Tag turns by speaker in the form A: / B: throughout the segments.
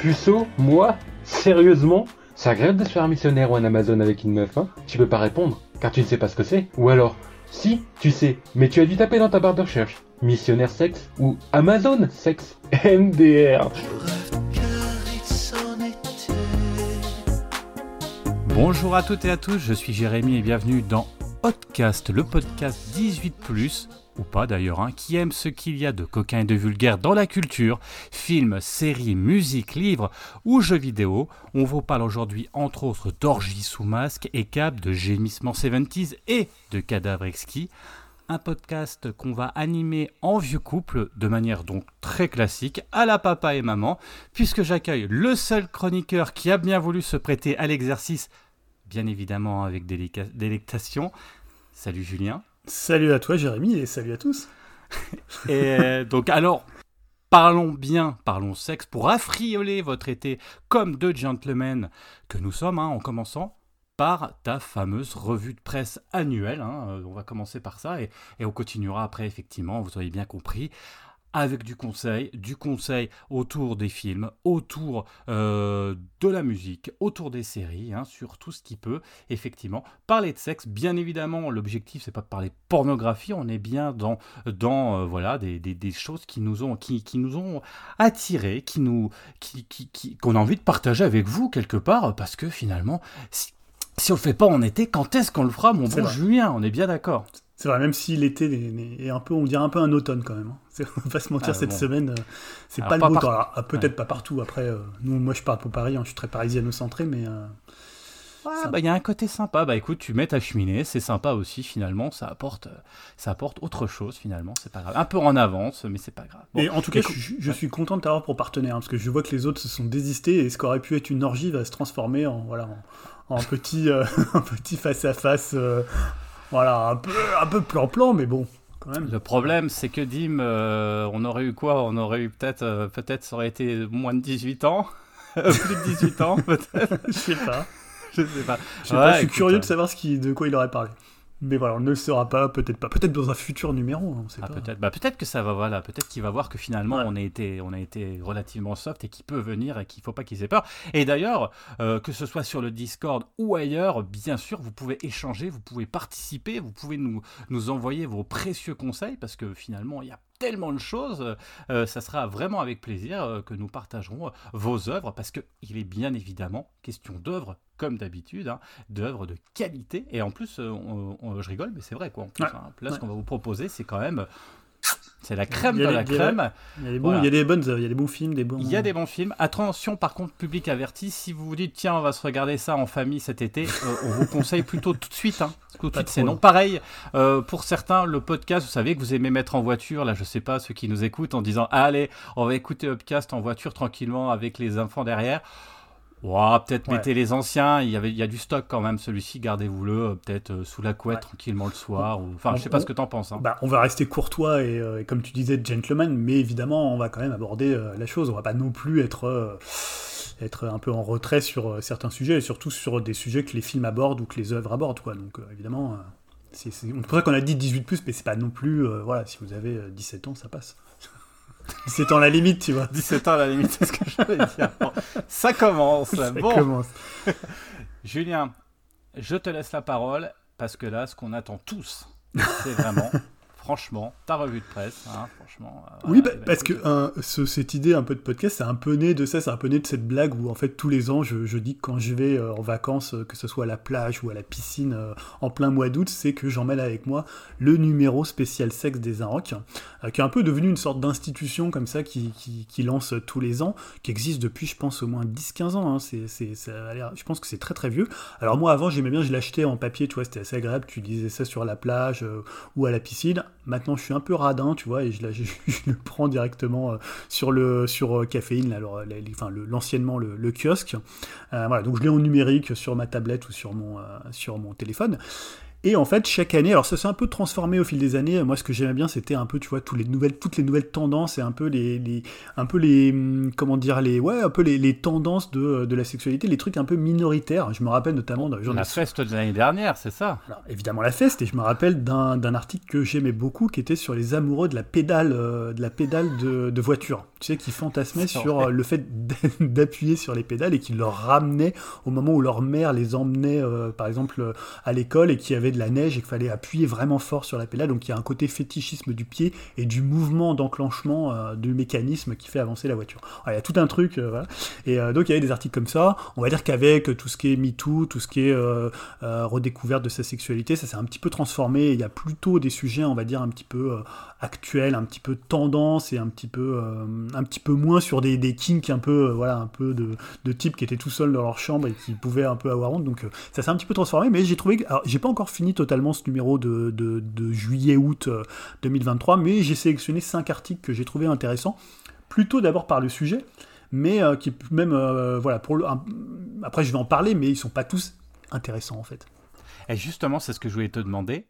A: Puceau Moi Sérieusement Ça regrette de se faire missionnaire ou un Amazon avec une meuf, hein Tu peux pas répondre, car tu ne sais pas ce que c'est. Ou alors, si, tu sais, mais tu as dû taper dans ta barre de recherche. Missionnaire sexe ou Amazon sexe MDR.
B: Bonjour à toutes et à tous, je suis Jérémy et bienvenue dans Podcast, le podcast 18 ou pas d'ailleurs, hein, qui aime ce qu'il y a de coquin et de vulgaire dans la culture, films, séries, musique, livres ou jeux vidéo. On vous parle aujourd'hui entre autres d'orgies sous masque et cap, de gémissements 70s et de cadavres exquis. Un podcast qu'on va animer en vieux couple de manière donc très classique à la papa et maman, puisque j'accueille le seul chroniqueur qui a bien voulu se prêter à l'exercice, bien évidemment avec délectation. Salut Julien.
C: Salut à toi Jérémy et salut à tous.
B: et donc alors, parlons bien, parlons sexe pour affrioler votre été comme deux gentlemen que nous sommes, hein, en commençant par ta fameuse revue de presse annuelle. Hein. Euh, on va commencer par ça et, et on continuera après, effectivement, vous avez bien compris, avec du conseil, du conseil autour des films, autour euh, de la musique, autour des séries, hein, sur tout ce qui peut effectivement parler de sexe. Bien évidemment, l'objectif c'est pas de parler pornographie, on est bien dans dans euh, voilà des, des, choses qui nous ont qui, qui nous ont attirés, qui nous qui qui qu'on a envie de partager avec vous quelque part parce que finalement si, si on le fait pas en été, quand est-ce qu'on le fera, mon bon Julien? On est bien d'accord.
C: C'est vrai, même si l'été est un peu, on dirait un peu un automne quand même. Hein. On va se mentir, ah, cette semaine, euh, c'est pas le beau temps. Ah, peut-être pas partout. Après, euh, nous, moi, je parle pour Paris, hein, je suis très parisienne-centré, mais. Euh,
B: bah, il y a un côté sympa. Bah écoute, tu mets ta cheminée, c'est sympa aussi finalement. Ça apporte, ça apporte autre chose finalement. C'est pas grave. Un peu en avance, mais c'est pas grave.
C: et en tout cas, je, suis content de t'avoir pour partenaire hein, parce que je vois que les autres se sont désistés et ce qui aurait pu être une orgie va se transformer en voilà en, petit, un petit face à face voilà, un peu, un peu plan-plan, mais bon. Quand même.
B: Le problème, c'est que Dim, euh, on aurait eu quoi? On aurait eu peut-être, euh, peut-être, ça aurait été moins de 18 ans, plus de 18 ans, peut-être?
C: Je sais pas. Je sais pas. Je, sais pas, je suis curieux de savoir ce qui, de quoi il aurait parlé. Mais voilà, on ne le saura pas, peut-être pas, peut-être dans un futur numéro, hein, on sait ah,
B: Peut-être, bah, peut-être que ça va, voilà, peut-être qu'il va voir que finalement on a été, on a été relativement soft et qu'il peut venir et qu'il faut pas qu'il ait peur. Et d'ailleurs, euh, que ce soit sur le Discord ou ailleurs, bien sûr, vous pouvez échanger, vous pouvez participer, vous pouvez nous, nous envoyer vos précieux conseils parce que finalement il y a tellement de choses, euh, ça sera vraiment avec plaisir euh, que nous partagerons vos œuvres parce que il est bien évidemment question d'œuvres comme d'habitude, hein, d'œuvres de qualité. Et en plus, euh, je rigole, mais c'est vrai quoi. En plus, hein. là, ce qu'on va vous proposer, c'est quand même c'est la crème de la crème.
C: Il y, a des bons, il y a des bonnes il y a des bons films, des bons.
B: Il y a des bons films. Attention, par contre, public averti, si vous vous dites tiens, on va se regarder ça en famille cet été, euh, on vous conseille plutôt tout de suite. Hein. Tout de suite, c'est non. Pareil, euh, pour certains, le podcast, vous savez que vous aimez mettre en voiture, là, je sais pas, ceux qui nous écoutent en disant allez, on va écouter Upcast en voiture tranquillement avec les enfants derrière. Ouais, peut-être mettez les anciens, il y, avait, il y a du stock quand même, celui-ci, gardez-vous-le, euh, peut-être euh, sous la couette tranquillement le soir. Ou... Enfin, je sais pas ce que t'en penses. Hein.
C: Bah, on va rester courtois euh, et, comme tu disais, gentleman, mais évidemment, on va quand même aborder la chose. On va pas non plus être, être un peu en retrait sur certains sujets, et surtout sur des sujets que les films abordent ou que les œuvres abordent. Quoi. Donc, évidemment, c'est pour ça qu'on a dit 18, mais c'est pas non plus. voilà, si vous avez 17 ans, ça passe. 17 ans la limite, tu vois.
B: 17 ans la limite, c'est ce que j'allais dire. ça commence. Ça commence. Julien, je te laisse la parole parce que là, ce qu'on attend tous, c'est vraiment franchement, ta revue de presse, hein, franchement.
C: Euh, oui, bah, parce que cette idée un peu de podcast, c'est un peu né de ça, c'est un peu né de cette blague où en fait tous les ans, je, dis que quand je vais euh, en vacances, euh, que ce soit à la plage ou à la piscine en plein mois d'août, c'est que j'emmène avec moi le numéro spécial sexe des Inrocks, qui est un peu devenu une sorte d'institution comme ça qui, qui, lance tous les ans, qui existe depuis, je pense, au moins 10-15 ans. Hein. c'est, je pense que c'est très très vieux. Alors moi, avant, j'aimais bien, je l'achetais en papier, tu vois, c'était assez agréable, tu lisais ça sur la plage ou à la piscine. Maintenant, je suis un peu radin, tu vois, et je, le prends directement euh, sur le sur euh, caféine, enfin l'anciennement le, kiosque. Euh, voilà, donc je l'ai en numérique sur ma tablette ou sur mon sur mon téléphone. Et en fait, chaque année, alors ça s'est un peu transformé au fil des années. Moi, ce que j'aimais bien, c'était un peu, tu vois, toutes les nouvelles, toutes les nouvelles tendances et un peu les, un peu les, hum, comment dire, les, ouais, un peu les, les tendances de, de, la sexualité, les trucs un peu minoritaires. Je me rappelle notamment
B: de la feste de l'année dernière, c'est ça?
C: Alors, évidemment la feste, et je me rappelle d'un article que j'aimais beaucoup, qui était sur les amoureux de la pédale, euh, de la pédale de, de voiture. Tu sais, qui fantasmaient sur le fait d'appuyer sur les pédales et qui leur ramenaient au moment où leur mère les emmenait, euh, par exemple, à l'école et qui avait de la neige et qu'il fallait appuyer vraiment fort sur la pédale. Donc il y a un côté fétichisme du pied et du mouvement d'enclenchement euh, du mécanisme qui fait avancer la voiture. il y a tout un truc, euh. Et donc il y avait des articles comme ça. On va dire qu'avec tout ce qui est MeToo, tout ce qui est redécouverte de sa sexualité, ça s'est un petit peu transformé. Il y a plutôt des sujets, on va dire, un petit peu actuels, un petit peu tendance et un petit peu, un petit peu moins sur des, des kinks un peu, voilà, un peu de, de types qui étaient tout seuls dans leur chambre et qui pouvaient un peu avoir honte. Donc ça s'est un petit peu transformé, mais j'ai trouvé que, alors j'ai pas encore fini totalement ce numéro de, de, juillet-août 2023, euh, mais j'ai sélectionné 5 articles que j'ai trouvé intéressants, plutôt d'abord par le sujet, mais euh, qui même, euh, voilà, pour le, après je vais en parler, mais ils sont pas tous intéressants en fait.
B: Et justement, c'est ce que je voulais te demander.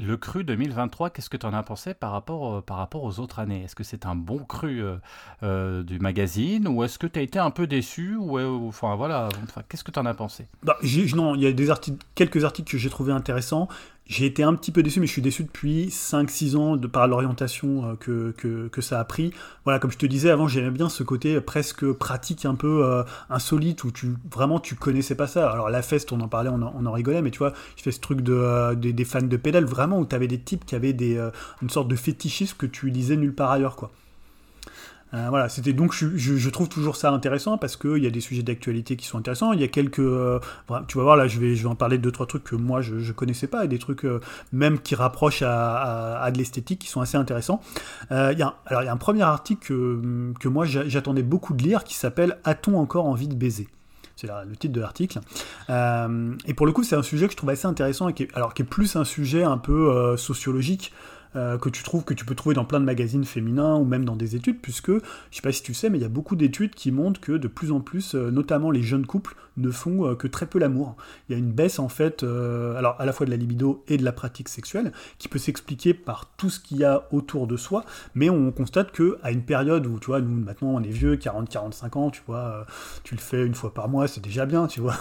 B: Le cru 2023, qu'est-ce que tu en as pensé par rapport, euh, par rapport aux autres années? Est-ce que c'est un bon cru euh, euh, du magazine ou est-ce que tu as été un peu déçu ou, Enfin voilà, qu'est-ce que tu en as pensé?
C: Bah, il y a quelques articles que j'ai trouvé intéressants. J'ai été un petit peu déçu, mais je suis déçu depuis 5-6 ans de par l'orientation euh, que, que, ça a pris. Voilà, comme je te disais avant, j'aimais bien ce côté presque pratique, un peu euh, insolite, où tu vraiment tu connaissais pas ça. Alors la feste, on en parlait, on en, rigolait, mais tu vois, je fais ce truc de, euh, des, fans de pédales, vraiment, où tu avais des types qui avaient des, une sorte de fétichisme que tu lisais nulle part ailleurs, quoi. Euh, voilà, c'était donc je, trouve toujours ça intéressant parce qu'il y a des sujets d'actualité qui sont intéressants. Il y a quelques, euh, tu vas voir là, je vais, je vais en parler de deux trois trucs que moi je, je connaissais pas et des trucs euh, même qui rapprochent à, de l'esthétique qui sont assez intéressants. il y a, alors il y a un premier article que, que moi j'attendais beaucoup de lire qui s'appelle A-t-on encore envie de baiser? C'est le titre de l'article. et pour le coup, c'est un sujet que je trouve assez intéressant et alors, qui est plus un sujet un peu sociologique euh, que tu trouves que tu peux trouver dans plein de magazines féminins ou même dans des études, puisque je sais pas si tu sais, mais il y a beaucoup d'études qui montrent que de plus en plus, euh, notamment les jeunes couples, ne font euh, que très peu l'amour. Il y a une baisse en fait, alors à la fois de la libido et de la pratique sexuelle, qui peut s'expliquer par tout ce qu'il y a autour de soi, mais on constate que à une période où tu vois, nous maintenant on est vieux, 40-45 ans, tu vois, tu le fais une fois par mois, c'est déjà bien, tu vois.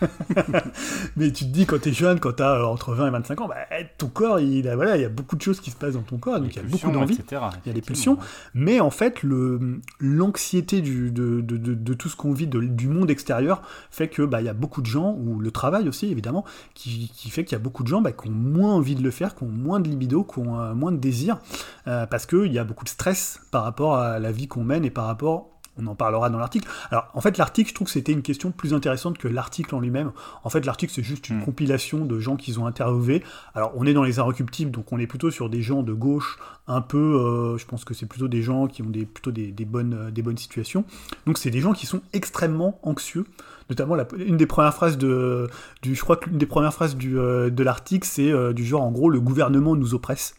C: mais tu te dis quand tu es jeune, quand tu as entre 20 et 25 ans, bah, ton corps, il, voilà, il y a beaucoup de choses qui se passent dans ton corps, donc il y a beaucoup d'envie, il y a des pulsions, mais en fait, l'anxiété de, de, de, tout ce qu'on vit du monde extérieur fait que bah, il y a beaucoup de gens, ou le travail aussi évidemment, qui, qui fait qu'il y a beaucoup de gens bah, qui ont moins envie de le faire, qui ont moins de libido, qui ont euh, moins de désir, euh, parce qu'il y a beaucoup de stress par rapport à la vie qu'on mène et par rapport on en parlera dans l'article. Alors, en fait, l'article, je trouve que c'était une question plus intéressante que l'article en lui-même. En fait, l'article, c'est juste une hmm. compilation de gens qu'ils ont interviewés. Alors, on est dans les inrecuptibles, donc on est plutôt sur des gens de gauche, un peu, euh, je pense que c'est plutôt des gens qui ont des, plutôt des, bonnes, euh, des bonnes situations. Donc, c'est des gens qui sont extrêmement anxieux. Notamment, une des premières phrases de, du, je crois que l'une des premières phrases du, euh, de l'article, c'est du genre, en gros, le gouvernement nous oppresse.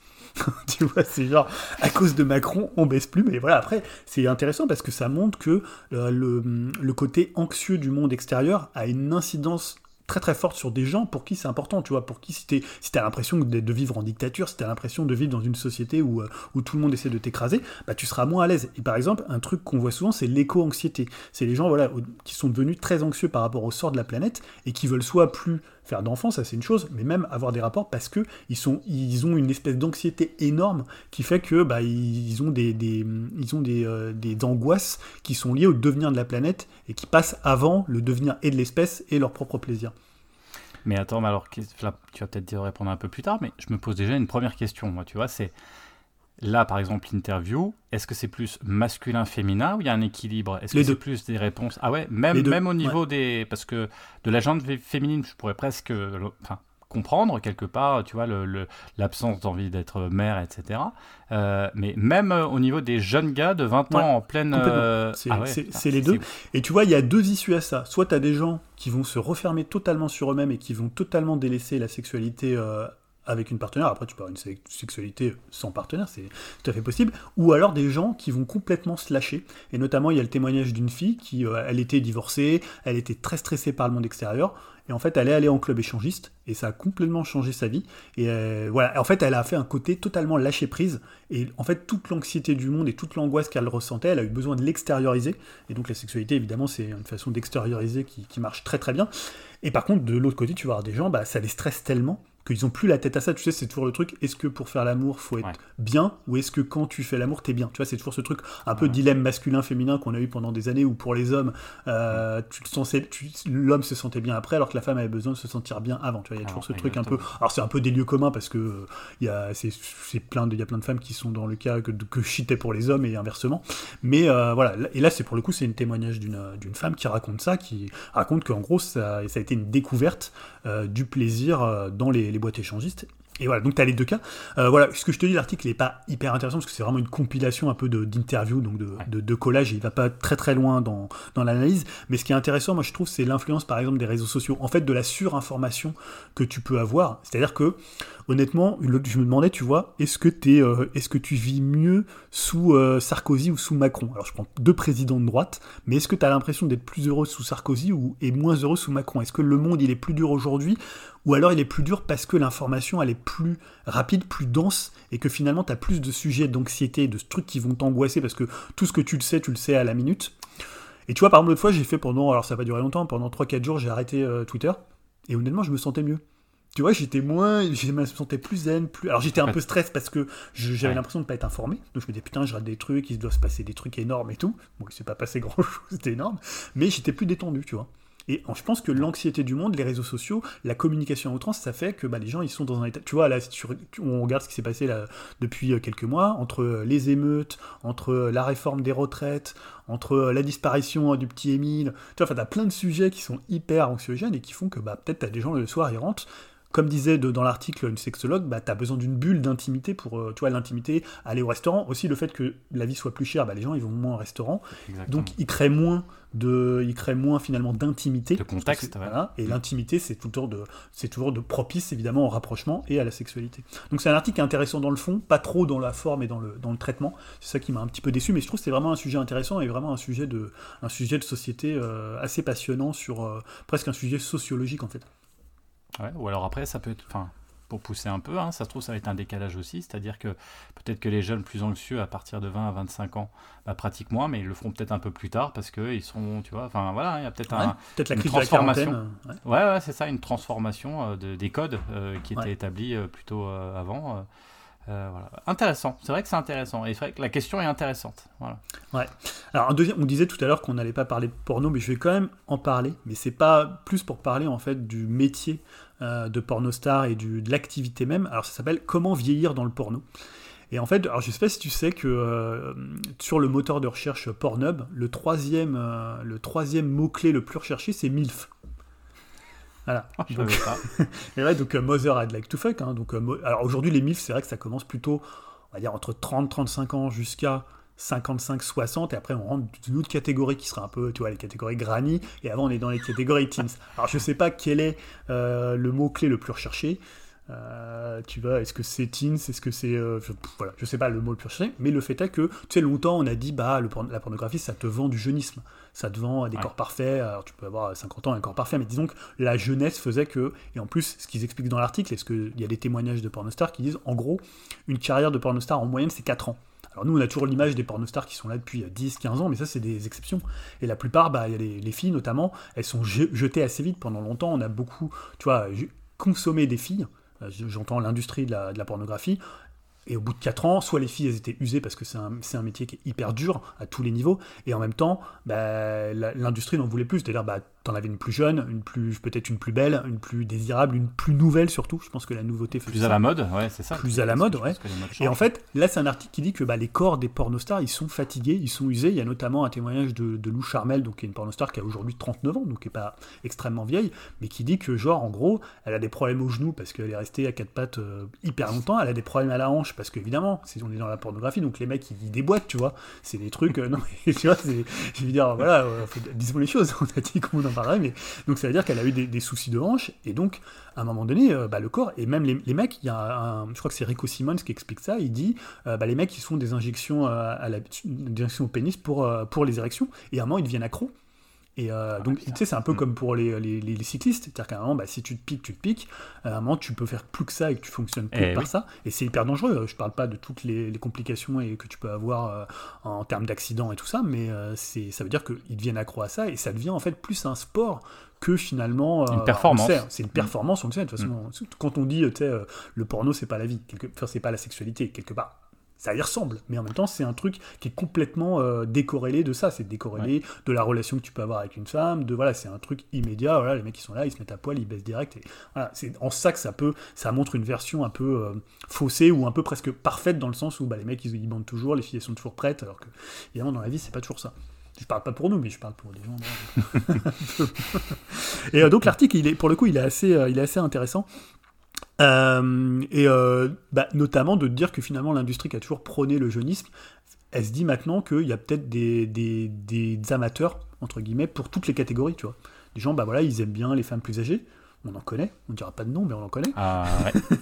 C: tu vois, c'est genre, à cause de Macron, on baisse plus. Mais voilà, après, c'est intéressant parce que ça montre que euh, le, côté anxieux du monde extérieur a une incidence très très forte sur des gens pour qui c'est important, tu vois, pour qui si t'as l'impression de, vivre en dictature, si t'as l'impression de vivre dans une société où, euh, où tout le monde essaie de t'écraser, bah tu seras moins à l'aise. Et par exemple, un truc qu'on voit souvent, c'est l'éco-anxiété. C'est les gens voilà, qui sont devenus très anxieux par rapport au sort de la planète et qui veulent soit plus faire d'enfants, ça c'est une chose, mais même avoir des rapports parce que ils, sont, ils ont une espèce d'anxiété énorme qui fait que bah, ils ont des, euh, angoisses qui sont liées au devenir de la planète et qui passent avant le devenir et de l'espèce et leur propre plaisir.
B: Mais attends, alors tu vas peut-être répondre un peu plus tard, mais je me pose déjà une première question, moi, tu vois, c'est là, par exemple, l'interview, est-ce que c'est plus masculin-féminin ou il y a un équilibre? Est-ce que c'est plus des réponses? Ah ouais, même, même au niveau des... Parce que de la gente féminine, je pourrais presque... Enfin, comprendre quelque part, tu vois, l'absence le, d'envie d'être mère, etc. Euh, mais même euh, au niveau des jeunes gars de 20 ans en pleine...
C: Euh, c'est ah les deux. Et tu vois, il y a deux issues à ça. Soit tu as des gens qui vont se refermer totalement sur eux-mêmes et qui vont totalement délaisser la sexualité avec une partenaire, après tu peux avoir une sexualité sans partenaire, c'est tout à fait possible, ou alors des gens qui vont complètement se lâcher, et notamment il y a le témoignage d'une fille qui, euh, elle était divorcée, elle était très stressée par le monde extérieur, et en fait elle est allée en club échangiste, et ça a complètement changé sa vie, et euh, voilà, en fait elle a fait un côté totalement lâché prise, et en fait toute l'anxiété du monde et toute l'angoisse qu'elle ressentait, elle a eu besoin de l'extérioriser, et donc la sexualité évidemment c'est une façon d'extérioriser qui, qui marche très très bien, et par contre de l'autre côté tu vas avoir des gens, bah, ça les stresse tellement, qu'ils ont plus la tête à ça. Tu sais, c'est toujours le truc. Est-ce que pour faire l'amour, faut être bien, ou est-ce que quand tu fais l'amour, t'es bien? Tu vois, c'est toujours ce truc un peu dilemme masculin-féminin qu'on a eu pendant des années, où pour les hommes, euh, l'homme se sentait bien après, alors que la femme avait besoin de se sentir bien avant. Tu vois, il y a toujours ce truc un peu. Alors c'est un peu des lieux communs parce que il y a c'est plein de il y a plein de femmes qui sont dans le cas que que chitait pour les hommes et inversement. Mais euh, voilà. Et là, c'est pour le coup, c'est une témoignage d'une d'une femme qui raconte ça, qui raconte qu'en gros, ça, ça a été une découverte euh, du plaisir dans les boîtes échangistes. Et voilà, donc tu as les deux cas. Euh, voilà, ce que je te dis, l'article n'est pas hyper intéressant parce que c'est vraiment une compilation un peu d'interviews, donc de, de, de, collage, et il va pas très très loin dans, dans l'analyse. Mais ce qui est intéressant, moi je trouve, c'est l'influence par exemple des réseaux sociaux, en fait de la surinformation que tu peux avoir. C'est-à-dire que honnêtement, je me demandais, tu vois, est-ce que, es, euh, est-ce que tu vis mieux sous euh, Sarkozy ou sous Macron? Alors je prends deux présidents de droite, mais est-ce que tu as l'impression d'être plus heureux sous Sarkozy ou et moins heureux sous Macron? Est-ce que le monde il est plus dur aujourd'hui ou alors il est plus dur parce que l'information elle est plus rapide, plus dense et que finalement tu as plus de sujets d'anxiété, de trucs qui vont t'angoisser parce que tout ce que tu le sais, tu le sais à la minute. Et tu vois, par exemple, l'autre fois, j'ai fait pendant, alors ça va durer longtemps, pendant 3-4 jours, j'ai arrêté euh, Twitter, et honnêtement, je me sentais mieux tu vois, j'étais moins, je me sentais plus zen, plus. Alors j'étais un peu stress parce que j'avais l'impression de ne pas être informé. Donc je me disais putain, je rate des trucs, il doit se passer des trucs énormes et tout. Bon, il s'est pas passé grand chose, c'était énorme, mais j'étais plus détendu, tu vois. Et je pense que l'anxiété du monde, les réseaux sociaux, la communication à outrance, ça fait que bah, les gens ils sont dans un état. Tu vois, là, on regarde ce qui s'est passé depuis euh, quelques mois, entre euh, les émeutes, entre euh, la réforme des retraites, entre la disparition du petit Émile, tu vois, t'as plein de sujets qui sont hyper anxiogènes et qui font que bah, peut-être t'as des gens le soir, ils rentrent comme disait dans l'article une sexologue, bah, tu as besoin d'une bulle d'intimité pour, euh, tu vois, l'intimité, aller au restaurant. Aussi, le fait que la vie soit plus chère, bah, les gens, ils vont moins au restaurant. Donc, ils créent moins de, ils créent moins finalement d'intimité.
B: De contexte,
C: voilà. Et l'intimité, c'est toujours de, c'est toujours de propice évidemment au rapprochement et à la sexualité. Donc c'est un article intéressant dans le fond, pas trop dans la forme et dans le, dans le traitement. C'est ça qui m'a un petit peu déçu, mais je trouve que c'est vraiment un sujet intéressant et vraiment un sujet de, un sujet de société euh, assez passionnant sur euh, presque un sujet sociologique en fait
B: ou alors après, ça peut être. Enfin, pour pousser un peu, hein, ça se trouve, ça va être un décalage aussi. C'est-à-dire que peut-être que les jeunes plus anxieux à partir de 20 à 25 ans bah, pratiquent moins, mais ils le feront peut-être un peu plus tard parce qu'ils sont, tu vois, enfin voilà, il y a peut-être un,
C: peut la une transformation.
B: De ouais, ouais, c'est ça, une transformation euh, de, des codes euh, qui étaient établis euh, plutôt avant. Voilà. Intéressant, c'est vrai que c'est intéressant. Et c'est vrai que la question est intéressante. Voilà.
C: Ouais. Alors, on disait tout à l'heure qu'on n'allait pas parler de porno, mais je vais quand même en parler. Mais c'est pas plus pour parler en fait du métier euh, de pornostar et du, de l'activité même. Alors ça s'appelle Comment vieillir dans le porno. Et en fait, alors je sais pas si tu sais que euh, sur le moteur de recherche Pornhub, le troisième, euh, le troisième mot-clé le plus recherché, c'est MILF.
B: Voilà. Ah, donc,
C: et ouais, donc Mother I'd Like to Fuck. Hein, donc, alors aujourd'hui, les MILF, c'est vrai que ça commence plutôt, on va dire, entre 30-35 ans jusqu'à 55-60, et après on rentre dans une autre catégorie qui sera un peu, tu vois, les catégories granny, et avant on est dans les catégories teens. Alors je sais pas quel est euh, le mot-clé le plus recherché, euh, tu vois, est-ce que c'est teens, est-ce que c'est... Euh, je, voilà, je sais pas le mot le plus recherché, mais le fait est que, tu sais, longtemps on a dit, bah, le, la pornographie, ça te vend du jeunisme, ça te vend des corps parfaits, alors tu peux avoir 50 ans un corps parfait, mais disons que la jeunesse faisait que, et en plus, ce qu'ils expliquent dans l'article, est-ce qu'il y a des témoignages de pornostars qui disent, en gros, une carrière de pornostar en moyenne, c'est 4 ans. Alors nous, on a toujours l'image des pornostars qui sont là depuis 10-15 ans, mais ça, c'est des exceptions. Et la plupart, bah, y a les, filles notamment, elles sont jetées assez vite. Pendant longtemps, on a beaucoup, tu vois, consommé des filles. Euh, j'entends l'industrie de la, pornographie. Et au bout de 4 ans, soit les filles elles étaient usées parce que c'est un, métier qui est hyper dur à tous les niveaux, et en même temps, bah, l'industrie n'en voulait plus. Bah, t'en avais une plus jeune, une plus peut-être une plus belle, une plus désirable, une plus nouvelle surtout. Je pense que la nouveauté
B: plus à la mode, ouais, c'est ça.
C: Plus à la mode, ouais. Et en fait, là, c'est un article qui dit que bah, les corps des pornostars, ils sont fatigués, ils sont usés. Il y a notamment un témoignage de, Lou Charmel, donc qui est une pornostar qui a aujourd'hui 39 ans, donc qui est pas extrêmement vieille, mais qui dit que genre en gros, elle a des problèmes aux genoux parce qu'elle est restée à quatre pattes euh, hyper longtemps. Elle a des problèmes à la hanche parce qu'évidemment, on est dans la pornographie, donc les mecs ils, déboîtent, tu vois. C'est des trucs, euh, non, tu vois, je veux dire, voilà, disons les choses, on a dit qu'on en donc ça veut dire qu'elle a eu des, soucis de hanche, et donc à un moment donné, bah, le corps, et même les, mecs, il y a un, je crois que c'est Rico Simons qui explique ça, il dit, bah, les mecs ils font des injections, à la, au pénis pour, pour les érections, et à un moment ils deviennent accros. Et euh, ah, donc, tu sais, c'est un peu mm. comme pour les, les, les cyclistes. C'est-à-dire qu'à un moment, bah, si tu te piques, tu te piques. À un moment, tu peux faire plus que ça et que tu fonctionnes plus eh par ça. Et c'est hyper dangereux. Je parle pas de toutes les, complications et que tu peux avoir euh, en termes d'accidents et tout ça, mais euh, c'est ça veut dire qu'ils deviennent accro à ça et ça devient en fait plus un sport que finalement
B: une performance.
C: C'est une performance, on le sait. De toute façon, mm. quand on dit, tu sais, le porno, c'est pas la vie, quelque... enfin, c'est pas la sexualité, quelque part ça y ressemble, mais en même temps, c'est un truc qui est complètement euh, décorrélé de ça. C'est décorrélé de la relation que tu peux avoir avec une femme, de voilà, c'est un truc immédiat. Voilà, les mecs qui sont là, ils se mettent à poil, ils baissent direct. Et voilà, c'est en ça que ça peut, ça montre une version un peu euh, faussée ou un peu presque parfaite dans le sens où bah, les mecs ils, ils bandent toujours, les filles sont toujours prêtes, alors que évidemment dans la vie c'est pas toujours ça. Je parle pas pour nous, mais je parle pour les gens. et euh, donc l'article, il est, pour le coup, il est assez, il est assez intéressant. Euh, et euh, bah, notamment de dire que finalement l'industrie qui a toujours prôné le jeunisme, elle se dit maintenant qu'il y a peut-être des, des, des, amateurs, entre guillemets, pour toutes les catégories, tu vois. Des gens, bah voilà, ils aiment bien les femmes plus âgées, on en connaît, on ne dira pas de nom, mais on en connaît.
B: Ah,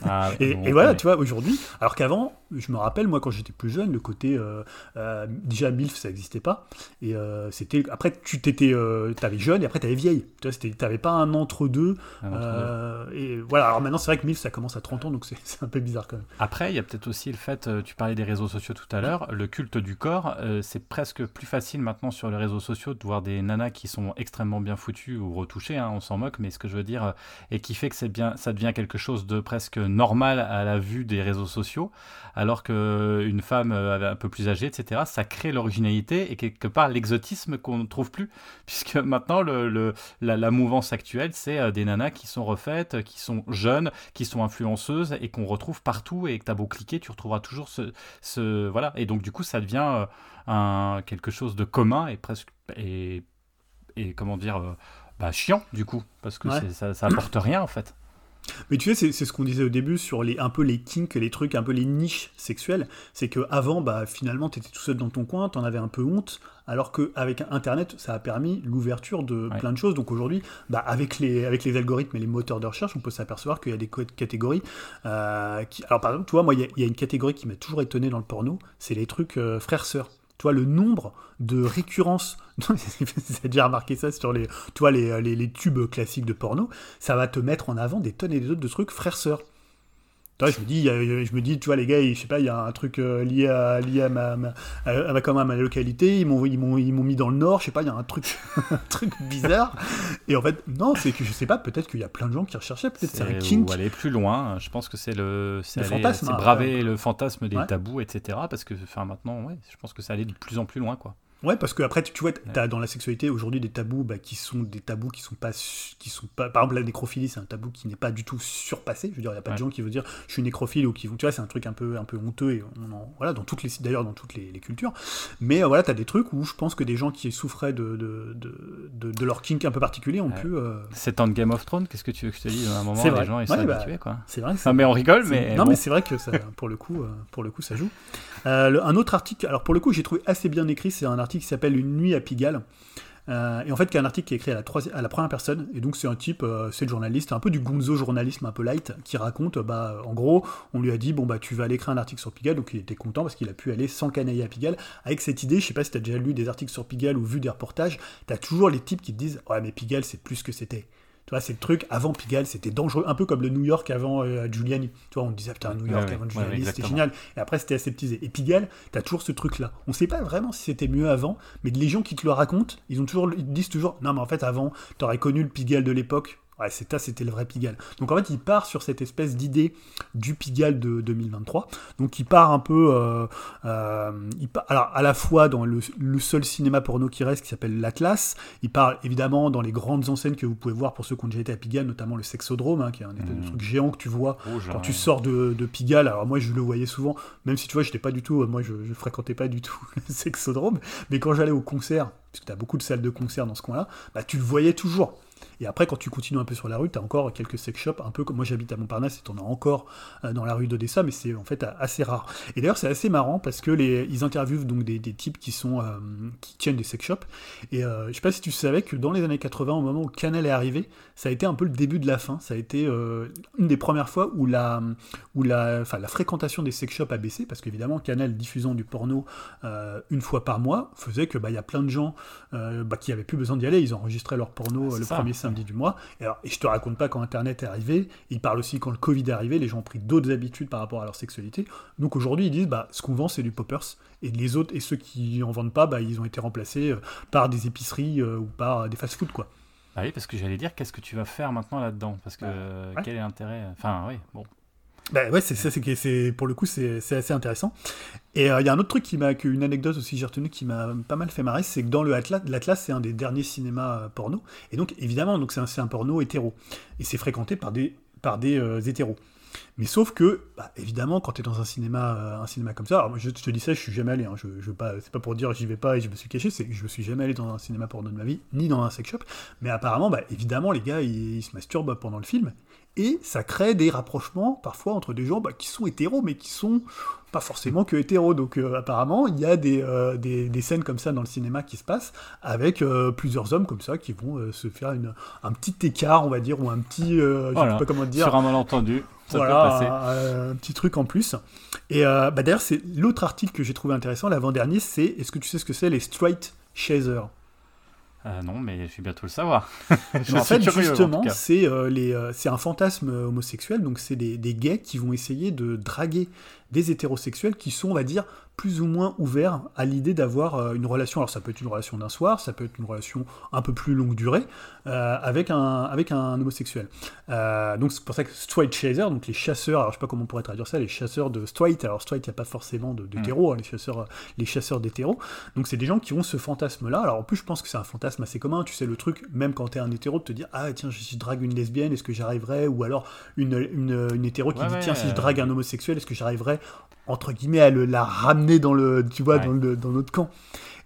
B: ah
C: et, voilà, tu vois, aujourd'hui, alors qu'avant, je me rappelle, moi, quand j'étais plus jeune, le côté. Euh, euh, déjà, MILF, ça n'existait pas. Et euh, c'était. Après, tu t'étais. t'avais jeune et après, t'avais vieille. Tu n'avais pas un entre-deux. et voilà, alors maintenant, c'est vrai que MILF, ça commence à 30 ans, donc c'est un peu bizarre quand même.
B: Après, il y a peut-être aussi le fait, tu parlais des réseaux sociaux tout à l'heure, le culte du corps, c'est presque plus facile maintenant sur les réseaux sociaux de voir des nanas qui sont extrêmement bien foutues ou retouchées, hein, on s'en moque, mais ce que je veux dire et qui fait que bien, ça devient quelque chose de presque normal à la vue des réseaux sociaux, alors qu'une femme euh, un peu plus âgée, etc., ça crée l'originalité et quelque part l'exotisme qu'on ne trouve plus, puisque maintenant la, mouvance actuelle, c'est euh, des nanas qui sont refaites, qui sont jeunes, qui sont influenceuses et qu'on retrouve partout et que tu as beau cliquer, tu retrouveras toujours ce, Voilà, et donc du coup ça devient euh, quelque chose de commun et presque... Et comment dire bah, chiant du coup, parce que ça, ça apporte rien en fait.
C: Mais tu sais, c'est ce qu'on disait au début sur les, un peu les kinks, les trucs, un peu les niches sexuelles. C'est que avant, bah, finalement, tu étais tout seul dans ton coin, tu en avais un peu honte, alors qu'avec Internet, ça a permis l'ouverture de plein de choses. Donc aujourd'hui, bah, avec, les, avec les algorithmes et les moteurs de recherche, on peut s'apercevoir qu'il y a des catégories. Euh, qui... Alors par exemple, tu vois, moi, il y, a une catégorie qui m'a toujours étonné dans le porno, c'est les trucs euh, frères-sœurs. Tu vois, le nombre de récurrences, as déjà remarqué ça sur les, toi, les, les, les, tubes classiques de porno, ça va te mettre en avant des tonnes et des autres de trucs frères-sœurs je me dis, je me dis, tu vois, les gars, je sais pas, il y a un truc euh, lié à, lié à ma, à ma, quand même, à ma localité. Ils m'ont, ils m'ont, ils m'ont mis dans le nord. Je sais pas, il y a un truc, un truc bizarre. Et en fait, non, c'est que je sais pas. Peut-être qu'il y a plein de gens qui recherchaient. Peut-être c'est, un kink.
B: Ou aller plus loin. Je pense que c'est le, c'est, le fantasme, c'est hein, braver le fantasme des tabous, etc. Parce que, enfin, maintenant, ouais, je pense que ça allait de plus en plus loin, quoi.
C: Ouais, parce que après, tu vois, tu as dans la sexualité aujourd'hui des tabous bah, qui sont des tabous qui sont pas, qui sont pas. Par exemple, la nécrophilie, c'est un tabou qui n'est pas du tout surpassé. Je veux dire, il n'y a pas de gens qui vont dire je suis nécrophile ou qui vont. Tu vois, c'est un truc un peu, un peu honteux et on voilà, dans toutes les, d'ailleurs dans toutes les, cultures. Mais euh, voilà, tu as des trucs où je pense que des gens qui souffraient de, de, de, de, leur kink un peu particulier ont pu. Euh...
B: C'est en Game of Thrones, qu'est-ce que tu veux que je te dise? À un moment, les gens ils sont bah, habitués, quoi.
C: C'est vrai.
B: Non, mais on rigole, mais.
C: Non, mais c'est vrai que ça, pour, le coup, euh, pour le coup, ça joue. Euh, un autre article, alors pour le coup, j'ai trouvé assez bien écrit, c'est un article qui s'appelle Une nuit à Pigalle. Euh, et en fait, qui est un article qui est écrit à la, première personne. Et donc, c'est un type, euh, c'est le journaliste, un peu du gonzo journalisme un peu light, qui raconte, bah, en gros, on lui a dit, bon, bah, tu vas aller écrire un article sur Pigalle. Donc, il était content parce qu'il a pu aller sans canailler à Pigalle. Avec cette idée, je sais pas si tu as déjà lu des articles sur Pigalle ou vu des reportages, tu as toujours les types qui te disent, ouais, mais Pigalle, c'est plus que c'était. Tu vois, c'est le truc, avant Pigalle, c'était dangereux, un peu comme le New York avant euh, Giuliani. Tu vois, on disait, putain, New York avant Giuliani, c'était génial. Et après, c'était aseptisé. Et Pigalle, t'as toujours ce truc-là. On sait pas vraiment si c'était mieux avant, mais les gens qui te le racontent, ils, ont toujours, ils disent toujours, non, mais en fait, avant, t'aurais connu le Pigalle de l'époque, Ouais, c'était le vrai Pigalle. Donc en fait, il part sur cette espèce d'idée du Pigalle de 2023. Donc il part un peu, euh, euh, il alors à la fois dans le, seul cinéma porno qui reste, qui s'appelle l'Atlas. Il part évidemment dans les grandes enseignes que vous pouvez voir pour ceux qui ont déjà été à Pigalle, notamment le Sexodrome, hein, qui est un mmh. truc géant que tu vois quand tu sors de, de, Pigalle. Alors moi, je le voyais souvent, même si tu vois, j'étais pas du tout, moi, je, je fréquentais pas du tout le Sexodrome, mais quand j'allais au concert, parce que tu as beaucoup de salles de concert dans ce coin-là, bah tu le voyais toujours. Et après, quand tu continues un peu sur la rue, tu as encore quelques sex shops, un peu comme moi j'habite à Montparnasse et tu en as encore euh, dans la rue d'Odessa, mais c'est en fait assez rare. Et d'ailleurs, c'est assez marrant parce que les, ils interviewent donc des, types qui, sont, euh, qui tiennent des sex shops. Et je sais pas si tu savais que dans les années 80, au moment où Canal est arrivé, ça a été un peu le début de la fin. Ça a été une des premières fois où la, où la, enfin, la fréquentation des sex shops a baissé parce qu'évidemment, Canal diffusant du porno une fois par mois faisait que bah, y a plein de gens bah, qui avaient plus besoin d'y aller. Ils enregistraient leur porno le premier samedi du mois. Et, alors, et je te raconte pas quand Internet est arrivé, ils parlent aussi quand le Covid est arrivé, les gens ont pris d'autres habitudes par rapport à leur sexualité. Donc aujourd'hui, ils disent, bah, ce qu'on vend, c'est du poppers. Et les autres, et ceux qui en vendent pas, bah, ils ont été remplacés euh, par des épiceries euh, ou par des fast-food, quoi.
B: Ah oui, parce que j'allais dire, qu'est-ce que tu vas faire maintenant là-dedans? Parce que bah, quel est l'intérêt? Enfin, oui, bon.
C: Bah ouais, ça, c'est pour le coup, c'est assez intéressant. Et euh, il y a un autre truc qui m'a, une anecdote aussi j'ai retenu qui m'a pas mal fait marrer, c'est que dans le Atlas, l'Atlas c'est un des derniers cinémas euh, porno, et donc évidemment, donc c'est un, un, porno hétéro, et c'est fréquenté par des, par des euh, hétéros. Mais sauf que, bah, évidemment, quand tu es dans un cinéma, un cinéma comme ça, alors je, te dis ça, je suis jamais allé, hein, je, je pas, c'est pas pour dire j'y vais pas et je me suis caché, c'est que je suis jamais allé dans un cinéma porno de ma vie, ni dans un sex shop, mais apparemment, bah, évidemment, les gars, ils se masturbent pendant le film, et ça crée des rapprochements parfois entre des gens bah, qui sont hétéros, mais qui sont pas forcément que hétéros. Donc euh, apparemment, il y a euh, des, des, scènes comme ça dans le cinéma qui se passent, avec euh, plusieurs hommes comme ça qui vont se faire une, un petit écart, on va dire, ou un petit... je sais pas comment dire.
B: Sur un malentendu. Ça
C: voilà, peut passer. Un, petit truc en plus. Et bah, d'ailleurs, c'est l'autre article que j'ai trouvé intéressant, l'avant-dernier, c'est est-ce que tu sais ce que c'est les straight chasers?
B: Euh, non, mais je vais bientôt le savoir.
C: en fait, justement, c'est euh, c'est un fantasme homosexuel, donc c'est des, des, gays qui vont essayer de draguer des hétérosexuels qui sont, on va dire, plus ou moins ouverts à l'idée d'avoir euh, une relation. Alors ça peut être une relation d'un soir, ça peut être une relation un peu plus longue durée euh, avec, un, avec un homosexuel. Euh, donc c'est pour ça que straight chaser, donc les chasseurs, alors je sais pas comment on pourrait traduire ça, les chasseurs de straight. Alors straight, il n'y a pas forcément d'hétéro, de, mm. hein, les chasseurs, les chasseurs d'hétéros. Donc c'est des gens qui ont ce fantasme-là. Alors en plus, je pense que c'est un fantasme assez commun. Tu sais le truc, même quand tu es un hétéro, de te dire ah tiens, si je drague une lesbienne, est-ce que j'arriverai? Ou alors une, une, une hétéro qui dit tiens, si je drague un homosexuel, est-ce que j'arriverai entre guillemets à le, la ramener dans le tu vois dans, le, dans notre camp.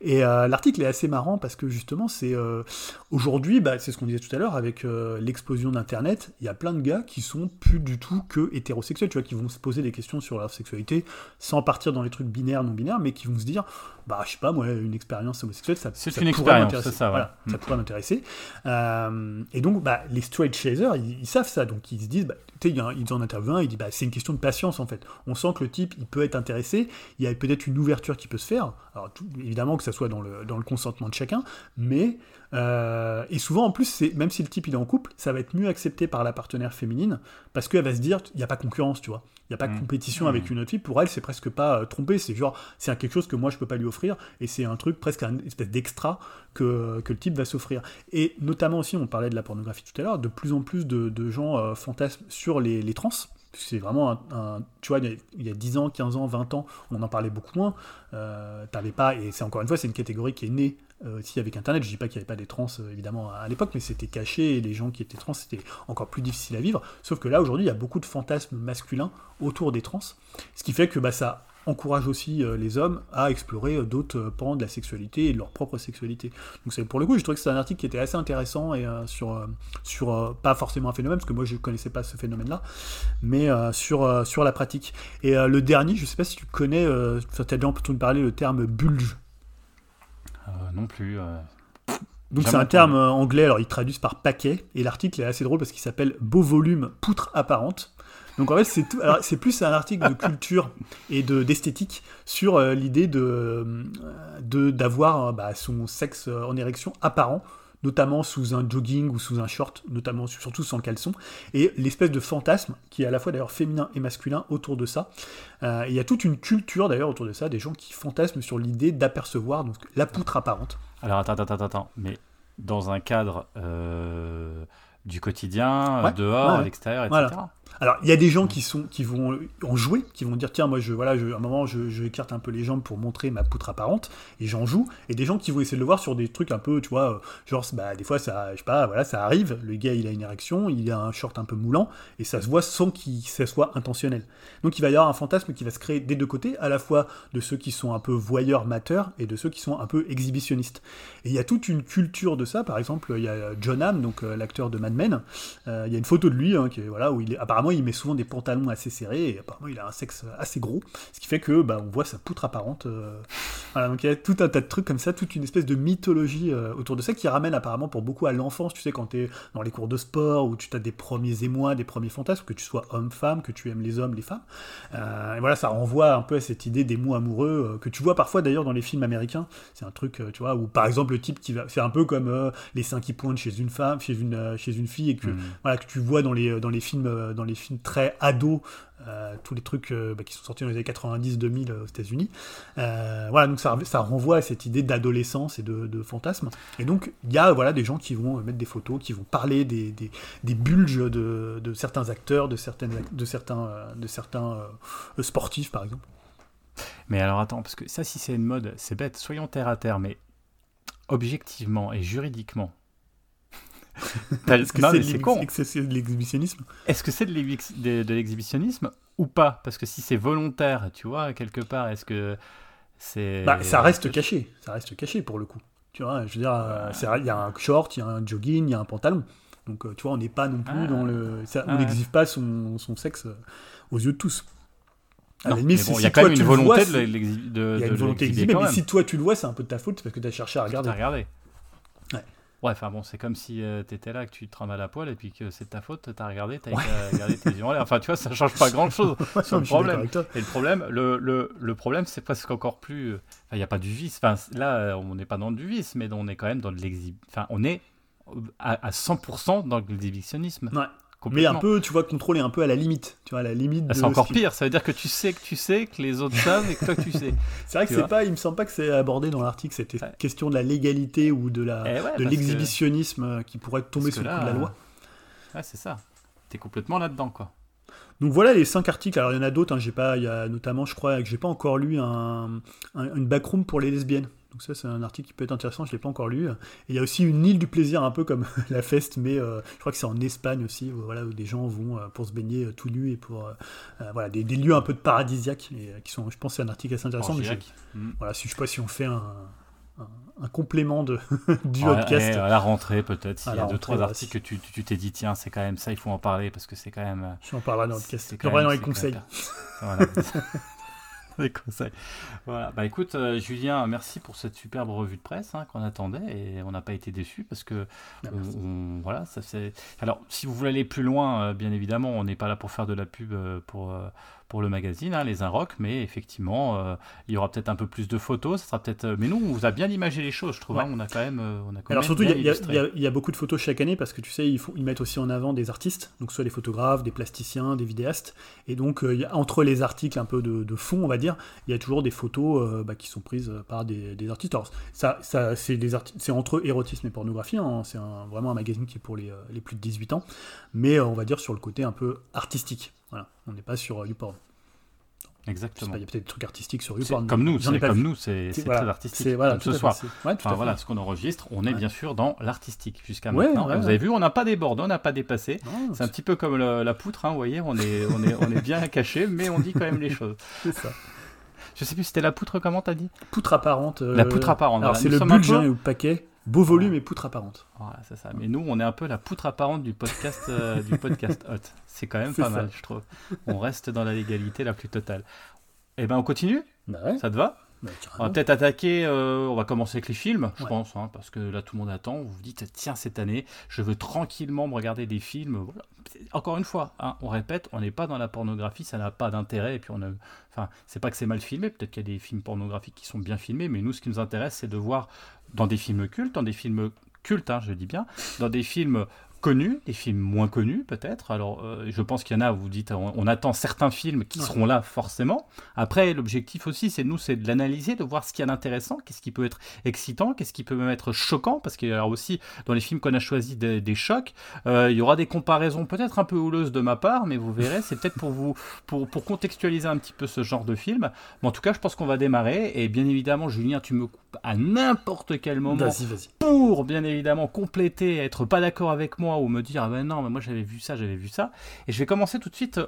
C: Et euh, l'article est assez marrant parce que justement c'est euh, aujourd'hui bah, c'est ce qu'on disait tout à l'heure avec euh, l'explosion d'internet il y a plein de gars qui sont plus du tout que hétérosexuels tu vois qui vont se poser des questions sur leur sexualité sans partir dans les trucs binaires non binaires mais qui vont se dire bah je sais pas moi une expérience homosexuelle ça,
B: c'est une expérience c'est ça
C: voilà, ça mm. pourrait m'intéresser et donc bah, les straight chasers ils, savent ça donc ils se disent bah, ils en interviewent un, il dit bah, c'est une question de patience en fait. On sent que le type il peut être intéressé, il y a peut-être une ouverture qui peut se faire. Alors évidemment que ça soit dans le, dans le consentement de chacun, mais euh, et souvent en plus c'est même si le type il est en couple, ça va être mieux accepté par la partenaire féminine parce qu'elle va se dire il n'y a pas concurrence, tu vois. Il n'y a pas de mmh. compétition avec mmh. une autre fille. Pour elle, c'est presque pas euh, trompé. C'est genre, c'est quelque chose que moi, je peux pas lui offrir. Et c'est un truc presque une espèce d'extra que, que, le type va s'offrir. Et notamment aussi, on parlait de la pornographie tout à l'heure, de plus en plus de, de gens euh, fantasment sur les, les trans c'est vraiment un, tu vois il y a 10 ans 15 ans 20 ans on en parlait beaucoup moins euh, t'avais pas et c'est encore une fois c'est une catégorie qui est née euh, avec internet je dis pas qu'il n'y avait pas des trans euh, évidemment à, l'époque mais c'était caché et les gens qui étaient trans c'était encore plus difficile à vivre sauf que là aujourd'hui il y a beaucoup de fantasmes masculins autour des trans ce qui fait que bah, ça encourage aussi euh, les hommes à explorer euh, d'autres pans de la sexualité et de leur propre sexualité. Donc c'est pour le coup, je trouvais que c'est un article qui était assez intéressant et sur sur pas forcément un phénomène parce que moi je connaissais pas ce phénomène-là, mais sur sur la pratique. Et le dernier, je sais pas si tu connais, tu as déjà entendu parler le terme bulge.
B: Non plus.
C: Donc c'est un terme anglais, alors ils traduisent par paquet, et l'article est assez drôle parce qu'il s'appelle Beau volume poutre apparente. Donc en fait, c'est, c'est plus un article de culture et de, d'esthétique sur euh, l'idée de, euh, de, d'avoir euh, bah, son sexe en érection apparent notamment sous un jogging ou sous un short, notamment surtout sans le caleçon, et l'espèce de fantasme qui est à la fois d'ailleurs féminin et masculin autour de ça. il y a toute une culture d'ailleurs autour de ça, des gens qui fantasment sur l'idée d'apercevoir donc la poutre apparente.
B: Alors attends, attends, attends, mais dans un cadre du quotidien, dehors, à l'extérieur, etc.
C: Alors, il y a des gens qui, sont, qui vont en jouer, qui vont dire tiens, moi, je, voilà, je, à un moment, je, je, écarte un peu les jambes pour montrer ma poutre apparente, et j'en joue. Et des gens qui vont essayer de le voir sur des trucs un peu, tu vois, genre, bah, des fois, ça, je sais pas, voilà, ça arrive, le gars, il a une érection, il a un short un peu moulant, et ça se voit sans qu'il ça soit intentionnel. Donc, il va y avoir un fantasme qui va se créer des deux côtés, à la fois de ceux qui sont un peu voyeurs, mateurs, et de ceux qui sont un peu exhibitionnistes. Et il y a toute une culture de ça, par exemple, il y a John Hamm, donc euh, l'acteur de Mad Men, euh, il y a une photo de lui, hein, qui voilà, où il est, apparemment, il met souvent des pantalons assez serrés, et apparemment il a un sexe assez gros, ce qui fait que bah, on voit sa poutre apparente. Euh, voilà, donc il y a tout un tas de trucs comme ça, toute une espèce de mythologie euh, autour de ça qui ramène apparemment pour beaucoup à l'enfance, tu sais, quand tu es dans les cours de sport, où tu as des premiers émois, des premiers fantasmes, que tu sois homme-femme, que tu aimes les hommes, les femmes. Euh, et voilà, ça renvoie un peu à cette idée des mots amoureux, que tu vois parfois d'ailleurs dans les films américains. C'est un truc, tu vois, où par exemple le type qui va. C'est un peu comme les seins qui pointent chez une femme, chez une, chez une fille, et que, mmh. voilà, que tu vois dans les, dans les films, dans les films très ados euh, tous les trucs euh, bah, qui sont sortis dans les années 90-2000 euh, aux États-Unis. voilà, donc ça, ça, renvoie à cette idée d'adolescence et de, fantasme. Et donc, il y a voilà, des gens qui vont mettre des photos, qui vont parler des, des, des bulges de, de, certains acteurs, de, certaines, de certains, de certains sportifs, par exemple.
B: Mais alors attends, parce que ça, si c'est une mode, c'est bête, soyons terre à terre, mais objectivement et juridiquement,
C: est-ce que c'est de l'exhibitionnisme
B: Est-ce que c'est de l'exhibitionnisme ou pas? Parce que si c'est volontaire, tu vois, quelque part, est-ce que c'est.
C: Bah, ça reste caché. Ça reste caché pour le coup. Tu vois, je veux dire, euh, il y a un short, il y a un jogging, il y a un pantalon. Donc, euh, tu vois, on n'est pas non plus dans le. Ça, on n'exhibe pas son, son, sexe euh, aux yeux de tous.
B: il y a quand même une volonté de, de,
C: Il y a une volonté d'exhiber, mais si toi tu le vois, c'est un peu de ta faute parce que tu as cherché à regarder.
B: regarder. Ouais, enfin bon, c'est comme si euh, tu étais là, que tu te à la poêle et puis que c'est ta faute, t'as regardé, t'as regardé tes yeux en l'air. Enfin, tu vois, ça change pas grand chose sur le problème. Et le problème, le, le, le problème, c'est presque encore plus. Euh, il n'y a pas du vice. Enfin, là, on n'est pas dans du vice, mais on est quand même dans de l'exhib. Enfin, on est à, à 100% dans l'exhibitionnisme.
C: Ouais mais un peu, tu vois, contrôler un peu à la limite. Tu vois, à la limite.
B: Ah, c'est encore pire. Ça veut dire que tu sais que tu sais que les autres savent et que toi tu sais.
C: c'est vrai que c'est pas. Il me semble pas que c'est abordé dans l'article cette question de la légalité ou de la eh de l'exhibitionnisme qui pourrait tomber sous le coup de la loi.
B: Ouais, c'est ça. T'es complètement là-dedans, quoi.
C: Donc voilà les cinq articles. Alors il y en a d'autres. Hein. J'ai pas. Il y a notamment, je crois, que j'ai pas encore lu un, une backroom pour les lesbiennes. Donc ça, c'est un article qui peut être intéressant, je ne l'ai pas encore lu. Et il y a aussi une île du plaisir, un peu comme la Feste, mais euh, je crois que c'est en Espagne aussi, où, voilà, où des gens vont euh, pour se baigner euh, tout nus et pour... voilà, des, lieux un peu de paradisiaques, et, qui sont, je pense, c'est un article assez intéressant. Mais mm. voilà, si, je sais pas si on fait un, un, complément de, du podcast.
B: à la rentrée, peut-être, s'il y a deux, trois articles que tu t'es dit, tiens, c'est quand même ça, il faut en parler, parce que c'est quand même...
C: Je en parlerai dans le podcast. Je dans les conseils. Voilà.
B: conseils. Voilà. Bah écoute, euh, Julien, merci pour cette superbe revue de presse hein, qu'on attendait et on n'a pas été déçus parce que ah, voilà, ça c'est. Alors, si vous voulez aller plus loin, euh, bien évidemment, on n'est pas là pour faire de la pub euh, pour pour le magazine, hein, les Inrocks, mais effectivement, euh, il y aura peut-être un peu plus de photos. Ça sera peut-être. Euh, mais nous, on vous a bien imagé les choses, je trouve. Hein, on a quand même. Euh, on a
C: quand Alors surtout, il y, a beaucoup de photos chaque année parce que tu sais, ils, ils mettent aussi en avant des artistes, donc soit des photographes, des plasticiens, des vidéastes, et donc y a, entre les articles un peu de, fond, on va dire, il y a toujours des photos bah, qui sont prises par des, artistes. Alors ça, ça c'est des c'est entre érotisme et pornographie. Hein, c'est vraiment un magazine qui est pour les, les plus de 18 ans, mais on va dire sur le côté un peu artistique. Voilà, on n'est pas sur YouPorn.
B: Exactement.
C: Il y a peut-être des trucs artistiques sur YouPorn.
B: Comme nous, c'est comme nous, c'est très artistique. Voilà, comme ce soir. enfin, voilà, ce qu'on enregistre, on est bien sûr dans l'artistique jusqu'à maintenant. vous avez vu, on n'a pas débordé, on n'a pas dépassé. C'est un petit peu comme la poutre, hein, vous voyez, on est, on est, on est bien caché, mais on dit quand même les choses.
C: C'est ça.
B: Je sais plus, c'était la poutre, comment t'as dit?
C: Poutre apparente.
B: La poutre apparente.
C: Alors, c'est le budget ou le paquet. Beau volume et poutre apparente.
B: Voilà, c'est ça. Mais nous, on est un peu la poutre apparente du podcast, euh, du podcast hot. C'est quand même pas mal, je trouve. On reste dans la légalité la plus totale. Eh ben, on continue?
C: Bah
B: Ça te va? Bah, on va peut-être attaquer, euh, on va commencer avec les films, je pense, hein, parce que là tout le monde attend. Vous vous dites, tiens, cette année, je veux tranquillement me regarder des films. Encore une fois, hein, on répète, on n'est pas dans la pornographie, ça n'a pas d'intérêt. Et puis on enfin, c'est pas que c'est mal filmé, peut-être qu'il y a des films pornographiques qui sont bien filmés, mais nous, ce qui nous intéresse, c'est de voir dans des films cultes, dans des films cultes, hein, je dis bien, dans des films connus, des films moins connus peut-être. Alors, euh, je pense qu'il y en a, vous dites, on, attend certains films qui seront là forcément. Après, l'objectif aussi, c'est nous, c'est de l'analyser, de voir ce qu'il y a d'intéressant, qu'est-ce qui peut être excitant, qu'est-ce qui peut même être choquant, parce qu'il y aura aussi dans les films qu'on a choisis des, chocs, euh, il y aura des comparaisons peut-être un peu houleuses de ma part, mais vous verrez, c'est peut-être pour vous, pour, pour contextualiser un petit peu ce genre de film. Mais en tout cas, je pense qu'on va démarrer, et bien évidemment, Julien, tu me coupes à n'importe quel moment pour, bien évidemment, compléter, être pas d'accord avec moi ou me dire ah ben non mais moi j'avais vu ça j'avais vu ça. Et je vais commencer tout de suite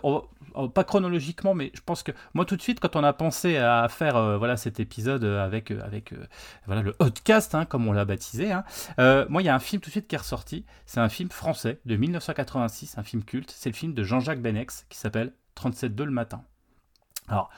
B: pas chronologiquement mais je pense que moi tout de suite quand on a pensé à faire euh, voilà cet épisode avec euh, avec euh, voilà le podcast hein, comme on l'a baptisé hein, moi il y a un film tout de suite qui est ressorti. C'est un film français de 1986 un film culte. C'est le film de Jean-Jacques Benex qui s'appelle 37.2 le matin. Alors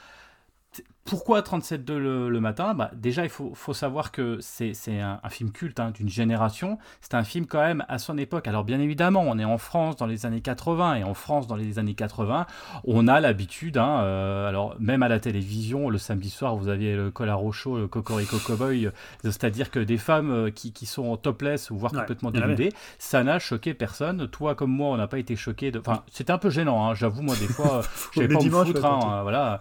B: pourquoi 37.2 le, le matin? Bah, Déjà, il faut, faut savoir que c'est un, un, film culte hein, d'une génération. C'est un film quand même à son époque. Alors bien évidemment, on est en France dans les années 80 et en France dans les années 80, on a l'habitude, hein, euh, alors même à la télévision, le samedi soir, vous aviez le Colaro Show, le Cocorico Cowboy, euh, c'est-à-dire que des femmes euh, qui, qui, sont topless ou voire complètement dénudées, ça n'a choqué personne. Toi comme moi, on n'a pas été choqué. De... Enfin, c'était un peu gênant, hein, j'avoue, moi des fois, j'avais pas me foutre. Hein, voilà,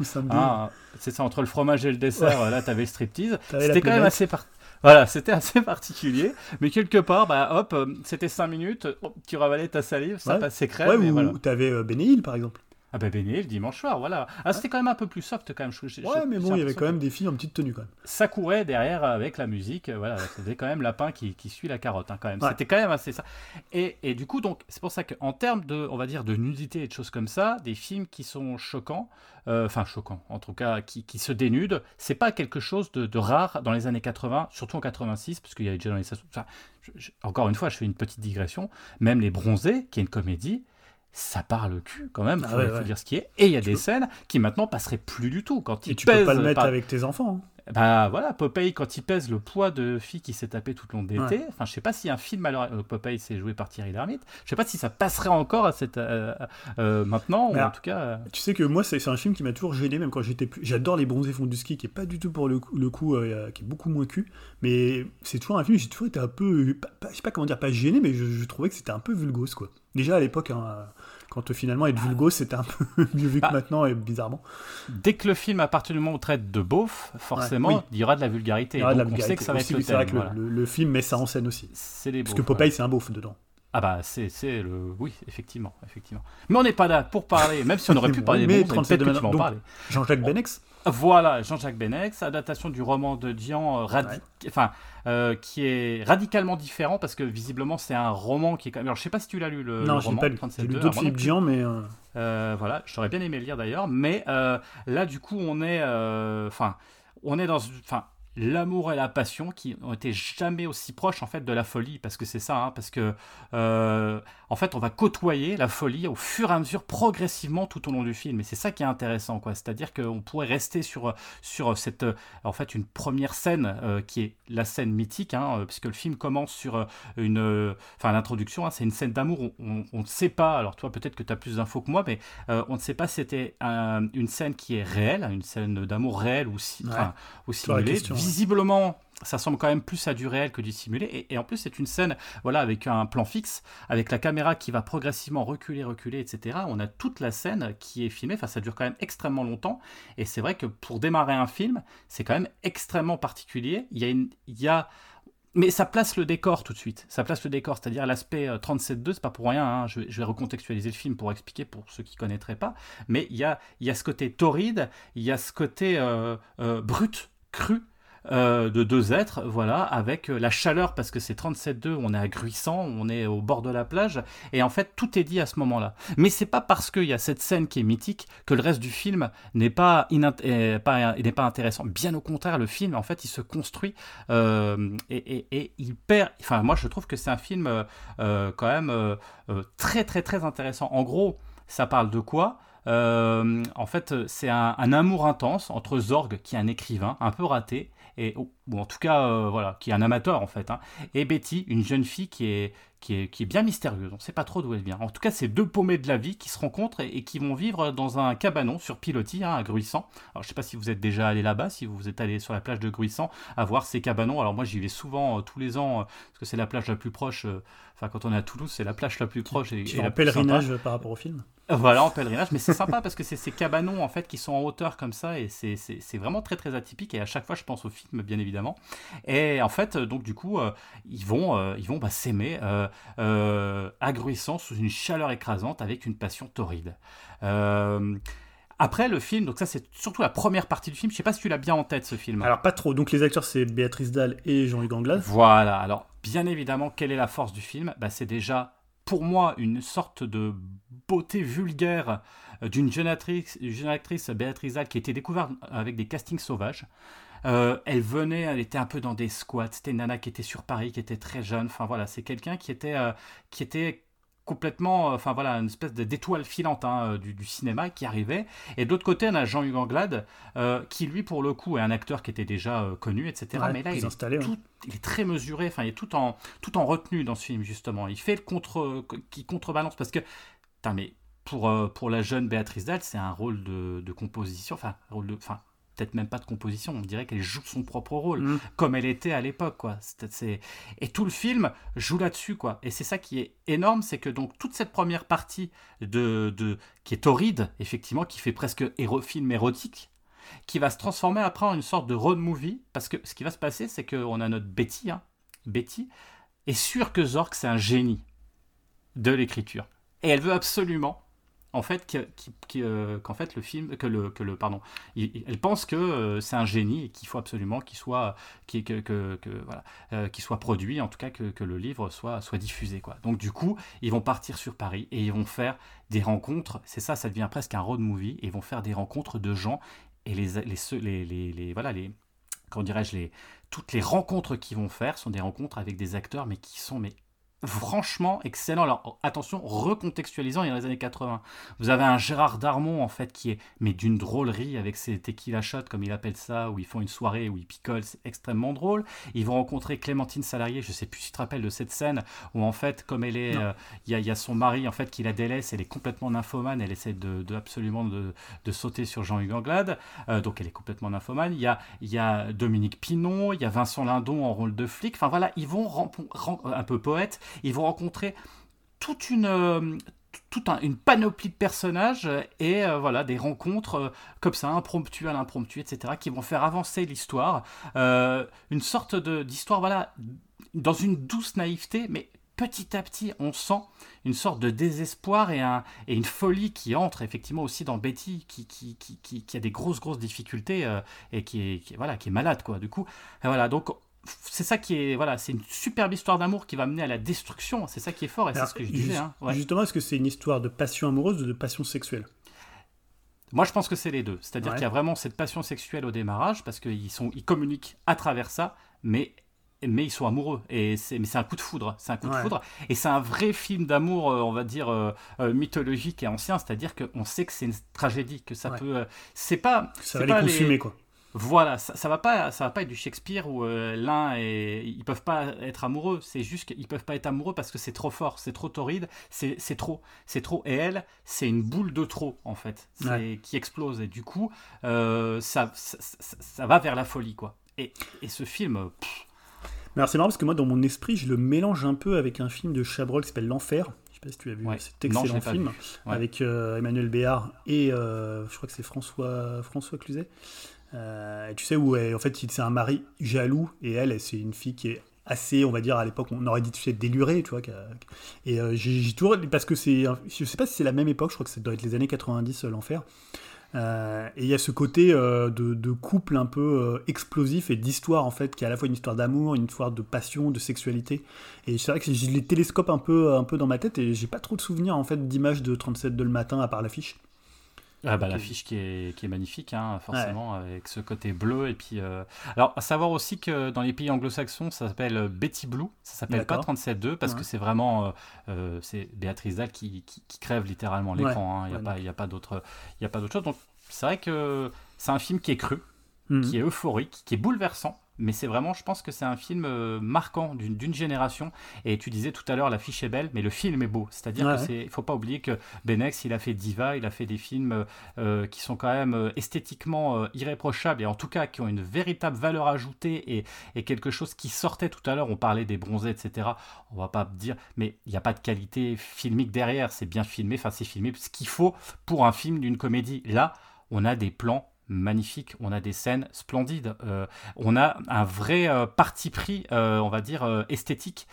B: c'est ça, entre le fromage et le dessert, là, t'avais striptease. C'était quand même assez Voilà, c'était assez particulier, mais quelque part, bah hop, euh, c'était 5 minutes, tu ravalais ta salive, ça passait crème.
C: Ouais, ou voilà. t'avais euh, Bénéil, par exemple.
B: Ah bah Béné le dimanche soir, voilà. Ah, c'était quand même un peu plus soft quand même. Je,
C: ouais, mais bon, il y avait quand même des filles en petite tenue quand même.
B: Ça courait derrière avec la musique, euh, voilà. C'était quand même lapin qui, qui suit la carotte, hein, quand même. C'était quand même assez ça. Et, et du coup, donc, c'est pour ça qu'en termes de, on va dire, de nudité et de choses comme ça, des films qui sont choquants, euh, enfin choquants, en tout cas, qui, qui se dénudent, c'est pas quelque chose de, de, rare dans les années 80, surtout en 86, parce qu'il y avait déjà dans les... Enfin, encore une fois, je fais une petite digression. Même Les Bronzés, qui est une comédie, ça parle le cul quand même, il ah faut, dire ce qui est. Et il y a des scènes qui maintenant passeraient plus du tout. Quand
C: Et tu peux pas le mettre avec tes enfants. Hein.
B: Bah voilà, Popeye, quand il pèse le poids de fille qui s'est tapé tout le long d'été, enfin je sais pas si un film, alors euh, Popeye c'est joué par Thierry Lhermitte, je sais pas si ça passerait encore à cette, euh, euh, maintenant, ou en tout cas...
C: Tu sais que moi c'est un film qui m'a toujours gêné, même quand j'étais plus... J'adore Les Bronzés font du ski, qui est pas du tout pour le, le coup, qui est beaucoup moins cul, mais c'est toujours un film, j'ai toujours été un peu, je sais pas comment dire, pas gêné, mais je, trouvais que c'était un peu vulgose quoi. Déjà à l'époque, hein, quand euh, finalement être vulgo c'était un peu mieux vu que bah, maintenant et bizarrement.
B: Dès que le film à partir du moment où traite de beauf, forcément il y aura de la vulgarité. Il y aura de la vulgarité. On sait que ça va être le
C: C'est vrai que le, film met ça en scène aussi.
B: Parce
C: que Popeye c'est un beauf dedans.
B: Ah bah c'est le oui effectivement effectivement. Mais on n'est pas là pour parler même si on aurait pu parler des beaufs, peut-être que tu en parler.
C: Jean-Jacques Benex.
B: Voilà, Jean-Jacques Benex, adaptation du roman de Dian, euh, enfin, euh, qui est radicalement différent parce que visiblement c'est un roman qui est quand même. Alors, je sais pas si tu l'as lu le,
C: non,
B: roman.
C: Pas lu. J'ai lu d'autres Philippe Dian, mais.
B: Euh... voilà, j'aurais bien aimé le lire d'ailleurs, mais là du coup on est, enfin, on est dans, enfin, l'amour et la passion qui ont été jamais aussi proches en fait de la folie parce que c'est ça hein, parce que euh, en fait on va côtoyer la folie au fur et à mesure progressivement tout au long du film. Et c'est ça qui est intéressant quoi. C'est-à-dire qu'on pourrait rester sur sur cette en fait une première scène euh, qui est la scène mythique hein, euh, puisque le film commence sur une enfin l'introduction hein, c'est une scène d'amour. On, ne sait pas alors toi peut-être que tu as plus d'infos que moi mais on ne sait pas si c'était une scène qui est réelle une scène d'amour réelle ou si ou simulée visiblement, ça semble quand même plus à du réel que du simulé. Et, en plus, c'est une scène, voilà, avec un plan fixe, avec la caméra qui va progressivement reculer, reculer, etc. On a toute la scène qui est filmée. Enfin, ça dure quand même extrêmement longtemps. Et c'est vrai que pour démarrer un film, c'est quand même extrêmement particulier. Il y a mais ça place le décor tout de suite. Ça place le décor, c'est-à-dire l'aspect 37.2, euh, c'est pas pour rien. Hein. Je, vais recontextualiser le film pour expliquer pour ceux qui connaîtraient pas. Mais il y a, y a ce côté torride, il y a ce côté euh, euh, brut, cru, euh, de deux êtres, voilà, avec euh, la chaleur, parce que c'est 37,2, on est à Gruissant, on est au bord de la plage, et en fait, tout est dit à ce moment-là. Mais c'est pas parce qu'il y a cette scène qui est mythique que le reste du film n'est pas, pas, intéressant. Bien au contraire, le film, en fait, il se construit euh, et, il perd. Enfin, moi, je trouve que c'est un film quand même très, très, très intéressant. En gros, ça parle de quoi? En fait, c'est un, amour intense entre Zorg, qui est un écrivain un peu raté, et, ou, en tout cas, voilà, qui est un amateur en fait. Hein. Et Betty, une jeune fille qui est, qui est, qui est bien mystérieuse. On ne sait pas trop d'où elle vient. En tout cas, c'est deux paumés de la vie qui se rencontrent et, qui vont vivre dans un cabanon sur Pilotis, hein, à Gruissant. Alors, je ne sais pas si vous êtes déjà allé là-bas, si vous êtes allé sur la plage de Gruissant, à voir ces cabanons. Alors, moi, j'y vais souvent, tous les ans, parce que c'est la plage la plus proche. Enfin, quand on est à Toulouse, c'est la plage la plus proche.
C: Et, et pèlerinage par rapport au film
B: voilà, en pèlerinage, mais c'est sympa parce que c'est ces cabanons en fait qui sont en hauteur comme ça et c'est vraiment très très atypique et à chaque fois je pense au film bien évidemment et en fait donc du coup euh, ils vont euh, ils vont bah, s'aimer euh, euh sous une chaleur écrasante avec une passion torride. après le film, donc ça c'est surtout la première partie du film. Je sais pas si tu l'as bien en tête ce film.
C: Alors pas trop. Donc les acteurs c'est Béatrice Dalle et Jean-Luc Anglade.
B: Voilà. Alors bien évidemment, quelle est la force du film? Bah, C'est déjà pour moi une sorte de beauté vulgaire euh, d'une jeune actrice, jeune actrice, Béatrice qui était découverte avec des castings sauvages. Euh, elle venait, elle était un peu dans des squats. C'était une nana qui était sur Paris, qui était très jeune. Enfin voilà, c'est quelqu'un qui était, euh, qui était complètement, euh, enfin voilà, une espèce d'étoile filante hein, du, cinéma qui arrivait. Et de l'autre côté, on a Jean-Hugues Anglade, qui lui, pour le coup, est un acteur qui était déjà connu, etc. Mais là, il est, très mesuré, enfin, il est tout en, tout en retenue dans ce film, justement. Il fait le contre, qui contrebalance, parce que, mais pour, pour la jeune Béatrice Dalle, c'est un rôle de, de composition, enfin, rôle de, enfin, peut-être même pas de composition, on dirait qu'elle joue son propre rôle, mm. comme elle était à l'époque, quoi. Et tout le film joue là-dessus, quoi. Et c'est ça qui est énorme, c'est que donc toute cette première partie de, de qui est torride, effectivement, qui fait presque héro film érotique, qui va se transformer après en une sorte de road movie, parce que ce qui va se passer, c'est qu'on a notre Betty, hein, Betty, est sûre que Zork, c'est un génie de l'écriture. Et elle veut absolument en fait euh, qu'en fait le film que le pardon elle pense que euh, c'est un génie et qu'il faut absolument qu'il soit euh, produit en tout cas que, le livre soit diffusé quoi. Donc du coup ils vont partir sur Paris et ils vont faire des rencontres. C'est ça ça devient presque un road movie. Et ils vont faire des rencontres de gens et les voilà les comment dirais-je toutes les rencontres qu'ils vont faire sont des rencontres avec des acteurs mais qui sont mais franchement excellent. Alors attention, recontextualisant, il y a les années 80. Vous avez un Gérard Darmon en fait qui est mais d'une drôlerie avec ses tequila shots comme il appelle ça, où ils font une soirée où ils picolent, c'est extrêmement drôle. Ils vont rencontrer Clémentine Salarié, je sais plus si tu te rappelles de cette scène où en fait comme elle est, euh, il y, a son mari en fait qui la délaisse, elle est complètement nymphomane, elle essaie de, absolument de, sauter sur Jean-Hugues Anglade, euh, donc elle est complètement nymphomane. Il y a, il y a Dominique Pinon, il y a Vincent Lindon en rôle de flic. Enfin voilà, ils vont un peu poète ils vont rencontrer toute une euh, toute une panoplie de personnages et euh, voilà des rencontres euh, comme ça impromptues à l'impromptu etc qui vont faire avancer l'histoire. Une sorte d'histoire voilà dans une douce naïveté mais petit à petit on sent une sorte de désespoir et, un, et une folie qui entre effectivement aussi dans Betty qui, qui, qui, qui a des grosses grosses difficultés et qui est, qui, voilà qui est malade quoi du coup. Voilà donc c'est ça qui est voilà c'est une superbe histoire d'amour qui va mener à la destruction. C'est ça qui est fort et c'est ce que je disais hein,
C: justement est-ce que c'est une histoire de passion amoureuse ou de passion sexuelle?
B: Moi je pense que c'est les deux. C'est à dire qu'il y a vraiment cette passion sexuelle au démarrage parce qu'ils sont ils communiquent à travers ça mais mais ils sont amoureux. Et c'est mais c'est un coup de foudre. C'est un coup de foudre. Et c'est un vrai film d'amour euh, on va dire euh, euh, mythologique et ancien. C'est-à-dire qu'on sait que c'est une tragédie que ça peut c'est pas
C: ça va les consumer quoi
B: voilà, ça, ça va pas, ça va pas être du Shakespeare où euh, l'un et ils peuvent pas être amoureux. C'est juste qu'ils peuvent pas être amoureux parce que c'est trop fort, c'est trop torride, c'est trop, c'est trop. Et elle, c'est une boule de trop en fait, qui explose. Et du coup, euh, ça, ça, va vers la folie quoi. Et, et ce film.
C: Mais alors c'est marrant parce que moi dans mon esprit, je le mélange un peu avec un film de Chabrol qui s'appelle L'Enfer. Je sais pas si tu as vu cet excellent film avec euh, Emmanuel Béard et je crois que c'est François François Cluzet. Euh, tu sais où en fait c'est un mari jaloux et elle c'est une fille qui est assez on va dire à l'époque on aurait dit tu sais délurée tu vois et euh, j'ai toujours parce que c'est je sais pas si c'est la même époque je crois que ça doit être les années 90 euh, l'enfer. Et il y a ce côté de, couple un peu explosif et d'histoire en fait qui est à la fois une histoire d'amour une histoire de passion de sexualité. Et c'est vrai que j'ai les télescopes un peu un peu dans ma tête et j'ai pas trop de souvenirs en fait d'images de 37 de le matin à part l'affiche
B: ah bah, l'affiche qui est, qui est magnifique, hein, forcément, avec ce côté bleu. Et puis, euh, Alors, à savoir aussi que dans les pays anglo-saxons, ça s'appelle euh, Betty Blue, ça s'appelle pas 37.2 parce que c'est vraiment euh, c'est Béatrice Dalle qui, qui, crève littéralement l'écran. Hein. Il n'y a, pas, a pas d'autre chose. Donc, c'est vrai que c'est un film qui est cru, hmm. qui est euphorique, qui est bouleversant mais c'est vraiment, je pense que c'est un film euh, marquant d'une génération. Et tu disais tout à l'heure, l'affiche est belle, mais le film est beau. C'est-à-dire qu'il c'est, faut pas oublier que Benex, il a fait Diva, il a fait des films euh, euh, qui sont quand même esthétiquement irréprochables et en tout cas qui ont une véritable valeur ajoutée et, et quelque chose qui sortait tout à l'heure. On parlait des bronzés, etc. On va pas dire, mais il n'y a pas de qualité filmique derrière. C'est bien filmé, enfin c'est filmé ce qu'il faut pour un film d'une comédie. Là, on a des plans magnifique, on a des scènes splendides, euh, on a un vrai euh, parti pris, euh, on va dire, esthétique,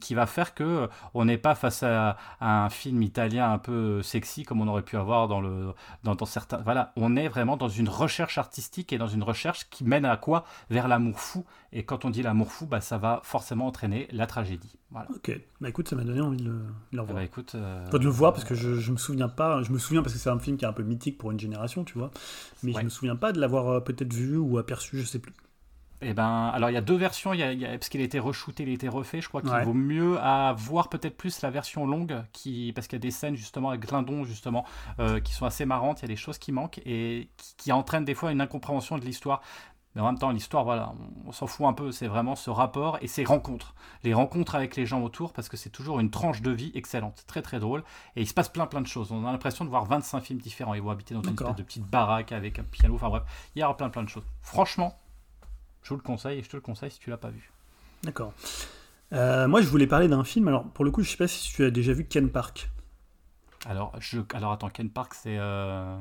B: qui va faire que on n'est pas face à, un film italien un peu sexy comme on aurait pu avoir dans, le, dans, certains... Voilà, on est vraiment dans une recherche artistique et dans une recherche qui mène à quoi? Vers l'amour fou. Et quand on dit l'amour fou, bah, ça va forcément entraîner la tragédie. Voilà.
C: Ok, bah écoute, ça m'a donné envie de le,
B: de
C: revoir.
B: Bah, écoute,
C: de le voir parce que je, je me souviens pas, je me souviens parce que c'est un film qui est un peu mythique pour une génération, tu vois mais je me souviens pas de l'avoir euh, peut-être vu ou aperçu, je sais plus.
B: Eh ben, alors il y a deux versions, il y a, parce qu'il a été re-shooté, il a été refait. Je crois qu'il vaut mieux à voir peut-être plus la version longue, qui, parce qu'il y a des scènes justement avec Glindon justement euh, qui sont assez marrantes. Il y a des choses qui manquent et qui, qui entraînent des fois une incompréhension de l'histoire. Mais en même temps, l'histoire, voilà, on, s'en fout un peu. C'est vraiment ce rapport et ces rencontres. Les rencontres avec les gens autour, parce que c'est toujours une tranche de vie excellente, très très drôle. Et il se passe plein plein de choses. On a l'impression de voir 25 films différents. Ils vont habiter dans une espèce de petite baraque avec un piano. Enfin bref, il y aura plein plein de choses. Franchement, je vous le conseille et je te le conseille si tu l'as pas vu.
C: D'accord. Euh, moi, je voulais parler d'un film. Alors, pour le coup, je sais pas si tu as déjà vu Ken Park.
B: Alors, je... Alors attends, Ken Park, c'est. Euh,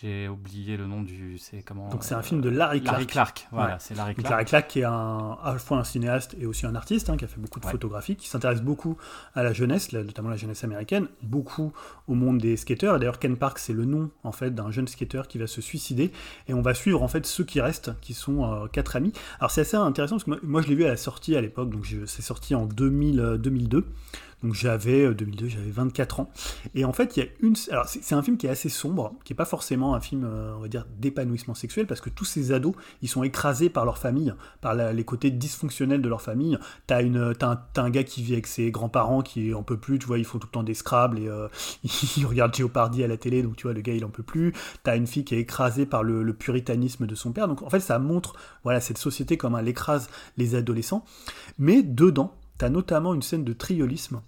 B: j'ai oublié le nom du. C'est comment
C: Donc c'est un film de Larry Clark.
B: Larry Clark, voilà, c'est Larry Clark.
C: Larry Clark qui est un, à la fois un cinéaste et aussi un artiste, hein, qui a fait beaucoup de photographie, qui s'intéresse beaucoup à la jeunesse, notamment la jeunesse américaine, beaucoup au monde des skateurs. D'ailleurs, Ken Park, c'est le nom en fait d'un jeune skateur qui va se suicider, et on va suivre en fait ceux qui restent, qui sont euh, quatre amis. Alors c'est assez intéressant parce que moi, je l'ai vu à la sortie à l'époque, donc c'est sorti en 2000, 2002. Donc j'avais 2002, euh, j'avais 24 ans. Et en fait, il y a une. Alors c'est un film qui est assez sombre, qui est pas forcément un film, euh, on va dire, d'épanouissement sexuel, parce que tous ces ados, ils sont écrasés par leur famille, par les côtés dysfonctionnels de leur famille. T'as as un, gars qui vit avec ses grands-parents qui en peut plus, tu vois, ils font tout le temps des scrabbles et euh, ils regardent Jeopardy à la télé, donc tu vois, le gars il en peut plus. T'as une fille qui est écrasée par le, le, puritanisme de son père. Donc en fait, ça montre, voilà, cette société comment elle écrase les adolescents. Mais dedans, notamment une scène de triolisme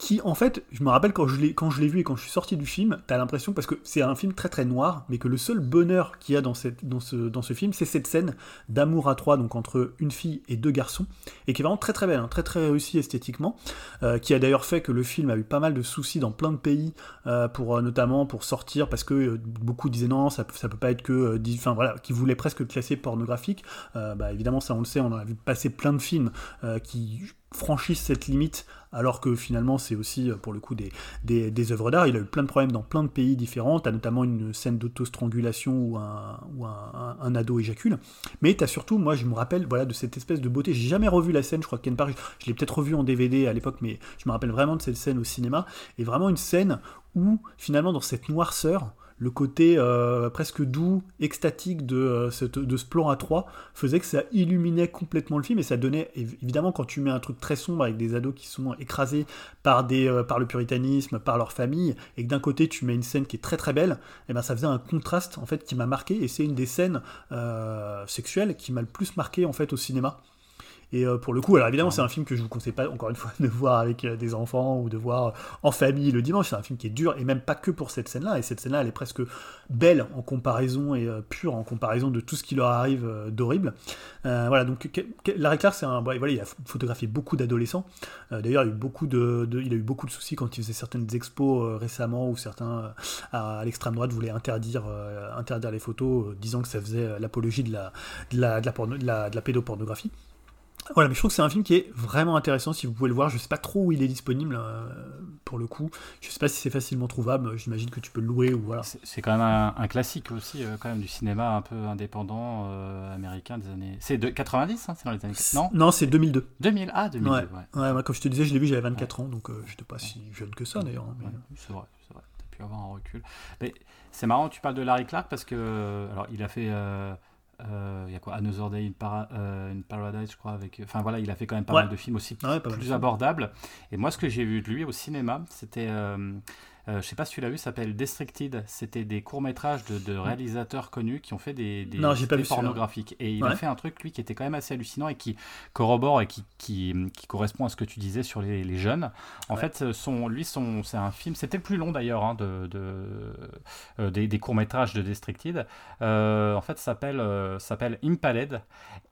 C: qui en fait, je me rappelle quand je l'ai quand je l'ai vu et quand je suis sorti du film, t'as l'impression parce que c'est un film très très noir, mais que le seul bonheur qu'il y a dans cette dans ce dans ce film, c'est cette scène d'amour à trois, donc entre une fille et deux garçons, et qui est vraiment très très belle, hein, très très réussie esthétiquement, euh, qui a d'ailleurs fait que le film a eu pas mal de soucis dans plein de pays euh, pour euh, notamment pour sortir parce que beaucoup disaient non, ça ça peut pas être que enfin voilà, qui voulaient presque classer pornographique. bah évidemment ça on le sait, on a vu passer plein de films qui franchissent cette limite, alors que finalement c'est aussi euh, pour le coup des, des, œuvres d'art. Il a eu plein de problèmes dans plein de pays différents. Tu as notamment une scène d'autostrangulation où, un, où un, ado éjacule. Mais tu as surtout, moi je me rappelle voilà, de cette espèce de beauté. J'ai jamais revu la scène, je crois que Ken Park, je, l'ai peut-être revu en DVD à l'époque, mais je me rappelle vraiment de cette scène au cinéma. Et vraiment une scène où finalement dans cette noirceur, le côté euh, presque doux, extatique de, euh, ce plan à 3 faisait que ça illuminait complètement le film et ça donnait, évidemment, quand tu mets un truc très sombre avec des ados qui sont écrasés euh, par le puritanisme, par leur famille, et que d'un côté tu mets une scène qui est très très belle, et eh ben ça faisait un contraste qui m'a marqué et c'est une des scènes sexuelles qui m'a le plus marqué en fait au cinéma. Et euh, pour le coup, alors évidemment, c'est un film que je vous conseille pas, encore une fois, de voir avec euh, des enfants ou de voir euh, en famille le dimanche. C'est un film qui est dur et même pas que pour cette scène-là. Et cette scène-là, elle est presque belle en comparaison et pure en comparaison de tout ce qui leur arrive d'horrible. voilà, donc Larry Clark, c'est un, voilà, il a photographié beaucoup d'adolescents. D'ailleurs, il a eu beaucoup de, il a eu beaucoup de soucis quand il faisait certaines expos récemment où certains à, l'extrême droite voulaient interdire, interdire les photos, disant que ça faisait l'apologie de la, de la, de la, de la pédopornographie. Voilà, mais je trouve que c'est un film qui est vraiment intéressant si vous pouvez le voir. Je sais pas trop où il est disponible euh, pour le coup. Je sais pas si c'est facilement trouvable. J'imagine que tu peux le louer ou voilà.
B: C'est quand même un, classique aussi, euh, quand même du cinéma un peu indépendant euh, américain des années. C'est de 90, hein, c'est dans les années. Non,
C: non c'est 2002.
B: 2000, ah 2002. Ouais.
C: ouais. comme je te disais, je l'ai vu, j'avais 24 ans, donc je n'étais pas si jeune que ça d'ailleurs. Hein,
B: c'est vrai, c'est vrai. T'as pu avoir un recul. Mais c'est marrant, tu parles de Larry Clark parce que alors il a fait euh, il y a quoi? Another Day in, euh, Paradise, je crois. Avec, enfin voilà, il a fait quand même pas mal de films aussi plus abordables. Et moi, ce que j'ai vu de lui au cinéma, c'était euh, je sais pas si tu l'as vu, s'appelle Destructed. C'était des courts-métrages de, réalisateurs connus qui ont fait des, des,
C: non, pas
B: pornographiques. Et il a fait un truc, lui, qui était quand même assez hallucinant et qui corrobore et qui, qui, qui correspond à ce que tu disais sur les, les jeunes. En fait, son, lui, son, c'est un film, c'était le plus long d'ailleurs hein, de, de des, des courts-métrages de Destructed. en fait, s'appelle s'appelle Impaled.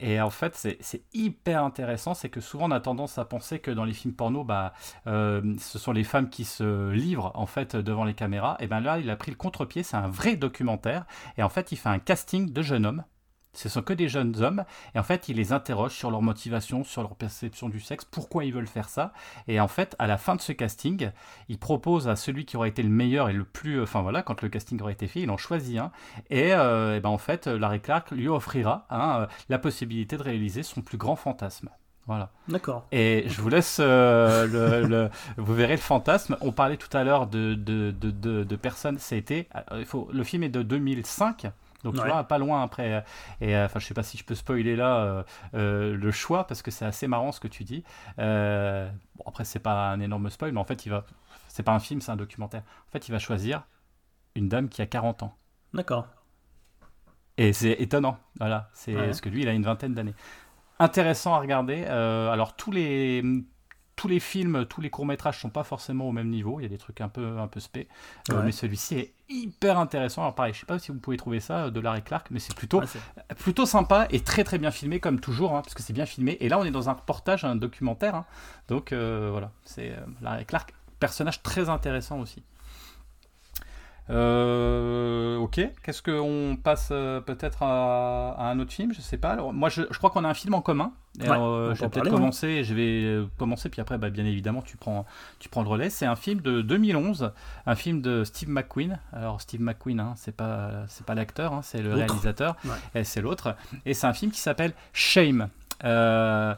B: Et en fait, c'est hyper intéressant. C'est que souvent, on a tendance à penser que dans les films porno, bah, ce sont les femmes qui se livrent en fait devant les caméras. Et bien là, il a pris le contre-pied, c'est un vrai documentaire. Et en fait, il fait un casting de jeunes hommes. Ce sont que des jeunes hommes, et en fait, il les interroge sur leur motivation, sur leur perception du sexe, pourquoi ils veulent faire ça. Et en fait, à la fin de ce casting, il propose à celui qui aurait été le meilleur et le plus. Enfin voilà, quand le casting aurait été fait, il en choisit un. Et, euh, ben en fait, Larry Clark lui offrira hein, la possibilité de réaliser son plus grand fantasme. Voilà.
C: D'accord.
B: Et je vous laisse, euh, le, vous verrez le fantasme. On parlait tout à l'heure de, de, de, de, personnes. Ça a été, euh, il faut, le film est de 2005. Donc tu vois, pas loin après. Et euh, enfin, je sais pas si je peux spoiler là le choix parce que c'est assez marrant ce que tu dis. bon, après, c'est pas un énorme spoil, mais en fait, il va. C'est pas un film, c'est un documentaire. En fait, il va choisir une dame qui a 40 ans.
C: D'accord.
B: Et c'est étonnant, voilà. C'est parce que lui, il a une vingtaine d'années intéressant à regarder. Euh, alors tous les tous les films, tous les courts métrages sont pas forcément au même niveau. Il y a des trucs un peu un peu spé, euh, mais celui-ci est hyper intéressant. Alors pareil, je sais pas si vous pouvez trouver ça euh, de Larry Clark, mais c'est plutôt plutôt sympa et très très bien filmé comme toujours, hein, parce que c'est bien filmé. Et là, on est dans un reportage, un documentaire, hein. donc voilà, c'est Larry Clark, personnage très intéressant aussi. Ok, qu'est-ce qu'on passe euh, peut-être à, un autre film Je sais pas. Alors, moi, je, crois qu'on a un film en commun. Euh, je vais peut-être commencer. Je vais commencer, puis après, bah, bien évidemment, tu prends, tu prends le relais. C'est un film de 2011, un film de Steve McQueen. Alors, Steve McQueen, hein, c'est pas, c'est pas l'acteur, hein, c'est le réalisateur, et c'est l'autre. Et c'est un film qui s'appelle Shame. Euh,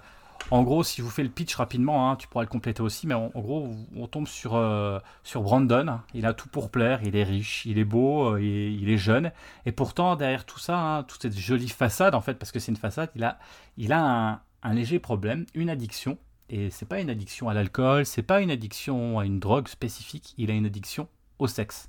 B: en gros, si vous fais le pitch rapidement, hein, tu pourras le compléter aussi, mais en, gros, on tombe sur, euh, sur Brandon. Il a tout pour plaire, il est riche, il est beau, euh, il, est jeune. Et pourtant, derrière tout ça, hein, toute cette jolie façade, en fait, parce que c'est une façade, il a, il a un, léger problème, une addiction. Et c'est pas une addiction à l'alcool, c'est pas une addiction à une drogue spécifique, il a une addiction au sexe.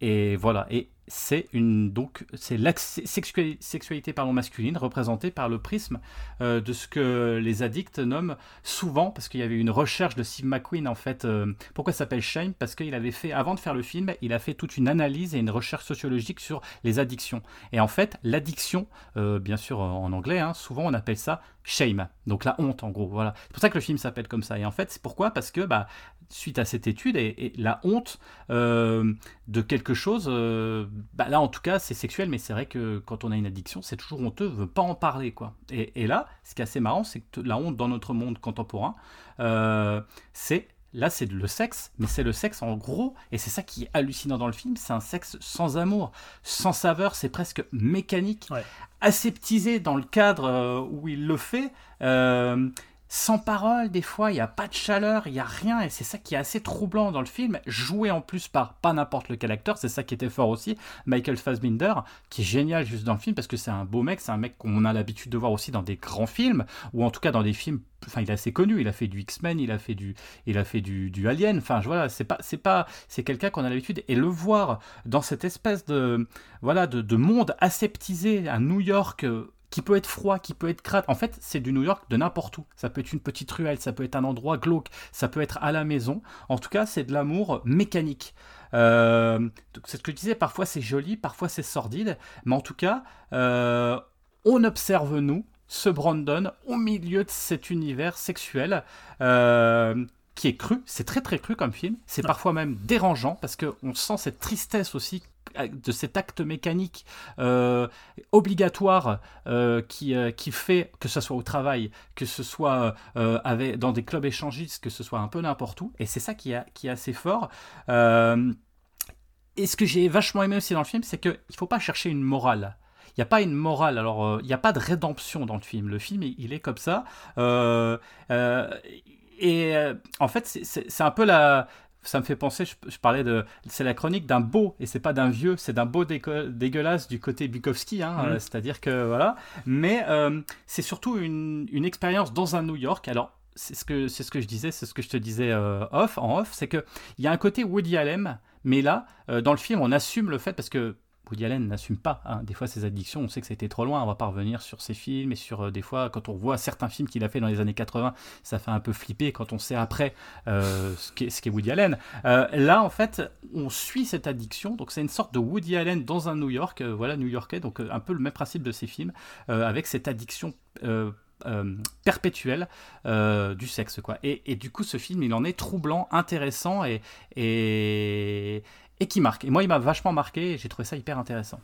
B: Et voilà. Et c'est une donc c'est la sexualité masculine représentée par le prisme euh, de ce que les addicts nomment souvent parce qu'il y avait une recherche de Steve McQueen en fait euh, pourquoi s'appelle Shame parce qu'il avait fait avant de faire le film il a fait toute une analyse et une recherche sociologique sur les addictions. Et en fait l'addiction euh, bien sûr en anglais hein, souvent on appelle ça shame. Donc la honte en gros voilà. C'est pour ça que le film s'appelle comme ça. Et en fait c'est pourquoi? Parce que bah suite à cette étude et, la honte euh, de quelque chose. Euh, bah là, en tout cas, c'est sexuel, mais c'est vrai que quand on a une addiction, c'est toujours honteux, on veut pas en parler, quoi. Et, là, ce qui est assez marrant, c'est que la honte dans notre monde contemporain, euh, c'est Là, c'est le sexe, mais c'est le sexe en gros, et c'est ça qui est hallucinant dans le film, c'est un sexe sans amour, sans saveur, c'est presque mécanique, aseptisé dans le cadre où il le fait sans parole, des fois, il n'y a pas de chaleur, il n'y a rien, et c'est ça qui est assez troublant dans le film, joué en plus par pas n'importe lequel acteur, c'est ça qui était fort aussi, Michael Fassbinder, qui est génial juste dans le film, parce que c'est un beau mec, c'est un mec qu'on a l'habitude de voir aussi dans des grands films, ou en tout cas dans des films, enfin il est assez connu, il a fait du X-Men, il a fait du, il a fait du, du Alien, enfin voilà, c'est pas, c'est pas, c'est quelqu'un qu'on a l'habitude, et le voir dans cette espèce de, voilà, de, de monde aseptisé à New York, qui peut être froid, qui peut être crade. En fait, c'est du New York de n'importe où. Ça peut être une petite ruelle, ça peut être un endroit glauque, ça peut être à la maison. En tout cas, c'est de l'amour mécanique. Euh, c'est ce que je disais, parfois c'est joli, parfois c'est sordide, mais en tout cas, euh, on observe nous, ce Brandon, au milieu de cet univers sexuel. Euh, qui est cru, c'est très très cru comme film, c'est parfois même dérangeant parce qu'on sent cette tristesse aussi de cet acte mécanique euh, obligatoire euh, qui, euh, qui fait que ce soit au travail, que ce soit avec, dans des clubs échangistes, que ce soit un peu n'importe où. Et c'est ça qui, a, qui est assez fort. et ce que j'ai vachement aimé aussi dans le film, c'est qu'il ne faut pas chercher une morale. Il n'y a pas une morale, alors il n'y a pas de rédemption dans le film. Le film, il, est comme ça. et en fait, c'est un peu la, ça me fait penser, je, parlais de, c'est la chronique d'un beau, et c'est pas d'un vieux, c'est d'un beau dégueulasse du côté Bukowski, hein, mmh. c'est-à-dire que voilà, mais euh, c'est surtout une, une expérience dans un New York, alors c'est ce que c'est ce que je disais, c'est ce que je te disais off en off, c'est que il y a un côté Woody Allen, mais là dans le film on assume le fait parce que Woody Allen n'assume pas hein. des fois ses addictions. On sait que ça a été trop loin. On va pas revenir sur ses films et sur euh, des fois quand on voit certains films qu'il a fait dans les années 80, ça fait un peu flipper quand on sait après euh, ce qu'est Woody Allen. Euh, là, en fait, on suit cette addiction. Donc c'est une sorte de Woody Allen dans un New York, voilà New-Yorkais. Donc un peu le même principe de ces films avec cette addiction. perpétuelle du sexe quoi et, et, du coup ce film il en est troublant intéressant et, et, et qui marque. Et moi, il m'a vachement marqué et j'ai trouvé ça hyper intéressant.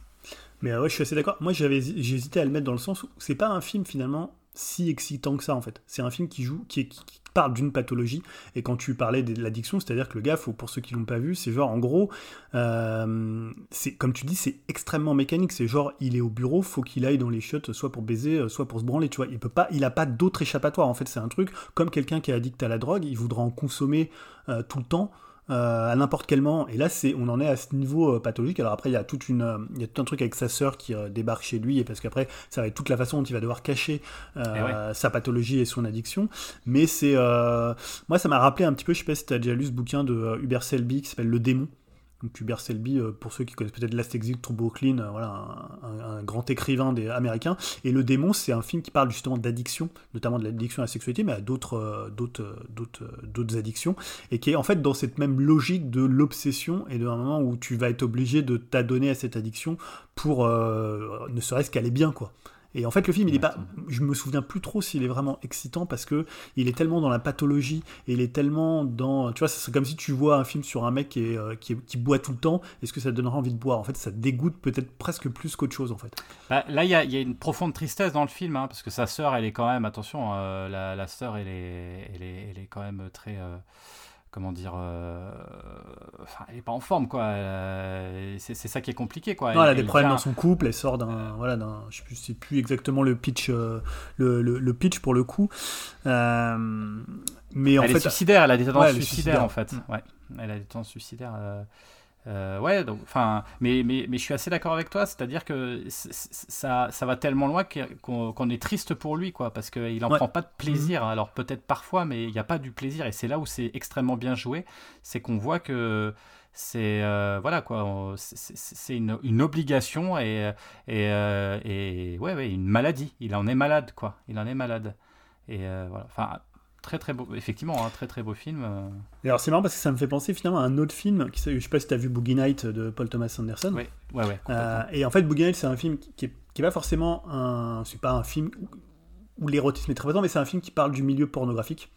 C: Mais euh, ouais, je suis assez d'accord. Moi, j'avais, hésité à le mettre dans le sens où c'est pas un film finalement si excitant que ça en fait. C'est un film qui joue, qui, parle d'une pathologie. Et quand tu parlais de l'addiction, c'est-à-dire que le gars, pour ceux qui l'ont pas vu, c'est genre en gros, euh, c'est comme tu dis, c'est extrêmement mécanique. C'est genre, il est au bureau, faut qu'il aille dans les chiottes, soit pour baiser, euh, soit pour se branler. Tu vois, il peut pas, il a pas d'autre échappatoire. En fait, c'est un truc comme quelqu'un qui est addict à la drogue, il voudra en consommer tout le temps. Euh, à n'importe quel moment. Et là, c'est, on en est à ce niveau euh, pathologique. Alors après, il y a toute une, euh, il y a tout un truc avec sa sœur qui débarque chez lui, et parce qu'après, ça va être toute la façon dont il va devoir cacher eh sa pathologie et son addiction. Mais c'est, moi, ça m'a rappelé un petit peu. Je sais pas si tu as déjà lu ce bouquin de Hubert Selby qui s'appelle Le démon. Donc Hubert Selby, euh, pour ceux qui connaissent peut-être Last Exit, True Brooklyn, euh, un, grand écrivain des Américains. Et Le Démon, c'est un film qui parle justement d'addiction, notamment de l'addiction à la sexualité, mais à d'autres, euh, d'autres, addictions, et qui est en fait dans cette même logique de l'obsession et d'un moment où tu vas être obligé de t'adonner à cette addiction pour ne serait-ce qu'aller bien, quoi. Et en fait, le film, il est pas. Je me souviens plus trop s'il est vraiment excitant parce que il est tellement dans la pathologie et il est tellement dans. Tu vois, c'est comme si tu vois un film sur un mec qui, euh, qui, boit tout le temps. Est-ce que ça te donnera envie de boire? En fait, ça dégoûte peut-être presque plus qu'autre chose, en fait.
B: Bah, là, il y, y, a une profonde tristesse dans le film hein, parce que sa sœur, elle est quand même. Attention, euh, la, la sœur, elle est, elle est, elle est quand même très. Euh, comment dire, euh, enfin, elle est pas en forme, quoi. c'est, ça qui est compliqué, quoi.
C: Non, elle, a des problèmes dans son couple, elle sort d'un, voilà, d'un, je sais plus, plus exactement le pitch, euh, le, le, pitch pour le coup. Euh,
B: mais en elle fait, est suicidaire, elle a des tendances suicidaires, en fait. Ouais, elle a des tendances suicidaires. Euh, ouais, donc, enfin, mais, mais, mais je suis assez d'accord avec toi, c'est-à-dire que ça, ça va tellement loin qu'on est triste pour lui, quoi, parce qu'il n'en prend pas de plaisir. Mhm. Alors peut-être parfois, mais il n'y a pas du plaisir, et c'est là où c'est extrêmement bien joué, c'est qu'on voit que c'est euh, voilà quoi, c'est une, une, obligation et, et, euh, et ouais, ouais, une maladie. Il en est malade, quoi. Il en est malade. Et voilà. Enfin, très très beau, effectivement, un très très beau film. Euh.
C: Et alors c'est marrant parce que ça me fait penser finalement à un autre film, qui, je sais pas si tu as vu Boogie Night de Paul Thomas Anderson.
B: Oui, ouais, ouais.
C: Euh, et en fait, Boogie Night, c'est un film qui est, qui est pas forcément un. C'est pas un film où, l'érotisme est très présent, mais c'est un film qui parle du milieu pornographique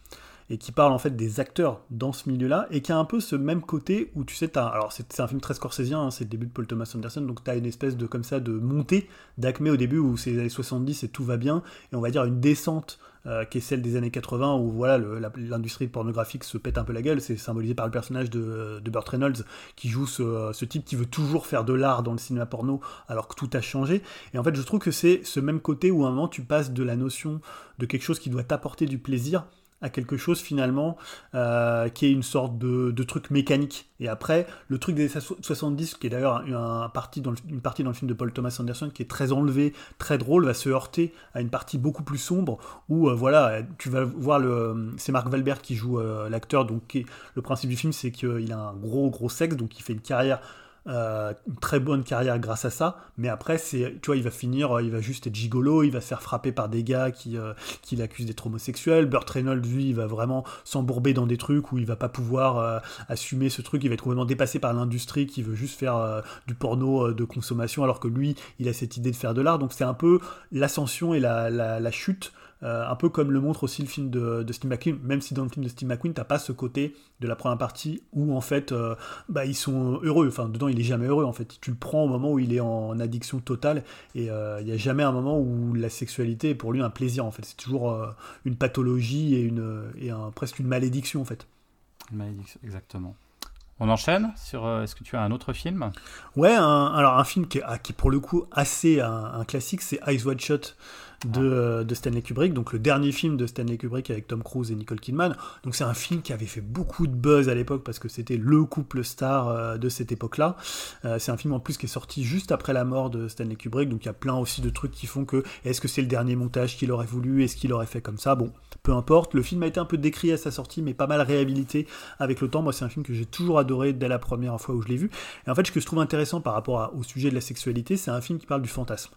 C: et qui parle en fait des acteurs dans ce milieu-là, et qui a un peu ce même côté où tu sais, as, alors c'est un film très scorsésien, hein, c'est le début de Paul Thomas Anderson, donc tu as une espèce de comme ça de montée d'acmé au début où c'est les années 70 et tout va bien, et on va dire une descente euh, qui est celle des années 80 où voilà l'industrie pornographique se pète un peu la gueule. C'est symbolisé par le personnage de, Burt Reynolds qui joue ce, ce, type qui veut toujours faire de l'art dans le cinéma porno alors que tout a changé. Et en fait, je trouve que c'est ce même côté où à un moment tu passes de la notion de quelque chose qui doit t'apporter du plaisir à quelque chose finalement euh, qui est une sorte de, truc mécanique. Et après, le truc des 70, qui est d'ailleurs un, partie dans une partie dans le film de Paul Thomas Anderson, qui est très enlevé, très drôle, va se heurter à une partie beaucoup plus sombre, où euh, voilà, tu vas voir. C'est Marc Valbert qui joue euh, l'acteur, donc le principe du film, c'est qu'il a un gros gros sexe, donc il fait une carrière euh, très bonne carrière grâce à ça, mais après, c'est, tu vois, il va finir, euh, il va juste être gigolo, il va se faire frapper par des gars qui, euh, qui l'accusent d'être homosexuel. Burt Reynolds, lui, il va vraiment s'embourber dans des trucs où il va pas pouvoir assumer ce truc, il va être complètement dépassé par l'industrie qui veut juste faire du porno de consommation, alors que lui, il a cette idée de faire de l'art. Donc c'est un peu l'ascension et la, la chute euh, un peu comme le montre aussi le film de, Steve McQueen, même si dans le film de Steve McQueen, t'as pas ce côté de la première partie où en fait euh, bah, ils sont heureux, enfin dedans il est jamais heureux en fait, tu le prends au moment où il est en addiction totale et euh, il n'y a jamais un moment où la sexualité est pour lui un plaisir en fait, c'est toujours une pathologie et, une, et un, presque une malédiction en fait.
B: Une malédiction, exactement. On enchaîne sur. Est-ce que tu as un autre film?
C: Ouais, alors un film qui est, ah, qui pour le coup assez un, classique, c'est Eyes Wide Shut de, de, Stanley Kubrick, donc le dernier film de Stanley Kubrick avec Tom Cruise et Nicole Kidman. Donc c'est un film qui avait fait beaucoup de buzz à l'époque parce que c'était le couple star euh, de cette époque-là. Euh, c'est un film en plus qui est sorti juste après la mort de Stanley Kubrick, donc il y a plein aussi de trucs qui font que est-ce que c'est le dernier montage qu'il aurait voulu, est-ce qu'il aurait fait comme ça? Bon, peu importe. Le film a été un peu décrit à sa sortie, mais pas mal réhabilité avec le temps. Moi, c'est un film que j'ai toujours adoré dès la première fois où je l'ai vu. Et en fait, ce que je trouve intéressant par rapport au sujet de la sexualité, c'est un film qui parle du fantasme.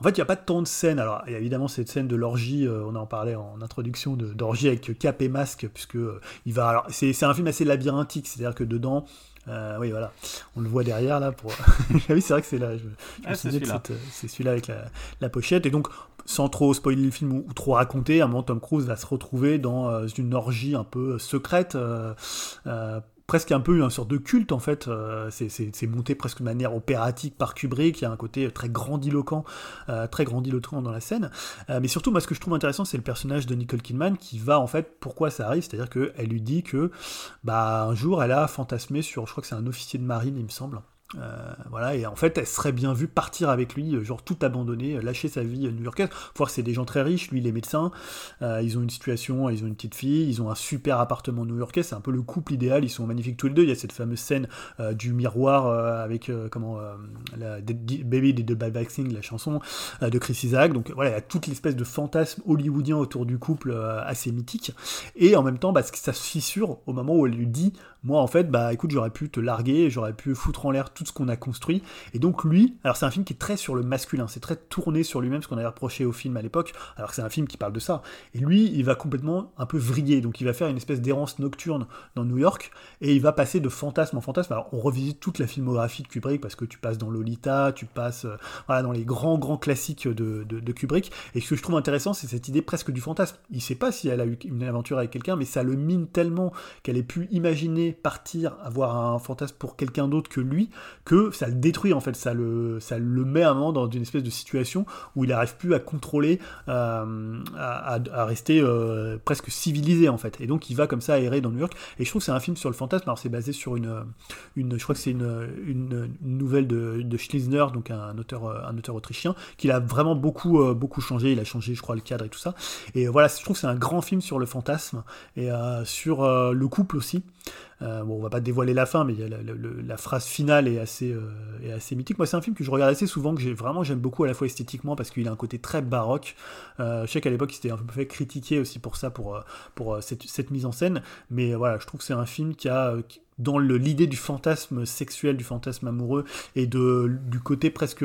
C: En fait, il n'y a pas tant de scènes. Alors, il y a évidemment cette scène de l'orgie, euh, on en parlait en introduction, d'orgie avec cap et masque, puisque euh, il va. Alors, c'est un film assez labyrinthique, c'est-à-dire que dedans. Euh, oui, voilà, on le voit derrière là. Pour... oui, c'est vrai que c'est là. Je,
B: ah, c'est celui-là.
C: C'est celui-là avec la, pochette. Et donc, sans trop spoiler le film ou, trop raconter, à un moment, Tom Cruise va se retrouver dans une orgie un peu secrète presque un peu une sorte de culte en fait. Euh, c'est monté presque de manière opératique par Kubrick. Il y a un côté très grandiloquent, euh, très grandiloquent dans la scène. Euh, mais surtout, moi, ce que je trouve intéressant, c'est le personnage de Nicole Kidman qui va en fait. Pourquoi ça arrive? C'est-à-dire qu'elle lui dit que, bah, un jour, elle a fantasmé sur, je crois que c'est un officier de marine, il me semble. Euh, voilà, et en fait, elle serait bien vue partir avec lui, euh, genre tout abandonner, euh, lâcher sa vie new-yorkaise. Voir c'est des gens très riches, lui, les médecins. ils ont une situation, ils ont une petite fille, ils ont un super appartement new-yorkais. C'est un peu le couple idéal. Ils sont magnifiques tous les deux. Il y a cette fameuse scène du miroir avec comment la Baby did the Bad Vaccine, la chanson de Chris Isaac. Donc voilà, il y a toute l'espèce de fantasme hollywoodien autour du couple assez mythique. Et en même temps, bah, ça se fissure au moment où elle lui dit moi en fait bah écoute j'aurais pu te larguer j'aurais pu foutre en l'air tout ce qu'on a construit. Et donc lui alors c'est un film qui est très sur le masculin c'est très tourné sur lui-même ce qu'on avait reproché au film à l'époque alors que c'est un film qui parle de ça. Et lui il va complètement un peu vriller donc il va faire une espèce d'errance nocturne dans New York et il va passer de fantasme en fantasme. Alors on revisite toute la filmographie de Kubrick parce que tu passes dans Lolita tu passes euh, voilà dans les grands grands classiques de, de, Kubrick. Et ce que je trouve intéressant c'est cette idée presque du fantasme. Il sait pas si elle a eu une aventure avec quelqu'un mais ça le mine tellement qu'elle ait pu imaginer partir, avoir un fantasme pour quelqu'un d'autre que lui, que ça le détruit en fait, ça le, ça le met à un moment dans une espèce de situation où il n'arrive plus à contrôler, euh, à, rester euh, presque civilisé en fait. Et donc il va comme ça errer dans New York. Et je trouve que c'est un film sur le fantasme. Alors c'est basé sur une, une, je crois que c'est une, une, nouvelle de, de donc un auteur, un auteur autrichien, qui a vraiment beaucoup, euh, beaucoup changé. Il a changé, je crois, le cadre et tout ça. Et voilà, je trouve que c'est un grand film sur le fantasme et sur le couple aussi. Euh, bon, on va pas dévoiler la fin, mais la, phrase finale est assez, euh, est assez mythique. Moi, c'est un film que je regarde assez souvent, que j'ai vraiment j'aime beaucoup à la fois esthétiquement parce qu'il a un côté très baroque. Euh, je sais qu'à l'époque, il s'était un peu fait critiquer aussi pour ça, pour, pour cette, mise en scène. Mais voilà, je trouve que c'est un film qui a dans l'idée du fantasme sexuel, du fantasme amoureux, et de, du côté presque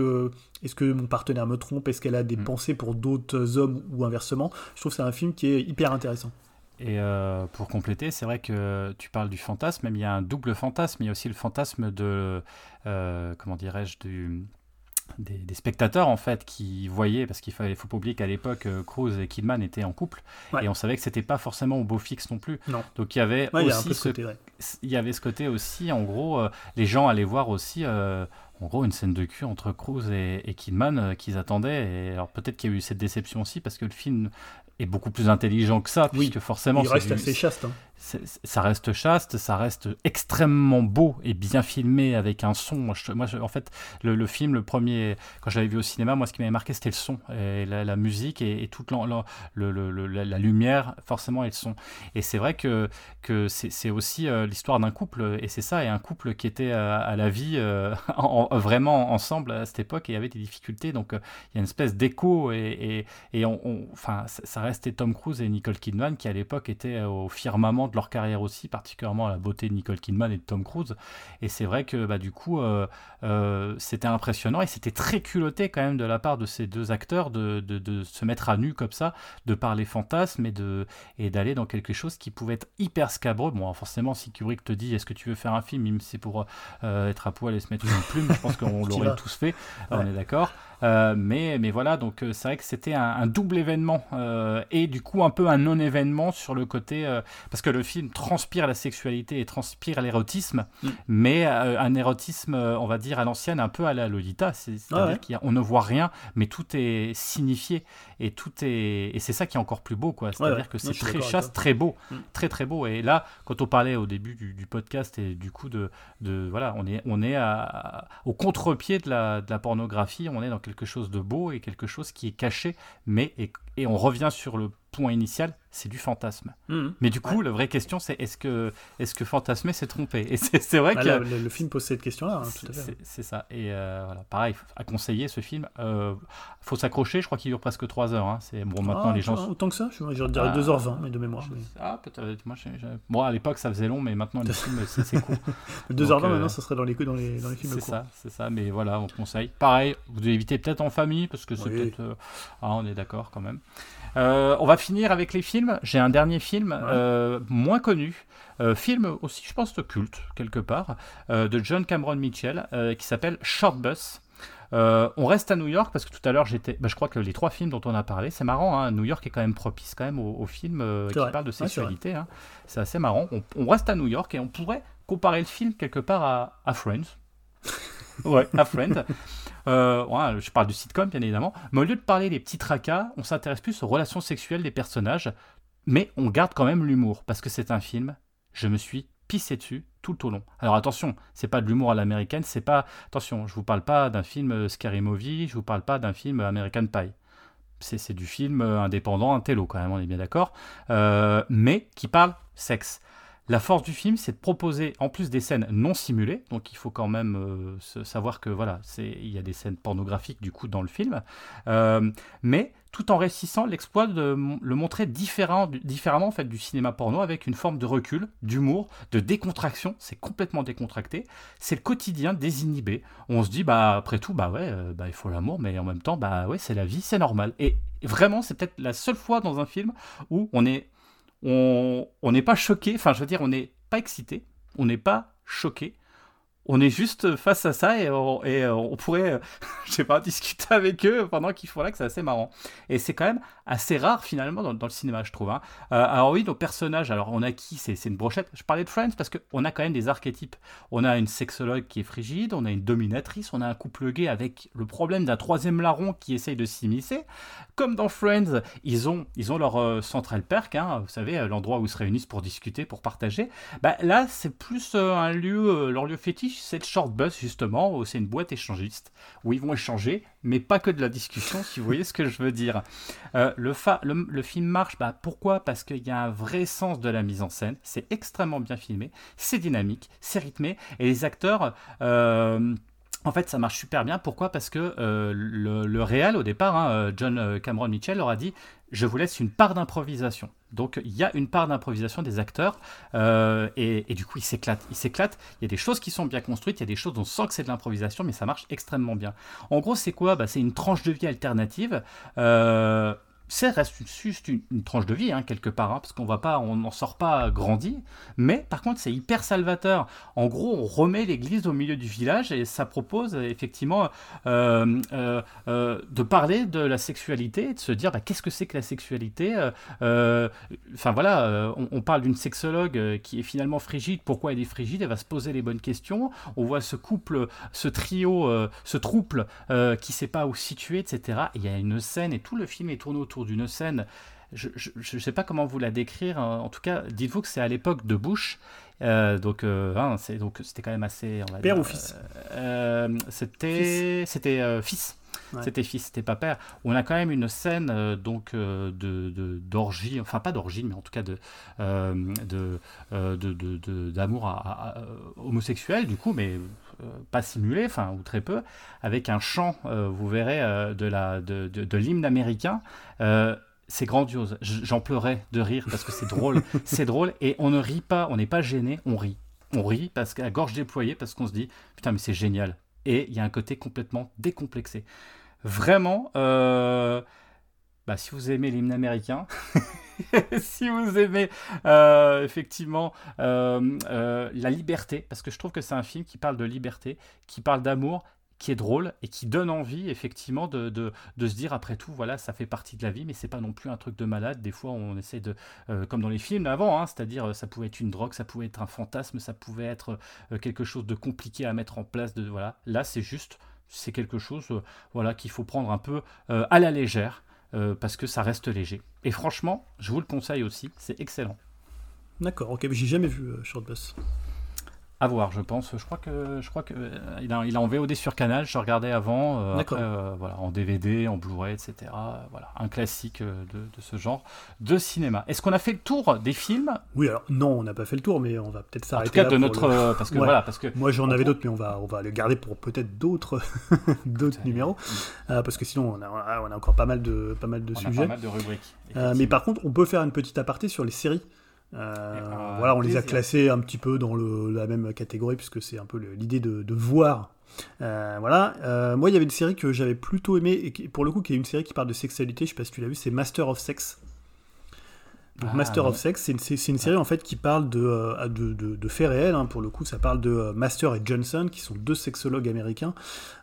C: est-ce que mon partenaire me trompe, est-ce qu'elle a des mm. pensées pour d'autres hommes ou inversement? Je trouve que c'est un film qui est hyper intéressant.
B: Et euh, pour compléter, c'est vrai que tu parles du fantasme, mais il y a un double fantasme. Il y a aussi le fantasme de, euh, comment dirais-je, du, des, spectateurs en fait qui voyaient, parce qu'il faut, faut pas oublier qu'à l'époque, euh, Cruz et Kidman étaient en couple, et on savait que c'était pas forcément au beau fixe non plus.
C: Non.
B: Donc il y avait aussi ce, côté, il y avait ce côté aussi, en gros, les gens allaient voir aussi en gros une scène de cul entre Cruz et, et Kidman qu'ils attendaient. Et alors peut-être qu'il y a eu cette déception aussi parce que le film est beaucoup plus intelligent que ça, puisque forcément...
C: Il reste assez chaste. Hein
B: ça reste chaste, ça reste extrêmement beau et bien filmé avec un son. Moi, en fait, le, film, le premier, quand je l'avais vu au cinéma, moi, ce qui m'avait marqué, c'était le son, et la, musique et, toute la, lumière, forcément, et le son. Et c'est vrai que, c'est aussi euh, l'histoire d'un couple, et c'est ça, et un couple qui était à, la vie euh, vraiment ensemble à cette époque et avait des difficultés. Donc, euh, il y a une espèce d'écho, et, ça restait Tom Cruise et Nicole Kidman qui, à l'époque, étaient au firmament de leur carrière aussi, particulièrement à la beauté de Nicole Kidman et de Tom Cruise. Et c'est vrai que bah, du coup, euh, euh, c'était impressionnant et c'était très culotté quand même de la part de ces deux acteurs de, de, se mettre à nu comme ça, de parler fantasmes et de et d'aller dans quelque chose qui pouvait être hyper scabreux. Bon, forcément, si Kubrick te dit est-ce que tu veux faire un film, c'est pour euh, être à poil et se mettre une plume, je pense qu'on l'aurait tous fait, on est d'accord. mais, mais voilà, donc c'est vrai que c'était un, double événement et du coup un peu un non-événement sur le côté. parce que le film transpire la sexualité et transpire l'érotisme,
C: Mm.
B: mais euh, un érotisme, euh, on va dire, à l'ancienne, un peu à la Lolita. C'est- C'est-à-dire
C: ouais.
B: qu'on ne voit rien, mais tout est signifié et tout est. Et c'est ça qui est encore plus beau, quoi. C'est-à-dire
C: ouais.
B: que c'est très
C: toi.
B: très beau,
C: Mm.
B: très très beau. Et là, quand on parlait au début du, du podcast et du coup de, de voilà, on est on est à- au contre-pied de la, de la pornographie. On est dans quelque chose de beau et quelque chose qui est caché, mais et, et on revient sur le point initial, c'est du fantasme.
C: Mhm.
B: Mais du coup, la vraie question, c'est est-ce que, est-ce que fantasmer s'est trompé Et c'est vrai
C: Ah,
B: que
C: le, le film pose cette question-là, hein, tout à fait.
B: c'est ça. Et euh, voilà, pareil, à conseiller ce film. Euh, faut s'accrocher, je crois qu'il dure presque 3 heures. hein. C'est bon, maintenant
C: Ah,
B: les gens.
C: Autant que ça, je, je dirais
B: Ah,
C: 2h20, mais de mémoire. mais-
B: Ah, peut-être. Moi, bon, à l'époque, ça faisait long, mais maintenant les films, c'est court.
C: 2h20
B: euh,
C: maintenant, ça serait dans les, dans les, dans les films
B: C'est ça, c'est ça. Mais voilà, on conseille. Pareil, vous devez éviter peut-être en famille parce que c'est
C: Oui.
B: peut-être. euh, Ah, on est d'accord quand même. Euh, on va finir avec les films. J'ai un dernier film euh, moins connu. euh, film aussi, je pense, de culte, quelque part, de John Cameron Mitchell, qui s'appelle Short Bus. Euh, on reste à New York parce que tout à l'heure j'étais. bah, je crois que les trois films dont on a parlé, c'est marrant. hein, New York est quand même propice quand même aux, aux films euh, qui
C: vrai.
B: parlent de
C: Ouais, c'est vrai.
B: sexualité. hein. c'est assez marrant. On, on reste à New York et on pourrait comparer le film quelque part à, à Friends. ouais, à Friends. Euh, je parle du sitcom bien évidemment. Mais au lieu de parler des petits tracas, on s'intéresse plus aux relations sexuelles des personnages. Mais on garde quand même l'humour parce que c'est un film. Je me suis pissé dessus tout au long. Alors attention, c'est pas de l'humour à l'américaine, c'est pas. Attention, je vous parle pas d'un film euh, Scary Movie, je vous parle pas d'un film American Pie. C'est du film euh, indépendant, un télo quand même, on est bien d'accord. Euh, mais qui parle sexe. La force du film, c'est de proposer en plus des scènes non simulées, donc il faut quand même euh, savoir que voilà, il y a des scènes pornographiques du coup dans le film, Euh, mais tout en réussissant l'exploit de le montrer différemment en fait du cinéma porno avec une forme de recul, d'humour, de décontraction. C'est complètement décontracté. C'est le quotidien désinhibé. On se dit bah après tout bah ouais, euh, bah il faut l'amour, mais en même temps bah ouais c'est la vie, c'est normal. Et vraiment c'est peut-être la seule fois dans un film où on est on n'est pas choqué, enfin je veux dire on n'est pas excité, on n'est pas choqué, on est juste face à ça et on, euh, pourrait, euh, je sais pas, discuter avec eux pendant qu'ils font là, que c'est assez marrant. Et c'est quand même assez rare finalement dans, le cinéma, je trouve. hein. Euh, alors oui, nos personnages, alors on a qui? C'est une brochette. Je parlais de Friends parce qu'on a quand même des archétypes. On a une sexologue qui est frigide, on a une dominatrice, on a un couple gay avec le problème d'un troisième larron qui essaye de s'immiscer. Comme dans Friends, ils ont, ils ont leur euh, Central Perk, hein, vous savez, l'endroit où ils se réunissent pour discuter, pour partager. Bah, là, c'est plus un lieu, leur lieu fétiche, c'est le short bus justement, c'est une boîte échangiste, où ils vont échanger, mais pas que de la discussion, si vous voyez ce que je veux dire. Euh, le, fa- le, le film marche, bah, pourquoi? Parce qu'il y a un vrai sens de la mise en scène, c'est extrêmement bien filmé, c'est dynamique, c'est rythmé, et les acteurs... euh, en fait, ça marche super bien. Pourquoi? Parce que euh, le, le réal, au départ, hein, euh, John euh, Cameron Mitchell leur a dit Je vous laisse une part d'improvisation. Donc, il y a une part d'improvisation des acteurs. et, du coup, ils s'éclatent. Ils s'éclatent. Il y a des choses qui sont bien construites. Il y a des choses dont on sent que c'est de l'improvisation, mais ça marche extrêmement bien. En gros, c'est quoi? Bah, C'est une tranche de vie alternative. C'est reste juste une, tranche de vie hein, quelque part, hein, parce qu'on n'en sort pas grandi. Mais par contre, c'est hyper salvateur. En gros, on remet l'église au milieu du village et ça propose effectivement euh, euh, euh, de parler de la sexualité, de se dire bah, qu'est-ce que c'est que la sexualité. Enfin voilà, on, parle d'une sexologue qui est finalement frigide. Pourquoi elle est frigide? Elle va se poser les bonnes questions. On voit ce couple, ce trio, ce trouble qui sait pas où se situer, etc. Et il y a une scène et tout le film est tourné autour d'une scène. Je ne sais pas comment vous la décrire. hein. En tout cas, dites-vous que c'est à l'époque de Bush. Euh, donc, euh, hein, c'est donc c'était quand même assez. On va
C: Père
B: dire,
C: ou fils
B: euh, euh, C'était c'était fils.
C: Ouais.
B: C'était fils, c'était pas père. On a quand même une scène euh, donc euh, de de- d'orgie, enfin pas d'orgie, mais en tout cas de euh, d'amour à- à- à- homosexuel du coup, mais pas simulé, enfin ou très peu, avec un chant, euh, vous verrez, euh, de la de, de- de l'hymne américain. Euh, c'est grandiose. J'en pleurais de rire parce que c'est drôle. c'est drôle et on ne rit pas, on n'est pas gêné, on rit. On rit parce qu'à gorge déployée parce qu'on se dit putain mais c'est génial. Et il y a un côté complètement décomplexé. Vraiment, euh, bah, si vous aimez l'hymne américain, si vous aimez euh, effectivement euh, euh, la liberté, parce que je trouve que c'est un film qui parle de liberté, qui parle d'amour, qui est drôle et qui donne envie effectivement de, de, se dire après tout voilà ça fait partie de la vie mais c'est pas non plus un truc de malade. Des fois on essaie de comme dans les films avant hein, c'est-à-dire ça pouvait être une drogue ça pouvait être un fantasme ça pouvait être quelque chose de compliqué à mettre en place de voilà. Là c'est juste c'est quelque chose voilà qu'il faut prendre un peu à la légère parce que ça reste léger. Et franchement je vous le conseille aussi c'est excellent.
C: D'accord ok j'ai jamais vu Short Bus
B: à voir, je pense. Je crois que je crois que euh, il a, il a en VOD sur Canal. Je regardais avant. Euh, après, euh, voilà, en DVD, en Blu-ray, etc. Voilà, un classique de, de, ce genre de cinéma. Est-ce qu'on a fait le tour des films?
C: Oui, alors non, on n'a pas fait le tour, mais on va peut-être s'arrêter.
B: En tout cas, de notre parce que voilà, parce que
C: moi j'en avais d'autres, mais on va on va le garder pour peut-être d'autres d'autres numéros, parce que sinon on a, on a encore pas mal de pas mal de
B: on
C: sujets,
B: a pas mal de rubriques.
C: mais par contre, on peut faire une petite aparté sur les séries. Euh, voilà, on les a classés un petit peu dans le, la même catégorie puisque c'est un peu l'idée de, de, voir. Euh, voilà. Euh, moi, il y avait une série que j'avais plutôt aimé et qui, pour le coup, qui est une série qui parle de sexualité. Je sais pas si tu l'as vu, c'est Master of Sex. Donc, ah, Master of Sex, c'est une, une, série en fait qui parle de, euh, de, de, de faits réels. Hein, pour le coup, ça parle de euh, Master et Johnson, qui sont deux sexologues américains,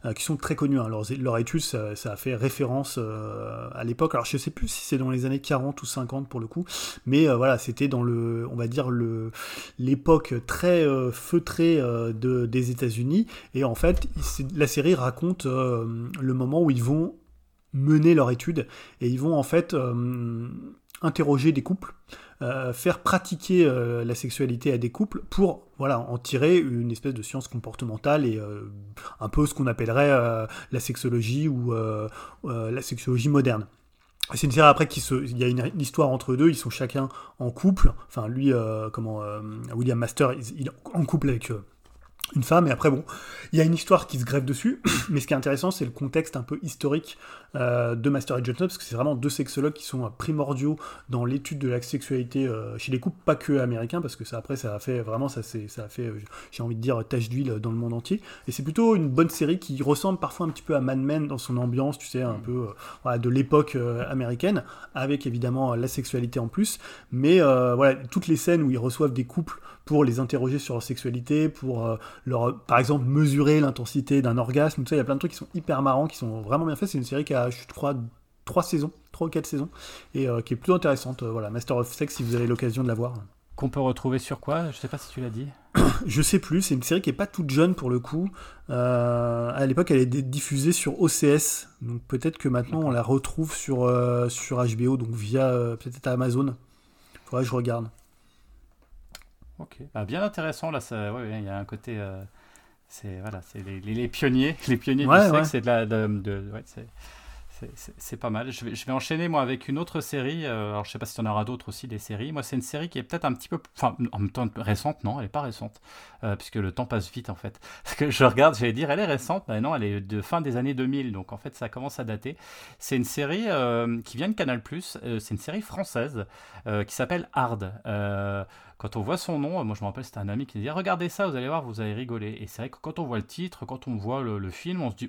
C: euh, qui sont très connus. Hein. Leur, leur, étude, ça, ça, a fait référence à l'époque. Alors, je sais plus si c'est dans les années 40 ou 50 pour le coup, mais voilà, c'était dans le, on va dire le l'époque très feutrée de, des États-Unis. Et en fait, la série raconte le moment où ils vont mener leur étude et ils vont en fait interroger des couples, euh, faire pratiquer euh, la sexualité à des couples pour voilà en tirer une espèce de science comportementale et euh, un peu ce qu'on appellerait la sexologie ou la sexologie moderne. C'est une série après qui se, il y a une, histoire entre eux deux, ils sont chacun en couple. Enfin lui, comment William Master, il, est en couple avec une femme, et après, bon, il y a une histoire qui se greffe dessus, mais ce qui est intéressant, c'est le contexte un peu historique de Master et Johnson, parce que c'est vraiment deux sexologues qui sont euh, primordiaux dans l'étude de la sexualité euh, chez les couples, pas que américains, parce que ça, après, ça a fait vraiment, ça, ça a fait, j'ai envie de dire, tache d'huile dans le monde entier, et c'est plutôt une bonne série qui ressemble parfois un petit peu à Mad Men dans son ambiance, tu sais, un mm. peu voilà, de l'époque américaine, avec évidemment la sexualité en plus, mais voilà, toutes les scènes où ils reçoivent des couples pour les interroger sur leur sexualité, pour euh, leur, par exemple, mesurer l'intensité d'un orgasme. Tout ça, il y a plein de trucs qui sont hyper marrants, qui sont vraiment bien faits. C'est une série qui a, je crois, trois saisons, trois ou quatre saisons, et euh, qui est plutôt intéressante. Euh, voilà, Master of Sex, si vous avez l'occasion de la voir.
B: Qu'on peut retrouver sur quoi? Je sais pas si tu l'as dit.
C: je sais plus, c'est une série qui est pas toute jeune pour le coup. à l'époque, elle est diffusée sur OCS, donc peut-être que maintenant on la retrouve sur, sur HBO, donc via peut-être Amazon. Faudrait que je regarde.
B: Ok, bah, bien intéressant là. Ça, il y a un côté, euh, c'est voilà, c'est les, les, pionniers, les pionniers du sexe et de la, de, de ouais, c'est pas mal. Je vais, enchaîner moi avec une autre série. Euh, alors je sais pas si tu en auras d'autres aussi des séries. Moi c'est une série qui est peut-être un petit peu, enfin en même temps récente. Non, elle est pas récente euh, puisque le temps passe vite en fait. Parce que je regarde, j'allais dire elle est récente, mais non, elle est de fin des années 2000. Donc en fait ça commence à dater. C'est une série euh, qui vient de Canal+. c'est une série française qui s'appelle Hard. quand on voit son nom, moi je me rappelle c'était un ami qui disait regardez ça, vous allez voir, vous allez rigoler. Et c'est vrai que quand on voit le titre, quand on voit le, film, on se dit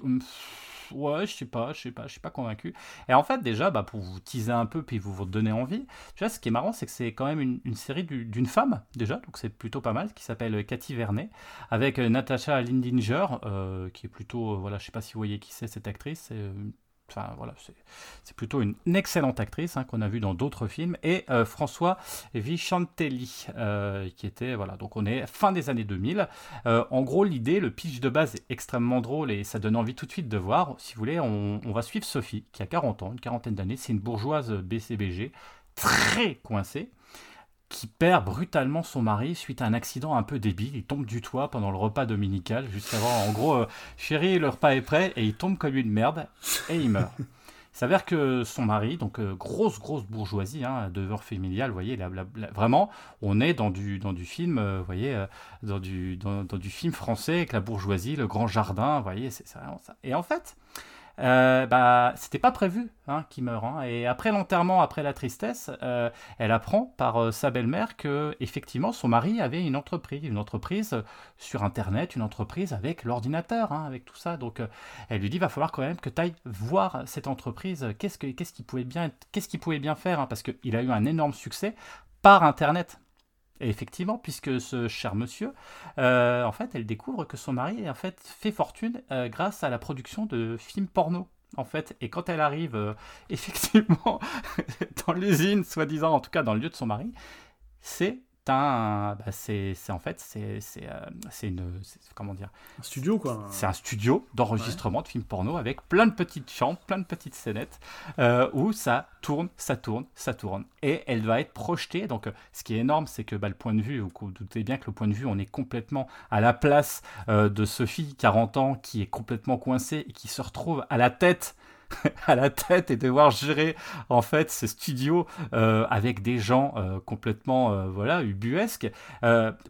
B: ouais, je sais pas, je sais pas, je suis pas convaincu. Et en fait, déjà, bah, pour vous teaser un peu, puis vous vous donner envie, vois, ce qui est marrant, c'est que c'est quand même une, série d'une femme, déjà, donc c'est plutôt pas mal, qui s'appelle Cathy Vernet, avec euh, Natasha Lindinger, euh, qui est plutôt, euh, voilà, je sais pas si vous voyez qui c'est cette actrice, c'est Enfin voilà, c'est plutôt une, excellente actrice hein, qu'on a vue dans d'autres films. Et euh, François Vichantelli, euh, qui était voilà, donc on est fin des années 2000. Euh, en gros, l'idée, le pitch de base est extrêmement drôle et ça donne envie tout de suite de voir. Si vous voulez, on, on va suivre Sophie, qui a 40 ans, une quarantaine d'années. C'est une bourgeoise BCBG, très coincée qui perd brutalement son mari suite à un accident un peu débile. Il tombe du toit pendant le repas dominical, juste avant. En gros, euh, chérie, le repas est prêt, et il tombe comme une merde, et il meurt. Il s'avère que son mari, donc euh, grosse, grosse bourgeoisie, hein, devoir familial, vous voyez, vraiment, on est dans du, dans du film, euh, vous voyez, dans, du, dans, dans, du film français avec la bourgeoisie, le grand jardin, vous voyez, c'est vraiment ça. Et en fait, euh, bah, c'était pas prévu hein, qu'il meure. Hein. Et après l'enterrement, après la tristesse, euh, elle apprend par euh, sa belle-mère que effectivement son mari avait une entreprise, une entreprise sur Internet, une entreprise avec l'ordinateur, hein, avec tout ça. Donc elle lui dit va falloir quand même que tu ailles voir cette entreprise. Qu'est-ce pouvait bien, qu'est-ce qu'il pouvait bien faire, parce qu'il a eu un énorme succès par Internet. Et effectivement, puisque ce cher monsieur, euh, en fait, elle découvre que son mari en fait fait fortune euh, grâce à la production de films porno. En fait, et quand elle arrive euh, effectivement dans l'usine, soi-disant, en tout cas dans le lieu de son mari, c'est bah, c'est en fait c'est c'est une comment dire
C: un studio quoi.
B: c'est un studio d'enregistrement de films porno avec plein de petites chambres plein de petites scénettes euh, où ça tourne ça tourne ça tourne. Et elle va être projetée. Donc ce qui est énorme c'est que bah, le point de vue vous, doutez bien que le point de vue on est complètement à la place euh, de Sophie 40 ans qui est complètement coincée et qui se retrouve à la tête à la tête et devoir gérer en fait ce studio euh, avec des gens euh, complètement euh, voilà ubuesques.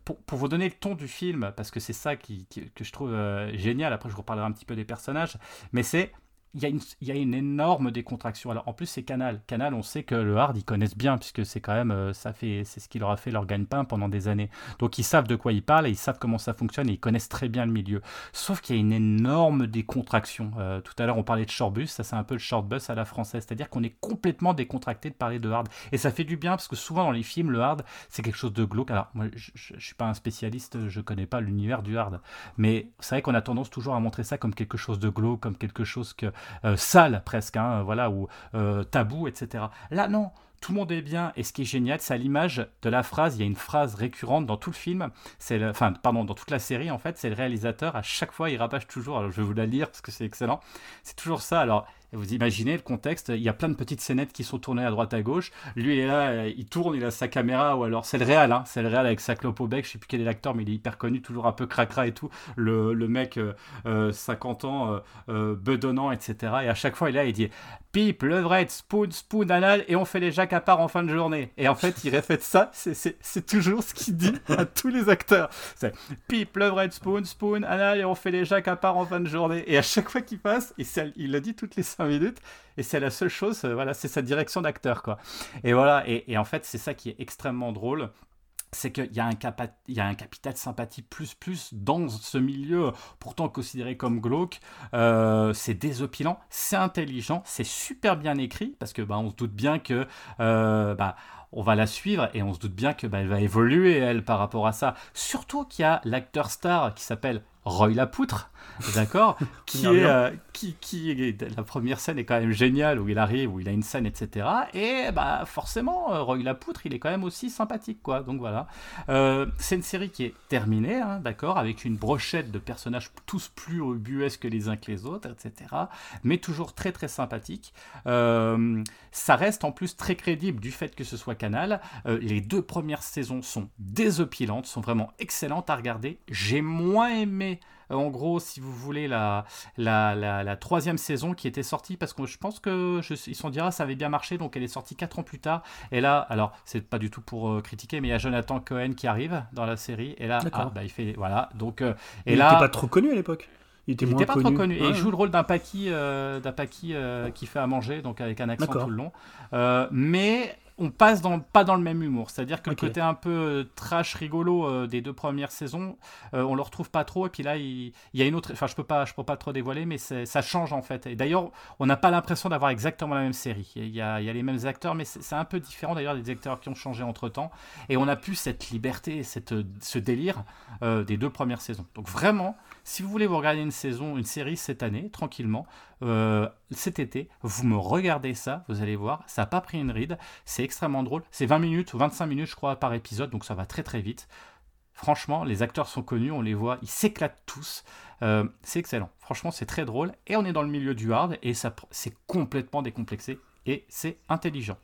B: Pour, pour, vous donner le ton du film, parce que c'est ça qui, que je trouve génial, après je reparlerai un petit peu des personnages, mais c'est il y, a une, énorme décontraction. Alors en plus c'est Canal. Canal, on sait que le hard ils connaissent bien puisque c'est quand même euh, ça fait c'est ce qui leur a fait leur gagne-pain pendant des années. Donc ils savent de quoi ils parlent et ils savent comment ça fonctionne et ils connaissent très bien le milieu. Sauf qu'il y a une énorme décontraction. Euh, tout à l'heure on parlait de shortbus, ça c'est un peu le shortbus à la française, c'est-à-dire qu'on est complètement décontracté de parler de hard et ça fait du bien parce que souvent dans les films le hard c'est quelque chose de glauque. Alors moi je, je, suis pas un spécialiste, je connais pas l'univers du hard, mais c'est vrai qu'on a tendance toujours à montrer ça comme quelque chose de glauque, comme quelque chose que sale presque, hein, voilà, ou euh, tabou, etc. Là, non, tout le monde est bien. Et ce qui est génial, c'est à l'image de la phrase. Il y a une phrase récurrente dans tout le film. C'est enfin, pardon, dans toute la série en fait. C'est le réalisateur. À chaque fois, il rabâche toujours. Alors, je vais vous la lire parce que c'est excellent. C'est toujours ça. Alors, vous imaginez le contexte, il y a plein de petites scénettes qui sont tournées à droite à gauche. Lui, il est là, il tourne, il a sa caméra, ou alors c'est le réel, hein, c'est le réel avec sa clope au bec, je sais plus quel est l'acteur, mais il est hyper connu, toujours un peu cracra et tout. Le, le mec, 50 euh, euh, ans, euh, bedonnant, etc. Et à chaque fois, il est là, il dit pipe, levrette, spoon, spoon, anal, et on fait les jacques à part en fin de journée. Et en fait, il répète ça, c'est toujours ce qu'il dit à tous les acteurs. C'est pipe, levrette, spoon, spoon, anal, et on fait les jacques à part en fin de journée. Et à chaque fois qu'il passe, et il le dit toutes les minutes et c'est la seule chose, euh, voilà, c'est sa direction d'acteur, quoi. Et voilà, et, en fait, c'est ça qui est extrêmement drôle c'est qu'il y, a un y a un capital sympathie plus plus dans ce milieu pourtant considéré comme glauque. Euh, c'est désopilant, c'est intelligent, c'est super bien écrit parce que bah, on se doute bien que euh, bah, on va la suivre et on se doute bien que bah, elle va évoluer elle par rapport à ça. Surtout qu'il y a l'acteur star qui s'appelle Roy Lapoutre, d'accord qui est euh, qui, qui la première scène est quand même géniale où il arrive où il a une scène etc et bah forcément euh, Roy Lapoutre il est quand même aussi sympathique quoi donc voilà. Euh, c'est une série qui est terminée hein, d'accord avec une brochette de personnages tous plus buesques que les uns que les autres etc mais toujours très très sympathique. Ça reste en plus très crédible du fait que ce soit Canal. Les deux premières saisons sont désopilantes sont vraiment excellentes à regarder. J'ai moins aimé euh, en gros, si vous voulez, la, la, la, troisième saison qui était sortie, parce que je pense que je, ils sont dira ça avait bien marché, donc elle est sortie 4 ans plus tard. Et là, alors, c'est pas du tout pour euh, critiquer, mais il y a Jonathan Cohen qui arrive dans la série, et là, ah, bah, il fait. Voilà, donc. Euh, et
C: il
B: n'était
C: pas trop connu à l'époque.
B: Il était, pas trop connu. Et il joue le rôle d'un Paki, d'un Paki qui fait à manger, donc avec un accent tout le long. mais on passe dans, pas dans le même humour. C'est-à-dire que le côté un peu euh, trash rigolo euh, des deux premières saisons, euh, on le retrouve pas trop. Et puis là, il, y a une autre. Enfin, je peux pas, je peux pas trop dévoiler, mais ça change en fait. Et d'ailleurs, on n'a pas l'impression d'avoir exactement la même série. Il y a, les mêmes acteurs, mais c'est un peu différent d'ailleurs des acteurs qui ont changé entre temps. Et on a plus cette liberté, cette, ce délire des deux premières saisons. Donc vraiment, si vous voulez vous regarder une saison, une série cette année, tranquillement, euh, cet été, vous me regardez ça, vous allez voir, ça n'a pas pris une ride, c'est extrêmement drôle, c'est 20 minutes ou 25 minutes je crois par épisode, donc ça va très très vite. Franchement, les acteurs sont connus, on les voit, ils s'éclatent tous. Euh, c'est excellent. Franchement, c'est très drôle. Et on est dans le milieu du hard et ça, c'est complètement décomplexé et c'est intelligent.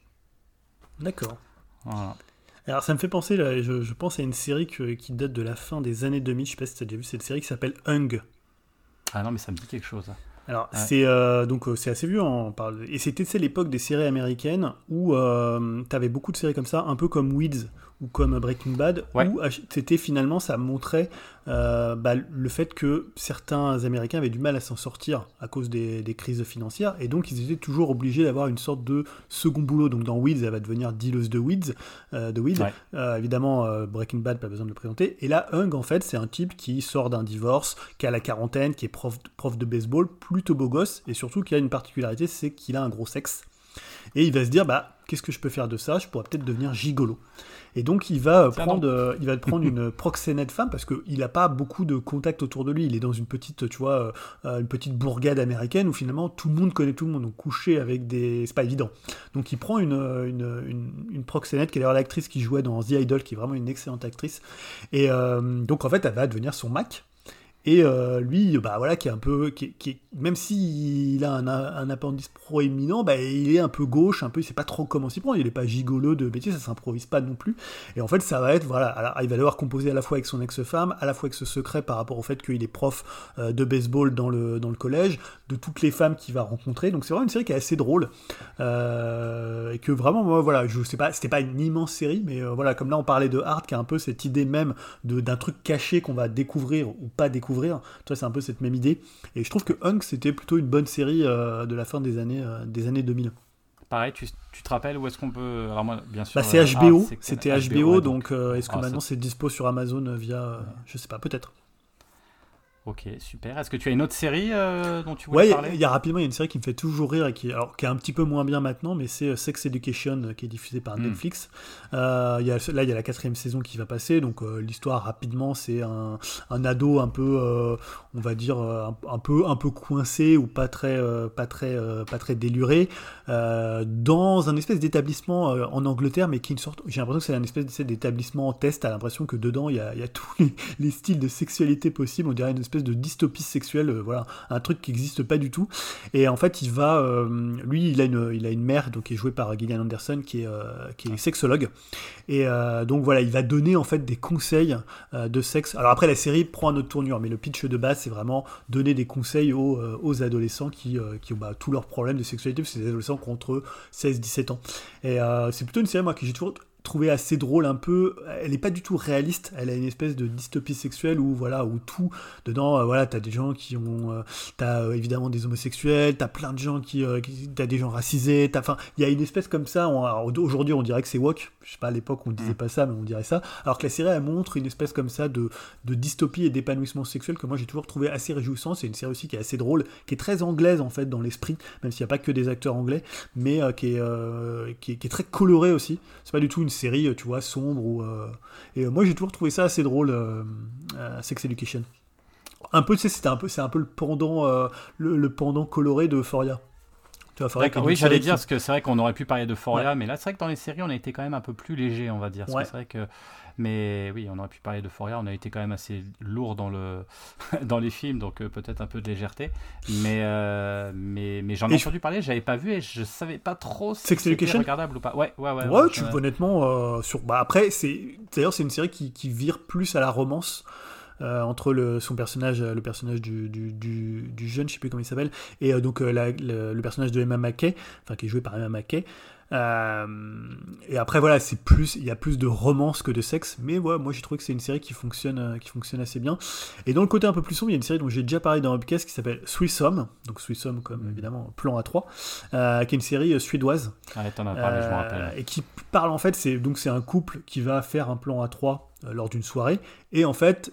C: D'accord. Voilà. Alors ça me fait penser, je, pense à une série qui date de la fin des années 2000, je sais pas si tu as déjà vu cette série qui s'appelle Hung.
B: Ah non mais ça me dit quelque chose.
C: Alors c'est euh, donc euh, c'est assez vieux, on parle et c'était l'époque des séries américaines où euh, tu avais beaucoup de séries comme ça, un peu comme Weeds ou comme Breaking Bad, où c'était finalement, ça montrait euh, bah, le fait que certains Américains avaient du mal à s'en sortir à cause des, crises financières, et donc ils étaient toujours obligés d'avoir une sorte de second boulot. Donc dans Weeds, elle va devenir dealeuse de Weeds, euh, de weeds. Euh, évidemment, Breaking Bad, pas besoin de le présenter. Et là, Hung, en fait, c'est un type qui sort d'un divorce, qui a la quarantaine, qui est prof, prof de baseball, plutôt beau gosse, et surtout qui a une particularité, c'est qu'il a un gros sexe. Et il va se dire, bah, qu'est-ce que je peux faire de ça? Je pourrais peut-être devenir gigolo. Et donc il va prendre, euh, il va prendre une proxénète femme parce qu'il n'a pas beaucoup de contacts autour de lui. Il est dans une petite, tu vois, euh, une petite bourgade américaine où finalement tout le monde connaît tout le monde. Donc coucher avec des, c'est pas évident. Donc il prend une une, une, proxénète qui est d'ailleurs l'actrice qui jouait dans The Idol, qui est vraiment une excellente actrice. Et euh, donc en fait elle va devenir son Mac. Et euh, lui, bah voilà, qui est un peu, qui, qui même s'il a un, appendice proéminent, bah, il est un peu gauche, un peu, il sait pas trop comment s'y prendre. Il est pas gigolo de métier, ça s'improvise pas non plus. Et en fait, ça va être, voilà, alors, il va devoir composer à la fois avec son ex-femme, à la fois avec ce secret par rapport au fait qu'il est prof euh, de baseball dans le dans le collège, de toutes les femmes qu'il va rencontrer. Donc c'est vraiment une série qui est assez drôle euh, et que vraiment, moi, voilà, je sais pas, c'était pas une immense série, mais voilà, comme là on parlait de Hart, qui a un peu cette idée même d'un truc caché qu'on va découvrir ou pas découvrir toi, c'est un peu cette même idée. Et je trouve que Hunk, c'était plutôt une bonne série euh, de la fin des années, euh, des années 2000.
B: Pareil, tu, te rappelles où est-ce qu'on peut. Alors, moi, bien sûr.
C: Bah, c'est HBO, euh, c'était HBO, donc est-ce que ah, maintenant c'est dispo sur Amazon via. Je sais pas, peut-être.
B: Ok, super. Est-ce que tu as une autre série euh, dont tu voulais ouais, parler
C: il y a rapidement, il y a une série qui me fait toujours rire et qui, alors, qui est un petit peu moins bien maintenant, mais c'est euh, Sex Education euh, qui est diffusée par hmm. Netflix. il y a, là, il y a la quatrième saison qui va passer, donc l'histoire rapidement, c'est un, un, ado un peu, on va dire, un, peu, un peu coincé ou pas très, pas très, pas très déluré, dans un espèce d'établissement en Angleterre, mais qui est une sorte, j'ai l'impression que c'est un espèce d'établissement en test, à l'impression que dedans, il y a, il y a tous les, les, styles de sexualité possibles, on dirait une espèce de dystopie sexuelle, euh, voilà, un truc qui n'existe pas du tout. Et en fait, il va, euh, lui, il a une, il a une mère donc qui est jouée par Gillian Anderson, qui est, euh, qui est sexologue. Et donc voilà, il va donner en fait des conseils de sexe. Alors après, la série prend un autre tournure, mais le pitch de base, c'est vraiment donner des conseils aux, aux adolescents qui, qui ont bah, tous leurs problèmes de sexualité, parce que c'est des adolescents qui ont entre 16-17 ans. Et c'est plutôt une série, moi, que j'ai toujours trouvé assez drôle un peu elle n'est pas du tout réaliste elle a une espèce de dystopie sexuelle où voilà où tout dedans euh, voilà t'as des gens qui ont euh, t'as euh, évidemment des homosexuels t'as plein de gens qui, t'as des gens racisés t'as enfin il y a une espèce comme ça aujourd'hui on dirait que c'est woke je sais pas à l'époque on disait mm. pas ça mais on dirait ça alors que la série elle montre une espèce comme ça de, de dystopie et d'épanouissement sexuel que moi j'ai toujours trouvé assez réjouissant c'est une série aussi qui est assez drôle qui est très anglaise en fait dans l'esprit même s'il n'y a pas que des acteurs anglais mais qui, est, qui, est, qui est très colorée aussi c'est pas du tout une série, euh, tu vois, sombre. Ou, euh, et euh, moi, j'ai toujours trouvé ça assez drôle, Sex Education. Un peu, tu sais, c'était un peu, c'est un peu le pendant, le, pendant coloré de Foria.
B: Tu vois, oui, j'allais dire, parce que c'est vrai qu'on aurait pu parler de Foria, mais là, c'est vrai que dans les séries, on a été quand même un peu plus léger, on va dire. C'est vrai que mais oui, on aurait pu parler de Foria, on a été quand même assez lourd dans, le dans les films, donc euh, peut-être un peu de légèreté. Mais, euh, mais, mais j'en ai entendu parler, j'avais pas vu et je savais pas trop si c'était regardable ou pas. Ouais, ouais, ouais.
C: Ouais, tu, honnêtement, euh, sur... bah, après, d'ailleurs, c'est une série qui, qui, vire plus à la romance. Entre le, son personnage, le personnage du, du, du, jeune, je sais plus comment il s'appelle, et donc le, personnage de Emma Mackey, enfin qui est joué par Emma Mackey, euh, et après voilà, c'est plus, il y a plus de romance que de sexe, mais ouais, moi j'ai trouvé que c'est une série qui fonctionne, euh, qui fonctionne assez bien. Et dans le côté un peu plus sombre, il y a une série dont j'ai déjà parlé dans podcast qui s'appelle Swiss Home, donc Swiss Home comme mm. évidemment plan A3, euh, qui est une série suédoise.
B: Ah, t'en as parlé, je me rappelle.
C: Et qui parle en fait, c'est donc c'est un couple qui va faire un plan A3 lors d'une soirée, et en fait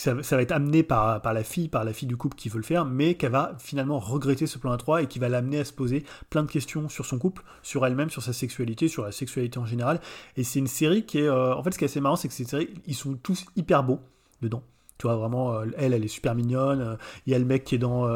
C: ça, va être amené par, par la fille, par la fille du couple qui veut le faire, mais qu'elle va finalement regretter ce plan à 3 et qui va l'amener à se poser plein de questions sur son couple, sur elle-même, sur sa sexualité, sur la sexualité en général. Et c'est une série qui est. Euh, en fait, ce qui est assez marrant, c'est que ces séries, ils sont tous hyper beaux dedans. Tu vois, vraiment, euh, elle, elle est super mignonne. Euh, il y a le mec qui est dans,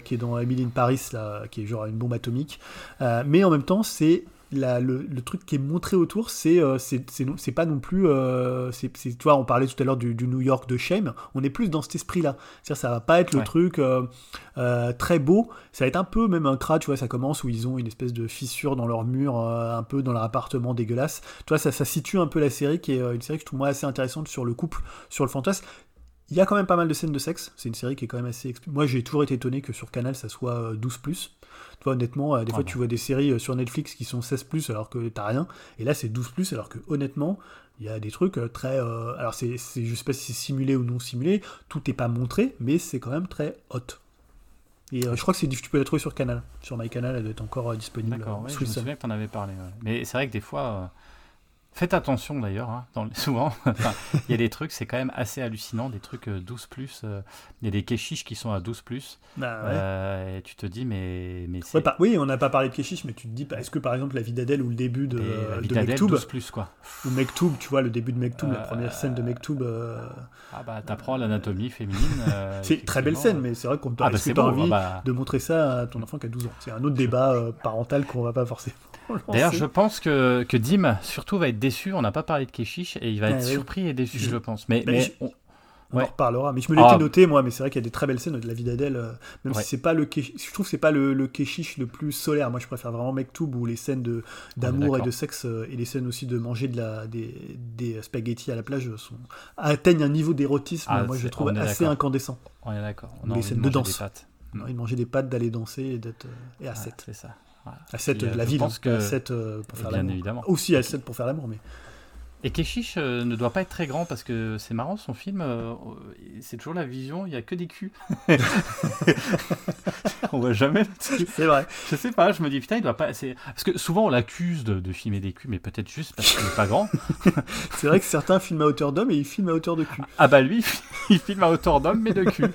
C: qui est dans Emily in Paris, là, qui est genre une bombe atomique. mais en même temps, c'est le, truc qui est montré autour, c'est euh, c'est pas non plus. Euh, c'est tu vois, on parlait tout à l'heure du, New York de Shame. On est plus dans cet esprit-là. C'est-à-dire, ça va pas être le truc euh, très beau. Ça va être un peu même un crat. Tu vois, ça commence où ils ont une espèce de fissure dans leur mur, un peu dans leur appartement dégueulasse. Tu vois, ça, ça situe un peu la série, qui est une série que je trouve moi assez intéressante sur le couple, sur le fantasme. Il y a quand même pas mal de scènes de sexe. C'est une série qui est quand même assez. Moi, j'ai toujours été étonné que sur Canal, ça soit 12 honnêtement, euh, des fois, tu vois des séries euh, sur Netflix qui sont 16 plus alors que t'as rien. Et là, c'est 12 plus alors que, honnêtement, il y a des trucs euh, très. alors, c'est, je sais pas si c'est simulé ou non simulé, tout n'est pas montré, mais c'est quand même très hot. Et je crois que c'est, tu peux la trouver sur Canal. Sur MyCanal, elle doit être encore disponible.
B: D'accord, je me souviens que tu en avais parlé. Mais c'est vrai que des fois Faites attention d'ailleurs, hein, souvent, enfin, il y a des trucs, c'est quand même assez hallucinant, des trucs euh, 12 plus, euh, il y a des kéchiches qui sont à 12 plus,
C: Bah, ouais.
B: euh, et tu te dis, mais, mais.
C: Ouais, par- oui, on n'a pas parlé de Keshish, mais tu te dis, bah, est-ce que par exemple la vie d'Adèle ou le début de, euh, de Mektoub,
B: 12 plus, quoi.
C: ou Mektoub, tu vois, le début de Mektoub, la
B: Euh,
C: première scène de Mektoub, euh,
B: Ah bah, t'apprends l'anatomie féminine. euh,
C: c'est très belle scène, mais c'est vrai qu'on
B: Ah bah,
C: t'as
B: beau,
C: envie
B: bah.
C: de montrer ça à ton enfant qui a 12 ans C'est un autre débat euh, parental qu'on va pas forcément.
B: D'ailleurs, je pense que, que Dim, surtout, va être déçu. On n'a pas parlé de Keshish et il va
C: Ah,
B: être
C: oui.
B: surpris et déçu,
C: Je-
B: je, pense. Mais,
C: Bah,
B: mais
C: je-
B: on-
C: On
B: Ouais.
C: en reparlera, mais je me l'étais
B: Ah.
C: noté moi, mais c'est vrai qu'il y a des très belles scènes de la vie d'Adèle, euh, même
B: Ouais.
C: si c'est pas le je trouve que c'est pas le, le Keshish le plus solaire. Moi, je préfère vraiment Mektoub où les scènes d'amour et de sexe euh, et les scènes aussi de manger de la des, des spaghettis à la plage sont atteignent un niveau d'érotisme.
B: Ah,
C: moi, je trouve assez incandescent.
B: on est d'accord.
C: Les scènes
B: de
C: danse. On a envie de manger des pâtes, d'aller danser et d'être euh, et à 7.
B: c'est ça. Voilà.
C: À 7
B: Puis, euh,
C: la ville,
B: pense
C: hein,
B: que-
C: à 7 euh, pour faire
B: Bien
C: l'amour.
B: évidemment.
C: Aussi à 7 pour faire l'amour, mais
B: Et Keshish euh, ne doit pas être très grand parce que c'est marrant, son film, euh, c'est toujours la vision, il n'y a que des culs. on voit jamais
C: c'est vrai.
B: Je sais pas, je me dis putain, il doit pas. Parce que souvent on l'accuse de, de filmer des culs, mais peut-être juste parce qu'il n'est pas grand.
C: C'est vrai que certains filment à hauteur d'homme et ils filment à hauteur de cul.
B: Ah bah lui, il filme à hauteur d'homme, mais de cul.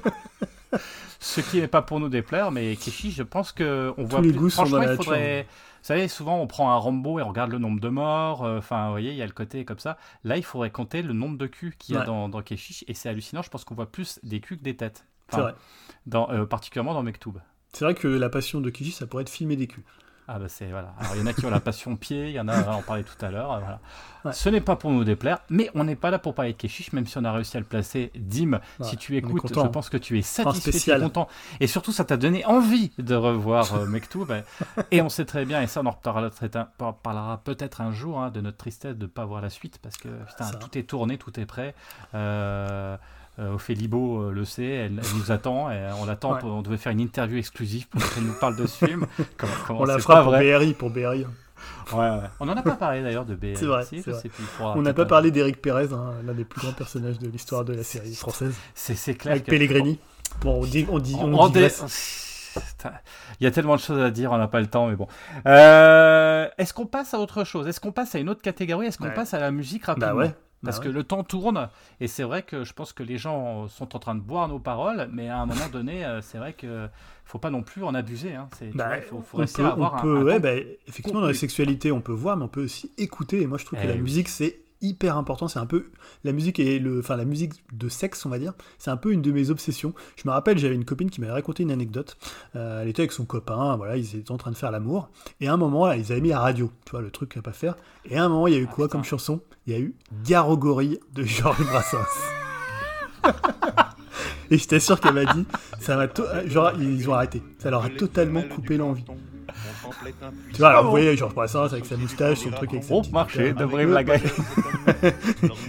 B: Ce qui n'est pas pour nous déplaire, mais Keshish, je pense que on voit
C: les
B: plus.
C: goûts sont
B: Franchement,
C: dans la
B: il faudrait. Vous savez, souvent on prend un Rambo et on regarde le nombre de morts. euh, Enfin, vous voyez, il y a le côté comme ça. Là, il faudrait compter le nombre de culs qu'il y a
C: Ouais.
B: dans, dans Keshish, et c'est hallucinant. Je pense qu'on voit plus des culs que des têtes.
C: C'est
B: Enfin,
C: vrai.
B: Dans, euh, particulièrement dans Mektoub.
C: C'est vrai que la passion de Keshish, ça pourrait être filmer des culs.
B: Ah bah c'est voilà. Alors il y en a qui ont la passion pied, il y en a, on en parlait tout à l'heure. Voilà.
C: Ouais.
B: Ce n'est pas pour nous déplaire, mais on n'est pas là pour parler de Keshish, même si on a réussi à le placer. Dim, si tu écoutes, je pense que tu es satisfait, content, et surtout ça t'a donné envie de revoir euh, Mektoub. et on sait très bien, et ça on en reparlera, parlera peut-être un jour hein, de notre tristesse de ne pas voir la suite, parce que putain, tout est tourné, tout est prêt. Euh, Ophélie Beau euh, le sait, elle, elle nous attend, et on l'attend.
C: Ouais.
B: On devait faire une interview exclusive pour qu'elle nous parle de ce film. Comment
C: On la fera pour
B: vrai.
C: BRI, pour BRI.
B: Ouais, ouais. On n'en a pas parlé d'ailleurs de BL.
C: C'est vrai,
B: Si,
C: c'est
B: je sais plus,
C: On n'a pas parlé d'Éric Pérez, hein, l'un des plus grands personnages de l'histoire de la série française,
B: C'est clair.
C: avec Pellegrini. Bon, on dit, on dit,
B: On-. Putain, Il y a tellement de choses à dire, on n'a pas le temps, mais bon. Euh, Est-ce qu'on passe à autre chose? Est-ce qu'on passe à une autre catégorie? Est-ce qu'on
C: Ouais.
B: passe à la musique rapidement?
C: Bah ouais.
B: Parce
C: bah
B: que le temps tourne, et c'est vrai que je pense que les gens sont en train de boire nos paroles, mais à un moment donné, euh, c'est vrai que faut pas non plus en abuser. Hein.
C: Bah,
B: il faut, faut
C: on peut,
B: à avoir
C: on
B: un-
C: peut-
B: un
C: ouais,
B: temps-
C: bah, effectivement, dans la sexualité, on peut voir, mais on peut aussi écouter. Et moi, je trouve que
B: Eh
C: la
B: oui.
C: musique, c'est hyper important. C'est un peu la musique et le, enfin la musique de sexe, on va dire. C'est un peu une de mes obsessions. Je me rappelle, j'avais une copine qui m'avait raconté une anecdote. Euh, elle était avec son copain, voilà, ils étaient en train de faire l'amour. Et à un moment, là, ils avaient mis la radio, tu vois, le truc à pas faire. Et à un moment, il y a eu
B: Ah,
C: quoi
B: putain.
C: comme chanson? Il y a eu Garogori de Georges Brassens. Et je t'assure qu'elle m'a dit, ça m'a to- genre ils ont arrêté, ça leur a totalement coupé l'envie. Tu vois, alors vous voyez Georges Brassens avec sa moustache, son truc
B: Au
C: petite
B: marché de.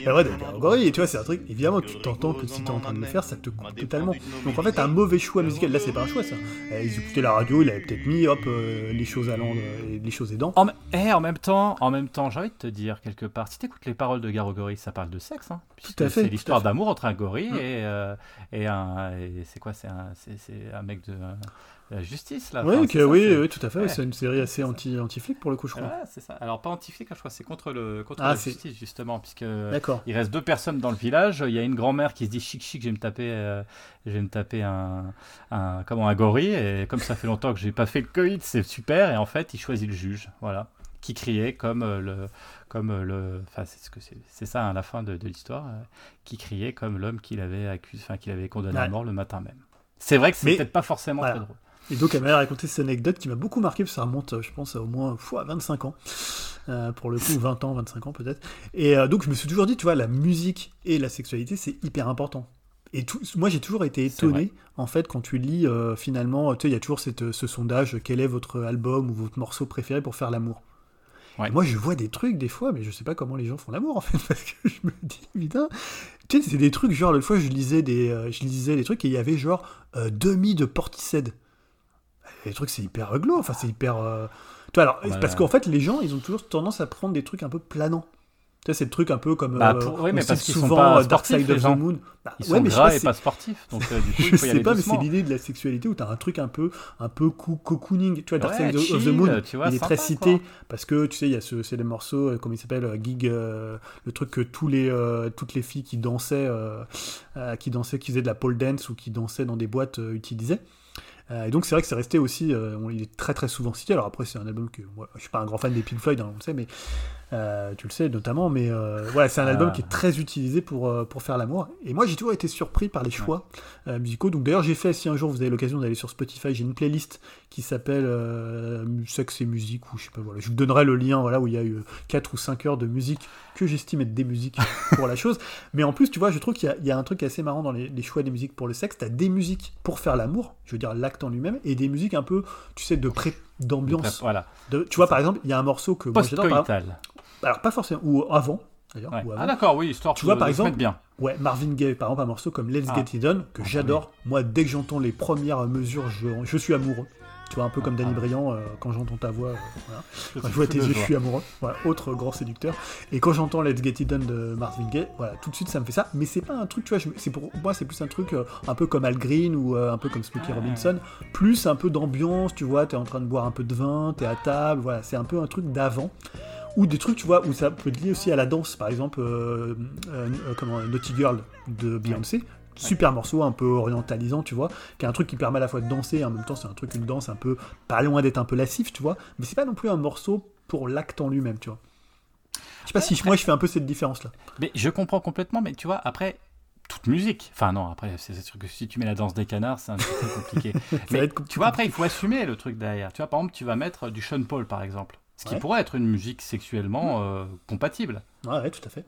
C: Et ouais, donc Garogori, et tu vois, c'est un truc, évidemment, tu t'entends que si t'es en train de le faire, ça te coupe totalement. Donc en fait, un mauvais choix musical, là c'est pas un choix ça. Euh, Ils écoutaient la radio, il avait peut-être mis, hop, euh, les choses allant, euh, les choses aidant.
B: En, eh, en même temps, en même temps, j'ai envie de te dire quelque part, si t'écoutes les paroles de Garogori, ça parle de sexe, hein, puisque
C: à fait,
B: c'est
C: tout
B: l'histoire d'amour entre un gorille
C: Mm.
B: et, euh, et un, et c'est quoi, c'est un, mec de euh, la justice là.
C: Oui,
B: Enfin, ça,
C: oui, tout à fait,
B: ouais.
C: c'est une série assez anti, anti-flic pour le coup, je crois.
B: Ouais, c'est ça. Alors pas anti-flic, hein, je crois, c'est contre le, contre
C: Ah,
B: la justice justement, puisque
C: D'accord.
B: il reste deux personnes dans le village. Il y a une grand-mère qui se dit chic chic, je vais me taper, euh, je vais me taper un, un, comment, un gorille. Et comme ça fait longtemps que j'ai pas fait le Covid, c'est super. Et en fait, il choisit le juge, voilà, qui criait comme euh, le, comme euh, le, enfin c'est ce que c'est, c'est ça à la fin de, de l'histoire, euh, qui criait comme l'homme qu'il avait accusé, enfin qu'il avait condamné à mort le matin même. C'est vrai que c'est peut-être pas forcément
C: voilà.
B: très drôle.
C: Et donc elle m'a raconté cette anecdote qui m'a beaucoup marqué, parce que ça remonte, euh, je pense, à au moins fois 25 ans. Euh, pour le coup, 20 ans, 25 ans peut-être. Et euh, donc je me suis toujours dit, tu vois, la musique et la sexualité, c'est hyper important. Et tout, moi j'ai toujours été étonné, en fait, quand tu lis, euh, finalement, tu sais, il y a toujours cette, ce sondage, quel est votre album ou votre morceau préféré pour faire l'amour
B: Ouais.
C: Moi je vois des trucs des fois, mais je sais pas comment les gens font l'amour en fait, parce que je me dis, putain, tu sais, c'est des trucs, genre, l'autre fois je lisais des, euh, je lisais des trucs et il y avait genre euh, demi de Portishead. Les trucs, c'est hyper ruglo, enfin, c'est hyper. euh, Tu vois, alors,
B: bah,
C: parce qu'en fait, les gens, ils ont toujours tendance à prendre des trucs un peu planants. Tu sais, c'est le truc un peu comme.
B: Bah,
C: euh,
B: pour- oui, mais
C: cite
B: parce qu'ils sont
C: souvent
B: pas
C: euh, Dark Side
B: les
C: of the. Moon. Bah,
B: Ils
C: ouais,
B: sont
C: mais je sais
B: gras
C: pas,
B: et pas sportifs, donc euh, du coup,
C: je
B: il faut y
C: sais
B: aller
C: pas, mais c'est l'idée de la sexualité où t'as un truc un peu, un peu coo- cocooning. Tu vois, Dark
B: Ouais,
C: Side of the Moon,
B: tu vois,
C: il est très cité
B: quoi.
C: parce que tu sais, il y a ce, c'est des morceaux, comment il s'appelle, euh, Gig, euh, le truc que tous les, toutes les filles qui dansaient, qui dansaient, qui faisaient de la pole dance ou qui dansaient dans des boîtes utilisaient. Euh, et donc c'est vrai que c'est resté aussi, euh, il est très très souvent cité. Alors après c'est un album que moi, je suis pas un grand fan des Pink Floyd, hein, on le sait, mais euh, tu le sais notamment, mais euh, voilà, c'est un album
B: Ah.
C: qui est très utilisé pour, euh, pour faire l'amour. Et moi j'ai toujours été surpris par les choix musicaux. Donc d'ailleurs j'ai fait, si un jour vous avez l'occasion d'aller sur Spotify, j'ai une playlist qui s'appelle Sexe et musique, ou je sais pas, voilà, je vous donnerai le lien voilà, où il y a eu 4 ou 5 heures de musique que j'estime être des musiques pour la chose. Mais en plus, tu vois, je trouve qu'il y a- il y, a un truc assez marrant dans les, les choix des musiques pour le sexe. T'as des musiques pour faire l'amour, je veux dire l'acte en lui-même, et des musiques un peu, tu sais, de pré d'ambiance.
B: Bref, Voilà,
C: De- Tu vois, par exemple, il y a un morceau que moi j'adore. par-. Alors, pas forcément, ou avant, d'ailleurs.
B: Ouais.
C: ou avant.
B: Ah d'accord, oui, histoire
C: Tu
B: de-
C: vois, par
B: de
C: exemple,
B: bien.
C: Ouais, Marvin Gaye, par exemple, un morceau comme Let's
B: Ah.
C: Get It Done, que
B: Ah,
C: j'adore. Moi, dès que j'entends les premières mesures, je, je suis amoureux. Tu vois, un peu comme Danny
B: Ah.
C: Briand, euh, quand j'entends ta voix, euh, voilà.
B: Je
C: Quand je vois
B: suis
C: tes yeux, je suis amoureux. Voilà, autre grand séducteur. Et quand j'entends Let's Get It Done de Marvin Gaye, voilà, tout de suite ça me fait ça. Mais c'est pas un truc, tu vois, je- c'est pour moi c'est plus un truc euh, un peu comme Al Green ou euh, un peu comme Smokey. Robinson, plus un peu d'ambiance, tu vois, t'es en train de boire un peu de vin, t'es à table, voilà, c'est un peu un truc d'avant. Ou des trucs, tu vois, où ça peut te lier aussi à la danse, par exemple, euh, euh, euh, comment, Naughty Girl de Beyoncé. Super morceau, un peu orientalisant, tu vois, qui est un truc qui permet à la fois de danser et en même temps c'est un truc, une danse un peu, pas loin d'être un peu lascif, tu vois, mais c'est pas non plus un morceau pour l'acte en lui-même, tu vois. Je sais pas si moi je fais un peu cette différence-là.
B: Mais je comprends complètement, mais tu vois, après, toute musique. Enfin, non, après, c'est sûr que si tu mets la danse des canards, c'est un petit peu compliqué. mais
C: être compliqué.
B: tu vois, après, il faut assumer le truc derrière. Tu vois, par exemple, tu vas mettre du Sean Paul, par exemple. Ce qui
C: Ouais.
B: pourrait être une musique sexuellement euh, compatible.
C: Ouais, ouais, tout à fait.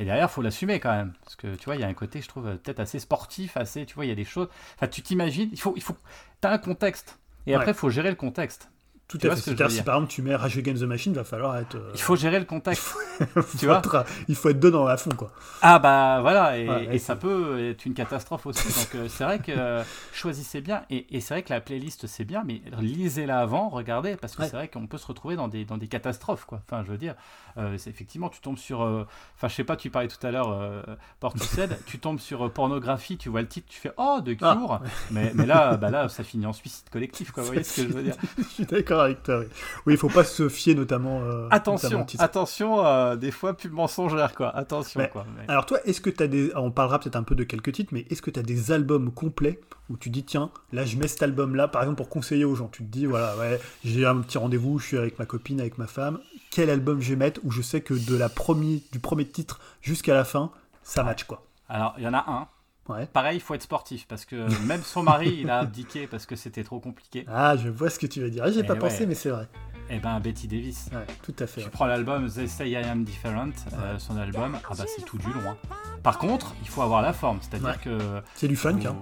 B: Et derrière, faut l'assumer quand même. Parce que tu vois, il y a un côté, je trouve, peut-être assez sportif, assez. Tu vois, il y a des choses. Enfin, tu t'imagines, il faut. Il faut... T'as un contexte. Et après, il faut gérer le contexte.
C: Tout
B: Tu
C: à fait.
B: que
C: si par exemple tu mets Rage Against the Machine, va falloir être. euh,
B: Il faut gérer le contexte.
C: faut
B: tu vois
C: être- il faut être dedans à fond, quoi.
B: Ah bah voilà, et,
C: Ouais,
B: et
C: et
B: ça peut être une catastrophe aussi. Donc euh, c'est vrai que euh, choisissez bien, et, et c'est vrai que la playlist c'est bien, mais lisez-la avant, regardez, parce que
C: Ouais.
B: c'est vrai qu'on peut se retrouver dans des, dans des catastrophes, quoi. Enfin, je veux dire, euh, c'est effectivement, tu tombes sur, enfin, je sais pas, tu parlais tout à l'heure, euh, Portishead, tu tombes sur pornographie, tu vois le titre, tu fais oh de
C: Ah.
B: Cure, mais, mais là, bah là, ça finit en suicide collectif, quoi. Vous voyez ce que je veux dire
C: je suis d'accord avec toi. Oui, oui, il faut pas se fier notamment. euh,
B: Attention, attention, euh, des fois pub mensongère, quoi. Attention,
C: Mais-
B: quoi. Mais-
C: Alors toi, est-ce que tu as des... On parlera peut-être un peu de quelques titres, mais est-ce que tu as des albums complets où tu dis, tiens, là je mets cet album-là, par exemple pour conseiller aux gens, tu te dis, voilà, ouais, j'ai un petit rendez-vous, je suis avec ma copine, avec ma femme, quel album je vais mettre où je sais que de la première, du premier titre jusqu'à la fin, ça match quoi.
B: Alors, il y en a un.
C: Ouais.
B: Pareil, il faut être sportif parce que même son mari, il a abdiqué parce que c'était trop compliqué.
C: Ah, je vois ce que tu veux dire. Ah, J'ai
B: Eh
C: pas
B: ouais.
C: pensé, mais c'est vrai.
B: Et ben Betty Davis.
C: Ouais, tout à fait.
B: Tu prends l'album They Say I Am Different, euh, son album, ah bah c'est tout du long. hein. Par contre, il faut avoir la forme, c'est-à-dire que.
C: C'est du funk. Hein.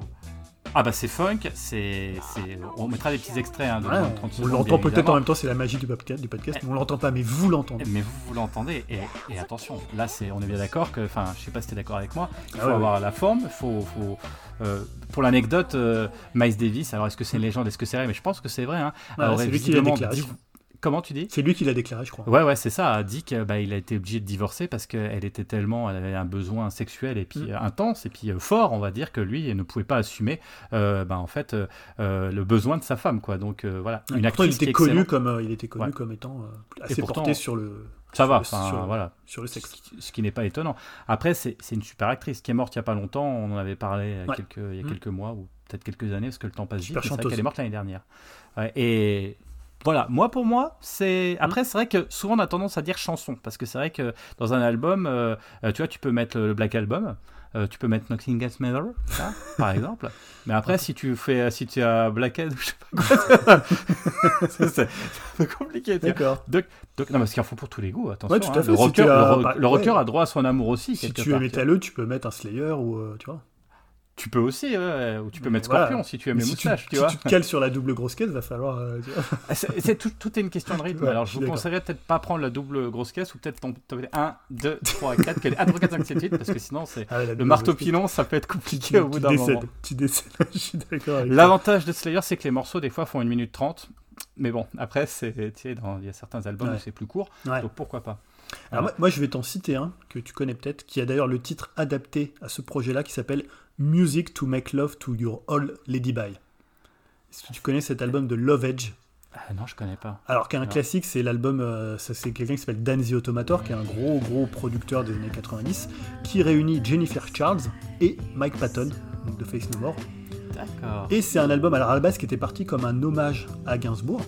B: Ah bah c'est funk, c'est, c'est- on mettra des petits extraits hein, de
C: Ouais,
B: moins de 30
C: on l'entend peut-être en même temps, c'est la magie du podcast, du podcast mais on l'entend pas, mais vous l'entendez.
B: Mais vous, vous l'entendez, et, et attention, là c'est, on est bien d'accord que, enfin, je sais pas si t'es d'accord avec moi, il
C: Ah
B: faut
C: ouais,
B: avoir la forme, il faut, faut euh, pour l'anecdote, euh, Miles Davis, alors est-ce que c'est une légende, est-ce que c'est vrai, mais je pense que c'est vrai. Hein,
C: lui qui l'a déclaré,
B: dit-. Comment tu dis?
C: C'est lui qui l'a déclaré, je crois.
B: Ouais, ouais, c'est ça. A dit qu'il bah, il a été obligé de divorcer parce qu'elle était tellement, elle avait un besoin sexuel et puis
C: Mm.
B: euh, intense et puis euh, fort, on va dire, que lui il ne pouvait pas assumer, euh, bah, en fait, euh, le besoin de sa femme, quoi. Donc euh, voilà, une
C: Pourtant,
B: actrice
C: il était connu comme il était connu
B: Ouais.
C: comme étant assez
B: pourtant,
C: porté sur le
B: Ça va,
C: sur le-
B: enfin
C: sur-
B: voilà.
C: sur le sexe.
B: ce qui n'est pas étonnant. Après, c'est une super actrice qui est morte il y a pas longtemps. On en avait parlé il y a,
C: Ouais.
B: quelques, il y a
C: Mm.
B: quelques mois ou peut-être quelques années parce que le temps passe vite. C'est vrai qu'elle est morte l'année dernière. Ouais, et voilà, moi pour moi, c'est.
C: Mm.
B: Après, c'est vrai que souvent on a tendance à dire chanson parce que c'est vrai que dans un album, euh, euh, tu vois, tu peux mettre le Black Album. euh, tu peux mettre Nothing Else Matter, ça, par exemple. Mais après, si tu fais, si tu as Blackhead je sais pas quoi, c'est un peu compliqué.
C: D'accord.
B: Donc, donc- non, parce qu'il en faut pour tous les goûts, attention.
C: Ouais, tout à
B: hein.
C: fait,
B: Le rocker,
C: tu as-
B: le ro-
C: bah,
B: le rocker
C: ouais.
B: a droit à son amour aussi.
C: Si tu es métalleux, tu peux mettre un Slayer ou euh, tu vois.
B: Tu peux aussi, ouais, ou tu peux mettre
C: Voilà.
B: Scorpion si tu aimes
C: Mais
B: les
C: si
B: moustaches,
C: tu,
B: tu,
C: si
B: vois.
C: tu te cales sur la double grosse caisse, va falloir. euh, tu.
B: Ah, C'est tout, tout est une question de rythme.
C: Ouais,
B: Alors
C: je
B: vous conseillerais peut-être pas prendre la double grosse caisse ou peut-être tomber 1, 2, 3, 4, 1, 2, 3, 4, 5, 7, 8, parce que sinon c'est
C: Ah,
B: le marteau pilon, ça peut être
C: Tu,
B: compliqué au bout
C: tu
B: d'un moment.
C: Tu décèdes. Je suis d'accord avec toi.
B: L'avantage de Slayer, c'est que les morceaux des fois font 1 minute 30. Mais bon, après, c'est, tu il y a certains albums
C: Ouais.
B: où c'est plus court,
C: Ouais.
B: donc pourquoi pas.
C: Alors moi, moi, je vais t'en citer un que tu connais peut-être, qui a d'ailleurs le titre adapté à ce projet-là, qui s'appelle Music to Make Love to Your All Lady Bye. Est-ce que tu connais cet album de Love Edge?
B: Ah non, je connais pas.
C: Alors qu'un classique, c'est l'album, euh, c'est quelqu'un qui s'appelle Dan the Automator, qui est un gros gros producteur des années 90, qui réunit Jennifer Charles et Mike Patton, donc de Face No More.
B: D'accord.
C: Et c'est un album alors à la base qui était parti comme un hommage à Gainsbourg,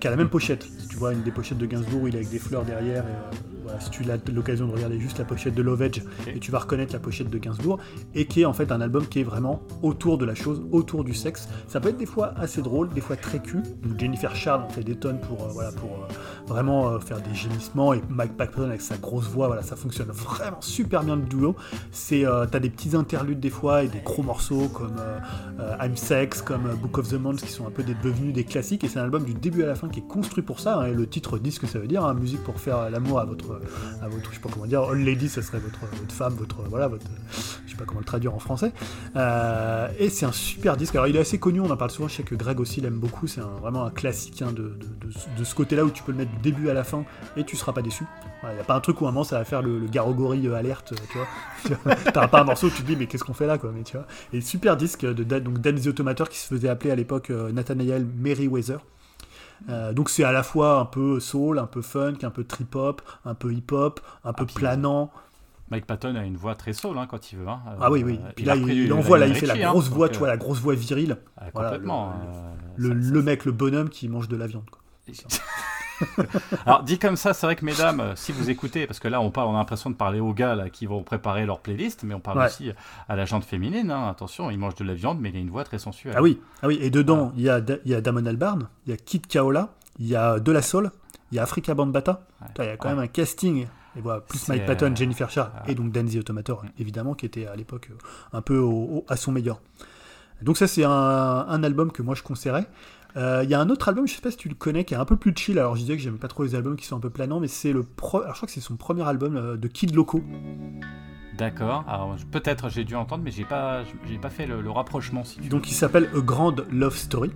C: qui a la même pochette. Si tu vois une des pochettes de Gainsbourg, il est avec des fleurs derrière. Et, si tu as l'occasion de regarder juste la pochette de Love Edge,
B: Ok.
C: et tu vas reconnaître la pochette de Gainsbourg, et qui est en fait un album qui est vraiment autour de la chose, autour du sexe. Ça peut être des fois assez drôle, des fois très cul. Donc Jennifer Charles en fait des tonnes pour, euh, voilà, pour euh, vraiment euh, faire des gémissements, et Mike Patton avec sa grosse voix, voilà, ça fonctionne vraiment super bien le duo. C'est, t'as des petits interludes des fois et des gros morceaux comme I'm Sex, comme Book of the Month, qui sont un peu des, devenus des classiques. Et c'est un album du début à la fin qui est construit pour ça. hein, et le titre dit ce que ça veut dire, hein, musique pour faire l'amour à votre, à votre, je sais pas comment dire, All Lady, ça serait votre, femme, votre, voilà, votre, je sais pas comment le traduire en français. Euh, et c'est un super disque. Alors il est assez connu, on en parle souvent. Je sais que Greg aussi l'aime beaucoup. C'est vraiment un classique de, de, ce côté-là où tu peux le mettre du début à la fin et tu seras pas déçu. Il n'y a pas un truc où un moment ça va faire le, le garogori euh, alerte, tu vois. T'as pas un morceau où tu te dis mais qu'est-ce qu'on fait là quoi, mais tu vois. Et super disque de donc Dan the Automator qui se faisait appeler à l'époque euh, Nathaniel Merriweather. Euh, donc c'est à la fois un peu soul, un peu funk, un peu trip hop, un peu hip hop, un peu
B: puis-
C: planant.
B: Mike Patton a une voix très soul hein, quand il veut. hein.
C: Ah oui oui.
B: Euh,
C: Puis là il, envoie là, il fait la
B: hein,
C: grosse voix, tu vois
B: euh,
C: la grosse voix virile.
B: ah,
C: Voilà,
B: complètement.
C: le- Le,
B: ça-
C: le mec, le bonhomme qui mange de la viande. quoi.
B: Alors dit comme ça, c'est vrai que mesdames, euh, si vous écoutez, parce que là on parle, on a l'impression de parler aux gars là, qui vont préparer leur playlist, mais on parle
C: Ouais.
B: aussi à la gente féminine. hein. Attention, il mange de la viande, mais il a une voix très sensuelle.
C: Ah oui, ah oui. Et dedans, il y, a y a Damon Albarn, il y a Kid Kaola, il y a De La Soul, il y a Africa Bambata.
B: Ouais.
C: Il y a quand
B: Ouais.
C: même un casting. Et voilà, plus Mike Patton,
B: euh,
C: Jennifer
B: ouais.
C: et donc Dan the Automator, évidemment, qui était à l'époque euh, un peu au- au- à son meilleur. Donc ça, c'est un, un album que moi je conseillerais. Euh, Il y a un autre album, je sais pas si tu le connais, qui est un peu plus chill. Alors je disais que j'aime pas trop les albums qui sont un peu planants, mais c'est le pro... Alors je crois que c'est son premier album euh, de Kid Loco.
B: D'accord. Alors peut-être j'ai dû entendre, mais j'ai pas, j'ai pas fait le, le rapprochement. Si tu
C: Donc il s'appelle A Grand Love Story.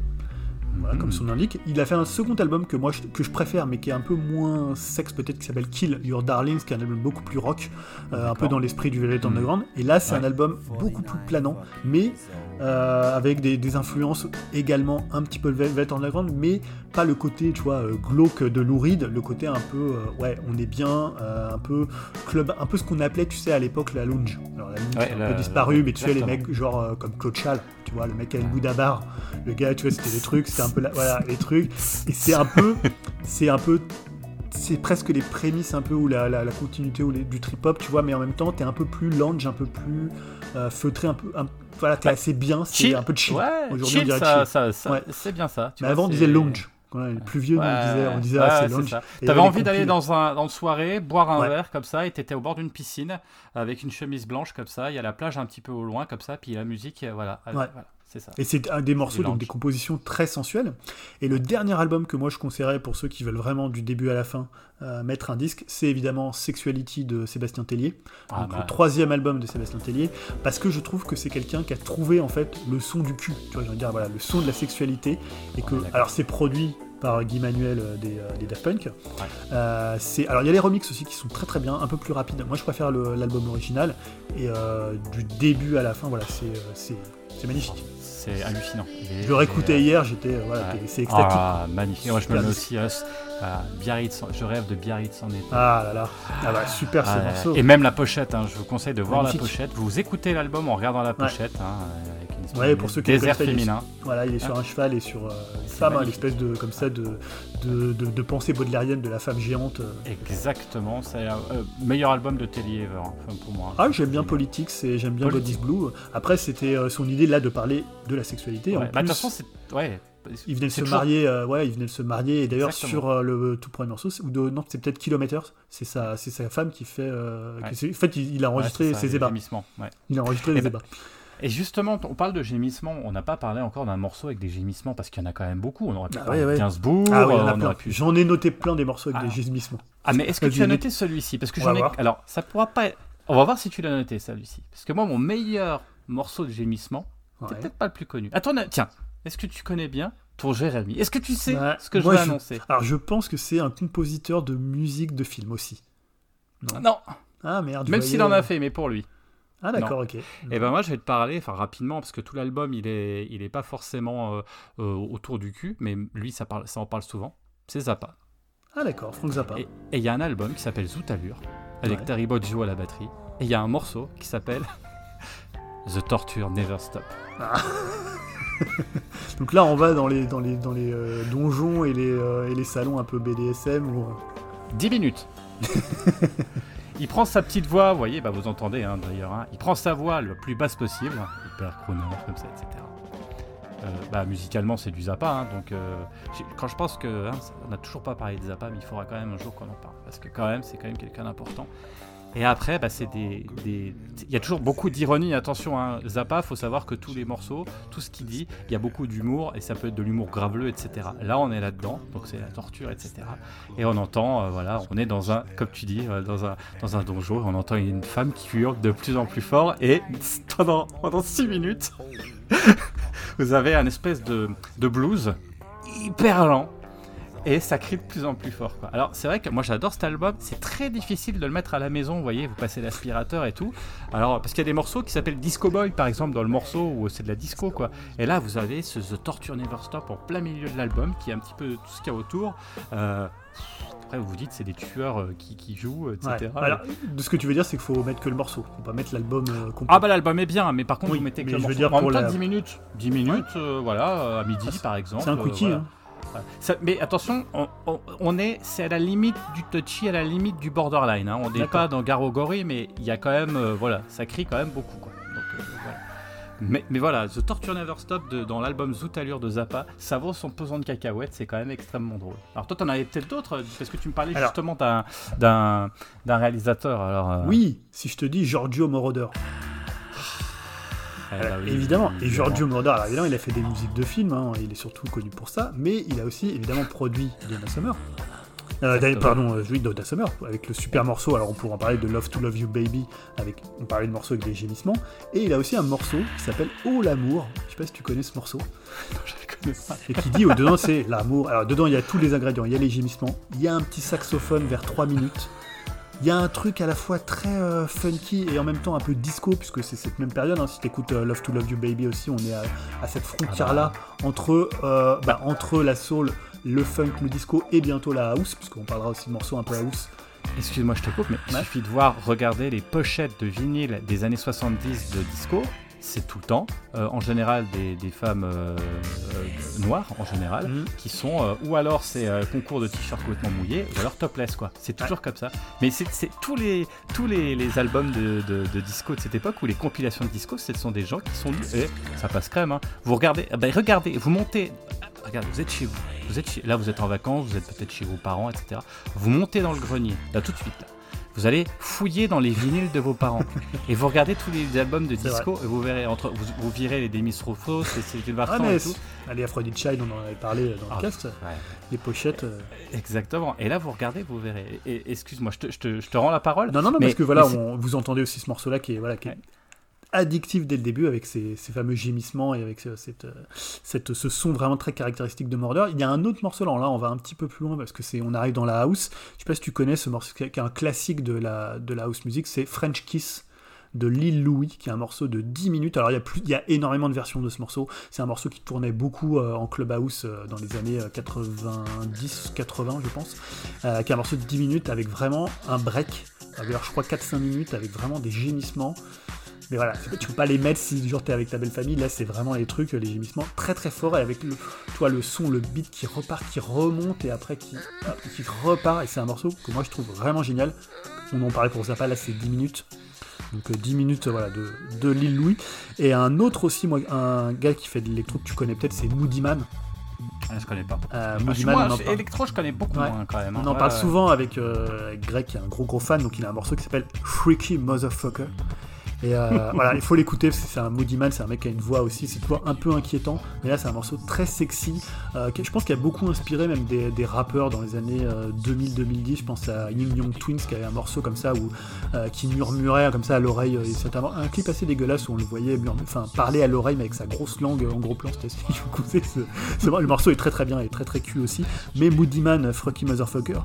C: Voilà,
B: Mhm.
C: comme son indique. Il a fait un second album que moi je, que je préfère, mais qui est un peu moins sexe peut-être, qui s'appelle Kill Your Darlings, qui est un album beaucoup plus rock, euh, un peu dans l'esprit du Velvet
B: Mhm.
C: Underground. Et là, c'est
B: Ouais.
C: un album beaucoup plus planant, mais euh, avec des, des influences également un petit peu Velvet Underground, mais pas le côté, tu vois, euh, glauque de Lou Reed, le côté un peu, euh, ouais, on est bien, euh, un peu club, un peu ce qu'on appelait, tu sais, à l'époque la lounge. Alors la lounge
B: Ouais,
C: c'est un
B: la-
C: peu disparu, mais tu sais, les mecs genre comme Claude Chal, tu vois, le mec avec le Bouddha bar, le gars, tu vois, c'était des trucs, c'était un peu, la, voilà, les trucs, et c'est un peu, c'est un peu c'est presque les prémices un peu ou la, la, la continuité ou les- du trip hop, tu vois, mais en même temps, t'es un peu plus lounge, un peu plus euh, feutré, un peu, un- voilà, t'es
B: Ouais.
C: assez bien, c'est un peu de chill.
B: Ouais,
C: Aujourd'hui, on dirait
B: ça,
C: chill.
B: ça, ça-
C: Ouais.
B: c'est bien ça. tu
C: Mais
B: vois,
C: avant, on disait lounge. Les plus vieux, on disait, on disait ah, c'est lounge.
B: T'avais envie d'aller dans, un, dans une soirée, boire un verre comme ça, et t'étais au bord d'une piscine avec une chemise blanche comme ça. Il y a la plage un petit peu au loin comme ça, puis la musique, euh, voilà, euh, voilà, ça.
C: Et c'est un des morceaux, donc des compositions très sensuelles. Et le dernier album que moi je conseillerais pour ceux qui veulent vraiment du début à la fin euh, mettre un disque, c'est évidemment Sexuality de Sébastien Tellier.
B: Ah,
C: donc
B: bah,
C: le troisième album de Sébastien Tellier, parce que je trouve que c'est quelqu'un qui a trouvé en fait le son du cul, tu vois, je veux dire voilà, le son de la sexualité, et que
B: Ouais,
C: alors c'est produit par Guy Manuel euh, des, euh, des Daft Punk. Euh, c'est alors il y a les remixes aussi qui sont très très bien, un peu plus rapides. Moi je préfère l'album original et euh, du début à la fin, voilà, c'est c'est c'est magnifique.
B: C'est hallucinant.
C: Je le réécoutais
B: il est,
C: hier, j'étais euh, voilà,
B: ouais.
C: c'est extatique.
B: Ah, magnifique. Moi, je me mets aussi euh, à Biarritz. Je rêve de Biarritz en été.
C: Ah là là, ah bah super ce
B: Ah,
C: morceau.
B: et même la pochette, hein, je vous conseille de voir
C: Magnifique.
B: la pochette. Vous écoutez l'album en regardant la pochette, hein, espèce
C: Ouais,
B: de
C: pour ceux qui
B: désert
C: il est-
B: féminin.
C: Voilà, il est sur un cheval et sur euh, une femme, hein, l'espèce de comme ça de de, de, de pensée baudelairienne de la femme géante. euh.
B: Exactement, c'est euh, euh, meilleur album de Telly Ever, hein, pour moi.
C: Ah, j'aime bien Politics et j'aime bien
B: Politics.
C: is Blue. Après, c'était euh, son idée là de parler de la sexualité. En
B: bah, de
C: plus,
B: toute façon, c'est. Ouais.
C: il venait de se
B: toujours-
C: marier, euh, ouais, il venait de se marier. Et d'ailleurs, sur euh, le tout premier morceau, ou de, non, c'est peut-être Kilometers. C'est sa, c'est sa femme qui fait. euh,
B: Ouais.
C: qui- c'est- en fait, il, il a enregistré
B: ça,
C: ses
B: les
C: ébats.
B: ouais.
C: Il a enregistré
B: Eh
C: les
B: ben,
C: ébats.
B: Et justement, on parle de gémissements, on n'a pas parlé encore d'un morceau avec des gémissements parce qu'il y en a quand même beaucoup. On aurait pu
C: Ah
B: parler
C: ouais,
B: de
C: ouais.
B: Gainsbourg,
C: Ah oui,
B: on pu.
C: J'en ai noté plein des morceaux avec
B: Ah.
C: des gémissements.
B: Ah, mais est-ce que tu as noté celui-ci? Parce que j'en ai.
C: voir.
B: Alors, ça pourra pas. être- On va voir si tu l'as noté celui-ci. Parce que moi, mon meilleur morceau de gémissement, c'est peut-être pas le plus connu. Attends, tiens, est-ce que tu connais bien ton Jérémy? Est-ce que tu sais ce que je vais
C: je-
B: annoncer?
C: Alors, je pense que c'est un compositeur de musique de film aussi.
B: Non,
C: Ah merde.
B: même s'il en a fait, mais pour lui.
C: Ah d'accord, ok.
B: Et ben moi je vais te parler, enfin rapidement, parce que tout l'album il est, il est pas forcément euh, euh, autour du cul, mais lui ça, parle, ça en parle souvent. C'est Zappa.
C: Ah d'accord, Frank Zappa.
B: Et il y a un album qui s'appelle Zoot Allure, avec
C: Ouais.
B: Terry à la batterie. Et il y a un morceau qui s'appelle The Torture Never Stop.
C: Donc là, on va dans les, dans les, dans les euh, donjons et les, et les salons un peu BDSM. Où...
B: 10 minutes. il prend sa petite voix, vous voyez, bah vous entendez hein, d'ailleurs, hein. il prend sa voix le plus basse possible, hyper crooner, comme ça, etc. Euh, bah, musicalement, c'est du Zappa, hein, donc euh, quand je pense que, hein, on n'a toujours pas parlé de Zappa, mais il faudra quand même un jour qu'on en parle, parce que quand même, c'est quand même quelqu'un d'important. Et après, bah, c'est des, il y a toujours beaucoup d'ironie. Attention, hein, Zappa, faut savoir que tous les morceaux, tout ce qu'il dit, il y a beaucoup d'humour et ça peut être de l'humour graveleux, etc. Là, on est là-dedans, donc c'est la torture, etc. Et on entend, euh, voilà, on est dans un, comme tu dis, euh, dans un, dans un donjon, on entend une femme qui hurle de plus en plus fort, et pendant, pendant 6 minutes, vous avez un espèce de, de blues hyper lent, et ça crie de plus en plus fort. Quoi. Alors c'est vrai que moi j'adore cet album, c'est très difficile de le mettre à la maison, vous voyez, vous passez l'aspirateur et tout. Alors parce qu'il y a des morceaux qui s'appellent Disco Boy par exemple dans le morceau où c'est de la disco quoi. Et là vous avez ce The Torture Never Stop en plein milieu de l'album qui est un petit peu tout ce qu'il y a autour. Euh, après vous vous dites c'est des tueurs euh, qui, qui jouent, etc.
C: Ouais. Alors, de ce que tu veux dire, c'est qu'il faut mettre que le morceau. Faut pas mettre l'album euh, complet.
B: Ah bah l'album est bien, mais par contre
C: Oui,
B: vous mettez que le
C: je veux
B: morceau.
C: dire
B: en
C: pour
B: temps,
C: la-
B: 10 minutes, 10 minutes, euh, voilà, à midi
C: Ah,
B: par exemple.
C: c'est un quickie.
B: voilà.
C: hein.
B: Ça- mais attention, on, on- on est, c'est à la limite du touchy, à la limite du borderline. hein. On n'est pas dans Garogori, mais il y a quand même, euh, voilà, ça crie quand même beaucoup. Quoi. Donc, euh, voilà. Mais, mais voilà, The Torture Never Stop de- dans l'album Zoot Allure de Zappa, ça vaut son pesant de cacahuètes, c'est quand même extrêmement drôle. Alors toi, t'en avais peut-être d'autres, parce que tu me parlais
C: Alors-
B: justement d'un, réalisateur. Alors, euh,
C: Oui, si je te dis Giorgio Moroder. Alors,
B: bah oui,
C: évidemment, et. Giorgio Moroder, alors évidemment, il a fait des musiques de films, hein, il est surtout connu pour ça, mais il a aussi évidemment produit Donna Summer. Euh, pardon, euh, Donna Summer, avec le super morceau, alors on pourra en parler de Love to Love You Baby, avec, on parlait de morceau avec des gémissements, et il a aussi un morceau qui s'appelle Oh l'amour, je sais pas si tu connais ce morceau,
B: Je le connais pas.
C: et qui dit, au dedans c'est l'amour, alors dedans il y a tous les ingrédients, il y a les gémissements, il y a un petit saxophone vers 3 minutes, il y a un truc à la fois très euh, funky et en même temps un peu disco, puisque c'est cette même période. hein. Si tu écoutes Love to Love You Baby aussi, on est à, à cette frontière-là entre, euh, bah, entre la soul, le funk, le disco et bientôt la house, puisqu'on parlera aussi de morceaux un peu house.
B: Excuse-moi, je te coupe, mais il
C: Ouais.
B: suffit de voir, regarder les pochettes de vinyle des années 70 de disco. C'est tout le temps, euh, en général des, des femmes euh, euh, noires en général,
C: Mhm.
B: qui sont ou alors c'est concours de t-shirt complètement mouillé, ou alors topless quoi. C'est toujours comme ça. Mais c'est tous les tous les, les albums de, de- de disco de cette époque ou les compilations de disco, ce sont des gens qui sont nus. Et ça passe crème. Hein. Vous regardez, ah ben regardez, vous montez. ah, Regarde, vous êtes chez vous. Vous êtes chez- là, vous êtes en vacances, vous êtes peut-être chez vos parents, etc. Vous montez dans le grenier, là tout de suite. Là. Vous allez fouiller dans les vinyles de vos parents et vous regardez tous les albums de disco et vous verrez entre vous, vous virez les Demis Rousseau, les Sylvain
C: Ah,
B: Vartan
C: mais
B: et tout.
C: allez, Aphrodite Child, on en avait parlé dans le
B: Ah,
C: cast,
B: ouais.
C: les pochettes. euh.
B: Exactement. Et là, vous regardez, vous verrez. Et, excuse-moi, je te, je, te, je te rends la parole.
C: Non, non, non,
B: Mais-
C: parce que voilà, on- vous entendez aussi ce morceau-là qui est, voilà, qui est
B: Ouais.
C: Addictif dès le début avec ces, ces fameux gémissements et avec euh, ce son vraiment très caractéristique de Mordor. Il y a un autre morceau là, on va un petit peu plus loin parce que on arrive dans la house. Je sais pas si tu connais ce morceau qui est un classique de la, house music, c'est French Kiss de Lil Louis, qui est un morceau de 10 minutes. Alors il y a, énormément de versions de ce morceau. C'est un morceau qui tournait beaucoup euh, en clubhouse euh, dans les années 90-80, je pense. Euh, qui est un morceau de 10 minutes avec vraiment un break. Alors je crois 4-5 minutes avec vraiment des gémissements. Mais voilà, pas- tu peux pas les mettre si genre t'es avec ta belle famille. Là, c'est vraiment les trucs, les gémissements très très forts et avec le, toi, le son, le beat qui repart, qui remonte et après qui, qui repart. Et c'est un morceau que moi je trouve vraiment génial. On en parlait pour Zappa, là c'est 10 minutes. Donc euh, 10 minutes euh, voilà, de, de Lil Louis. Et un autre aussi, moi, un gars qui fait de l'électro que tu connais peut-être, c'est Moody Man.
B: Ah, je connais pas.
C: Euh,
B: Ah,
C: Moody
B: je-
C: Man,
B: moi, je- électro, je connais beaucoup
C: Ouais.
B: moins quand même. hein.
C: On en
B: Ouais,
C: parle
B: ouais.
C: souvent avec, euh, avec Greg, qui est un gros gros fan, donc il a un morceau qui s'appelle Freaky Motherfucker. Et euh, voilà, il faut l'écouter parce que c'est un Moody Man, c'est un mec qui a une voix aussi, c'est toujours un peu inquiétant. Mais là, c'est un morceau très sexy. Euh, je pense qu'il a beaucoup inspiré même des, rappeurs dans les années 2000-2010. Je pense à Ying Young Twins qui avait un morceau comme ça où, qui murmurait comme ça à l'oreille. C'est un, clip assez dégueulasse où on le voyait enfin, parler à l'oreille mais avec sa grosse langue en gros plan. C'était c'est Le morceau est très très bien et très très cul aussi. Mais Moody Man, Frucky Motherfucker,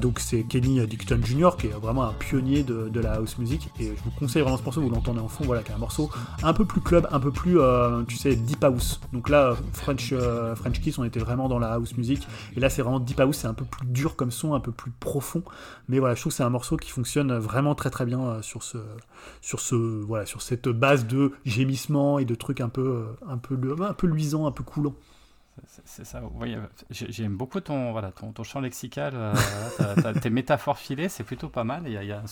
C: donc c'est Kenny Dicton Jr. qui est vraiment un pionnier de, de la house music. Et je vous conseille vraiment ce morceau, vous l'entendez en fond, voilà, qui est un morceau un peu plus club, un peu plus, euh, tu sais, deep house. Donc là, French, euh, French Kiss, on était vraiment dans la house music. Et là, c'est vraiment deep house, c'est un peu plus dur comme son, un peu plus profond. Mais voilà, je trouve que c'est un morceau qui fonctionne vraiment très très bien euh, sur ce, sur ce, voilà, sur cette base de gémissement et de trucs un peu, un peu, un peu luisant, un peu coulant.
B: C'est ça, oui, j'aime beaucoup ton, voilà, ton, ton champ lexical, euh, tes métaphores filées, c'est plutôt pas mal. Il y a, il y a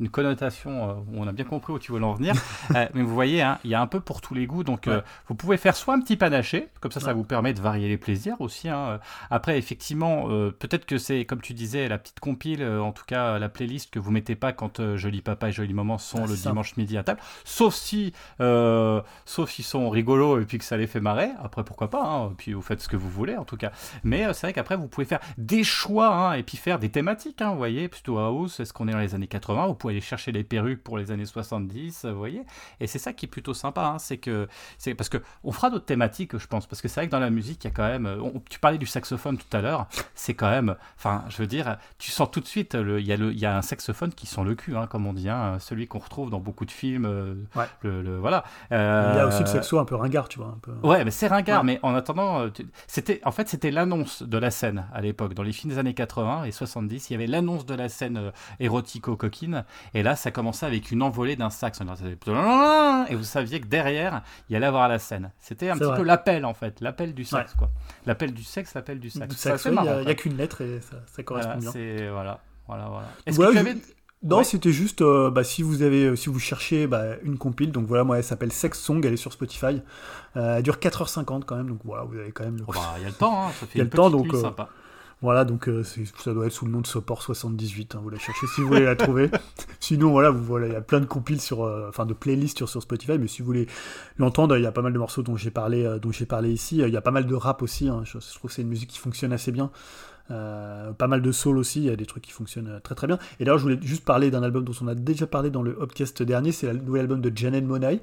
B: une connotation euh, où on a bien compris où tu veux en venir. Euh, mais vous voyez, hein, il y a un peu pour tous les goûts. Donc vous pouvez faire soit un petit panaché, comme ça, ça vous permet de varier les plaisirs aussi. Hein. Après, effectivement, peut-être que c'est, comme tu disais, la petite compile, en tout cas la playlist que vous mettez pas quand Joli Papa et Joli Maman sont ah, le dimanche midi à table. Sauf si, sauf s'ils sont rigolos et puis que ça les fait marrer. Après, pourquoi pas hein vous faites ce que vous voulez en tout cas. Mais euh, c'est vrai qu'après vous pouvez faire des choix hein, et puis faire des thématiques, hein, vous voyez, plutôt house, est-ce qu'on est dans les années 80, vous pouvez aller chercher des perruques pour les années 70, vous voyez. Et c'est ça qui est plutôt sympa, hein, c'est que c'est parce que on fera d'autres thématiques, je pense, parce que c'est vrai que dans la musique il y a quand même, tu parlais du saxophone tout à l'heure, c'est quand même, enfin je veux dire, tu sens tout de suite, il y, a le, y a un saxophone qui sent le cul, comme on dit, celui qu'on retrouve dans beaucoup de films, euh, le, voilà.
C: il y a aussi le euh, saxo un peu ringard, tu vois. Un peu...
B: Ouais, mais c'est ringard, mais en attendant euh, c'était, en fait, c'était l'annonce de la scène à l'époque. Dans les films des années 80 et 70, il y avait l'annonce de la scène euh, érotico-coquine. Et là, ça commençait avec une envolée d'un sax. Et vous saviez que derrière, il y allait avoir la scène. C'était un petit peu l'appel, en fait. L'appel du sax, quoi. L'appel du sexe, l'appel du sax.
C: il n'y a, qu'une lettre et ça, correspond
B: bien. Voilà, voilà, voilà. Est-ce
C: que tu avais... Non, c'était juste euh, bah, si vous avez, euh, si vous cherchez bah, une compile, donc voilà, moi elle s'appelle Sex Song, elle est sur Spotify. Euh, elle dure 4h50 quand même, donc voilà, vous avez quand même.
B: Oh, bah, il y a le temps, hein, ça fait
C: Il y a le temps, donc. Voilà, donc ça doit être sous le nom de Sopor 78. Hein, vous la cherchez si vous voulez la trouver. Sinon, voilà, vous voilà, il y a plein de compiles sur, enfin de playlists sur, sur, Spotify. Mais si vous voulez l'entendre, il y a pas mal de morceaux dont j'ai parlé, dont j'ai parlé ici. Il y a pas mal de rap aussi. Hein, je, je, trouve que c'est une musique qui fonctionne assez bien. Euh, pas mal de soul aussi, il y a des trucs qui fonctionnent euh, très très bien. Et d'ailleurs, je voulais juste parler d'un album dont on a déjà parlé dans le Upcast dernier, c'est le nouvel album de Janet Monet.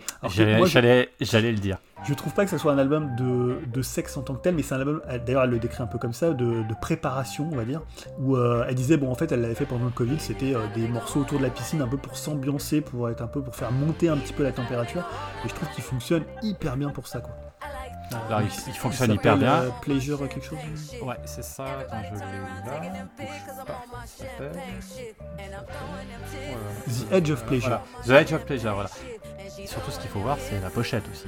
B: J'allais le dire.
C: Je trouve pas que ce soit un album de, de sexe en tant que tel, mais c'est un album, d'ailleurs elle le décrit un peu comme ça, de, de préparation, on va dire, où euh, elle disait, bon en fait elle l'avait fait pendant le Covid, c'était des morceaux autour de la piscine, un peu pour s'ambiancer, pour être un peu, pour faire monter un petit peu la température, et je trouve qu'il fonctionne hyper bien pour ça quoi.
B: Alors, il, fonctionne hyper bien. Euh,
C: pleasure quelque chose
B: Ouais, c'est ça. Attends, je l'ai
C: The Edge of Pleasure.
B: The Edge of Pleasure, voilà. surtout, ce qu'il faut voir, c'est la pochette aussi.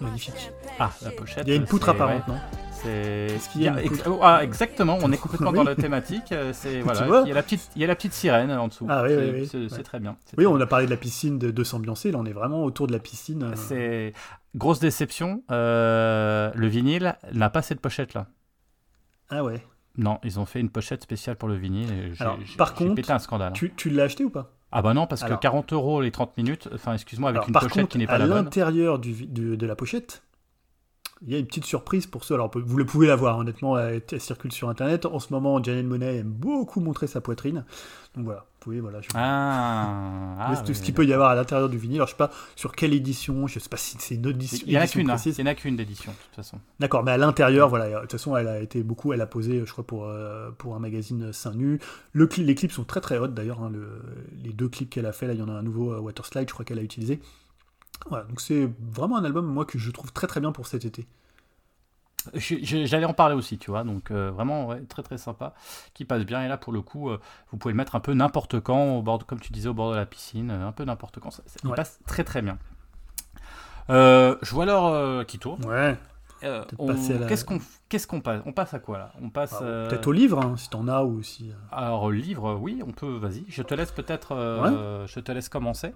C: Magnifique.
B: Ah, la pochette.
C: Il y a une poutre apparente, non
B: c'est ce qu'il y a ah, exactement, on est complètement dans la thématique. Euh, c'est voilà, il y a la petite, il y a la petite sirène en dessous.
C: Ah oui, oui,
B: oui. C'est très bien.
C: Oui, on a parlé de la piscine de, de s'ambiancer. Là, on est vraiment autour de la piscine. Euh.
B: C'est Grosse déception, euh, le vinyle n'a pas cette pochette là.
C: Ah ouais.
B: Non, ils ont fait une pochette spéciale pour le vinyle.
C: Alors, par contre,
B: pété un scandale.
C: Tu, tu l'as acheté ou pas?
B: Ah bah non, parce que 40 euros les 30 minutes, enfin excuse-moi, avec une pochette qui n'est pas la
C: bonne. À l'intérieur de la pochette, il y a une petite surprise pour ceux. Alors, vous le pouvez la voir, honnêtement, elle, circule sur Internet. En ce moment, Janelle Monet aime beaucoup montrer sa poitrine. Donc voilà, vous pouvez, voilà. Je...
B: Ah,
C: ah ce qu'il peut y avoir à l'intérieur du vinyle. Alors, je sais pas sur quelle édition, je sais pas si c'est une édition.
B: Il n'y en a qu'une, hein. il n'y en a qu'une d'édition, de toute façon.
C: D'accord, mais à l'intérieur, voilà, de toute façon, elle a été beaucoup, elle a posé, je crois, pour, euh, pour un magazine seins nu. Le, les clips sont très très hot d'ailleurs. Hein, les deux clips qu'elle a fait, là, il y en a un nouveau euh, Waterslide, je crois qu'elle a utilisé. Voilà, donc c'est vraiment un album, moi, que je trouve très très bien pour cet été.
B: J'allais en parler aussi, tu vois, donc euh, vraiment très très sympa, qui passe bien. Et là, pour le coup, euh, vous pouvez le mettre un peu n'importe quand, au bord, comme tu disais, au bord de la piscine, euh, un peu n'importe quand. Ça, il passe très très bien. je vois l'heure qui tourne.
C: Ouais.
B: Qu'est-ce qu'on qu'est-ce qu'on passe On passe à quoi là? On passe
C: bah, peut-être au livre, hein, si t'en as ou si.
B: Alors livre, oui, on peut. Vas-y, je te laisse peut-être. Je te laisse commencer.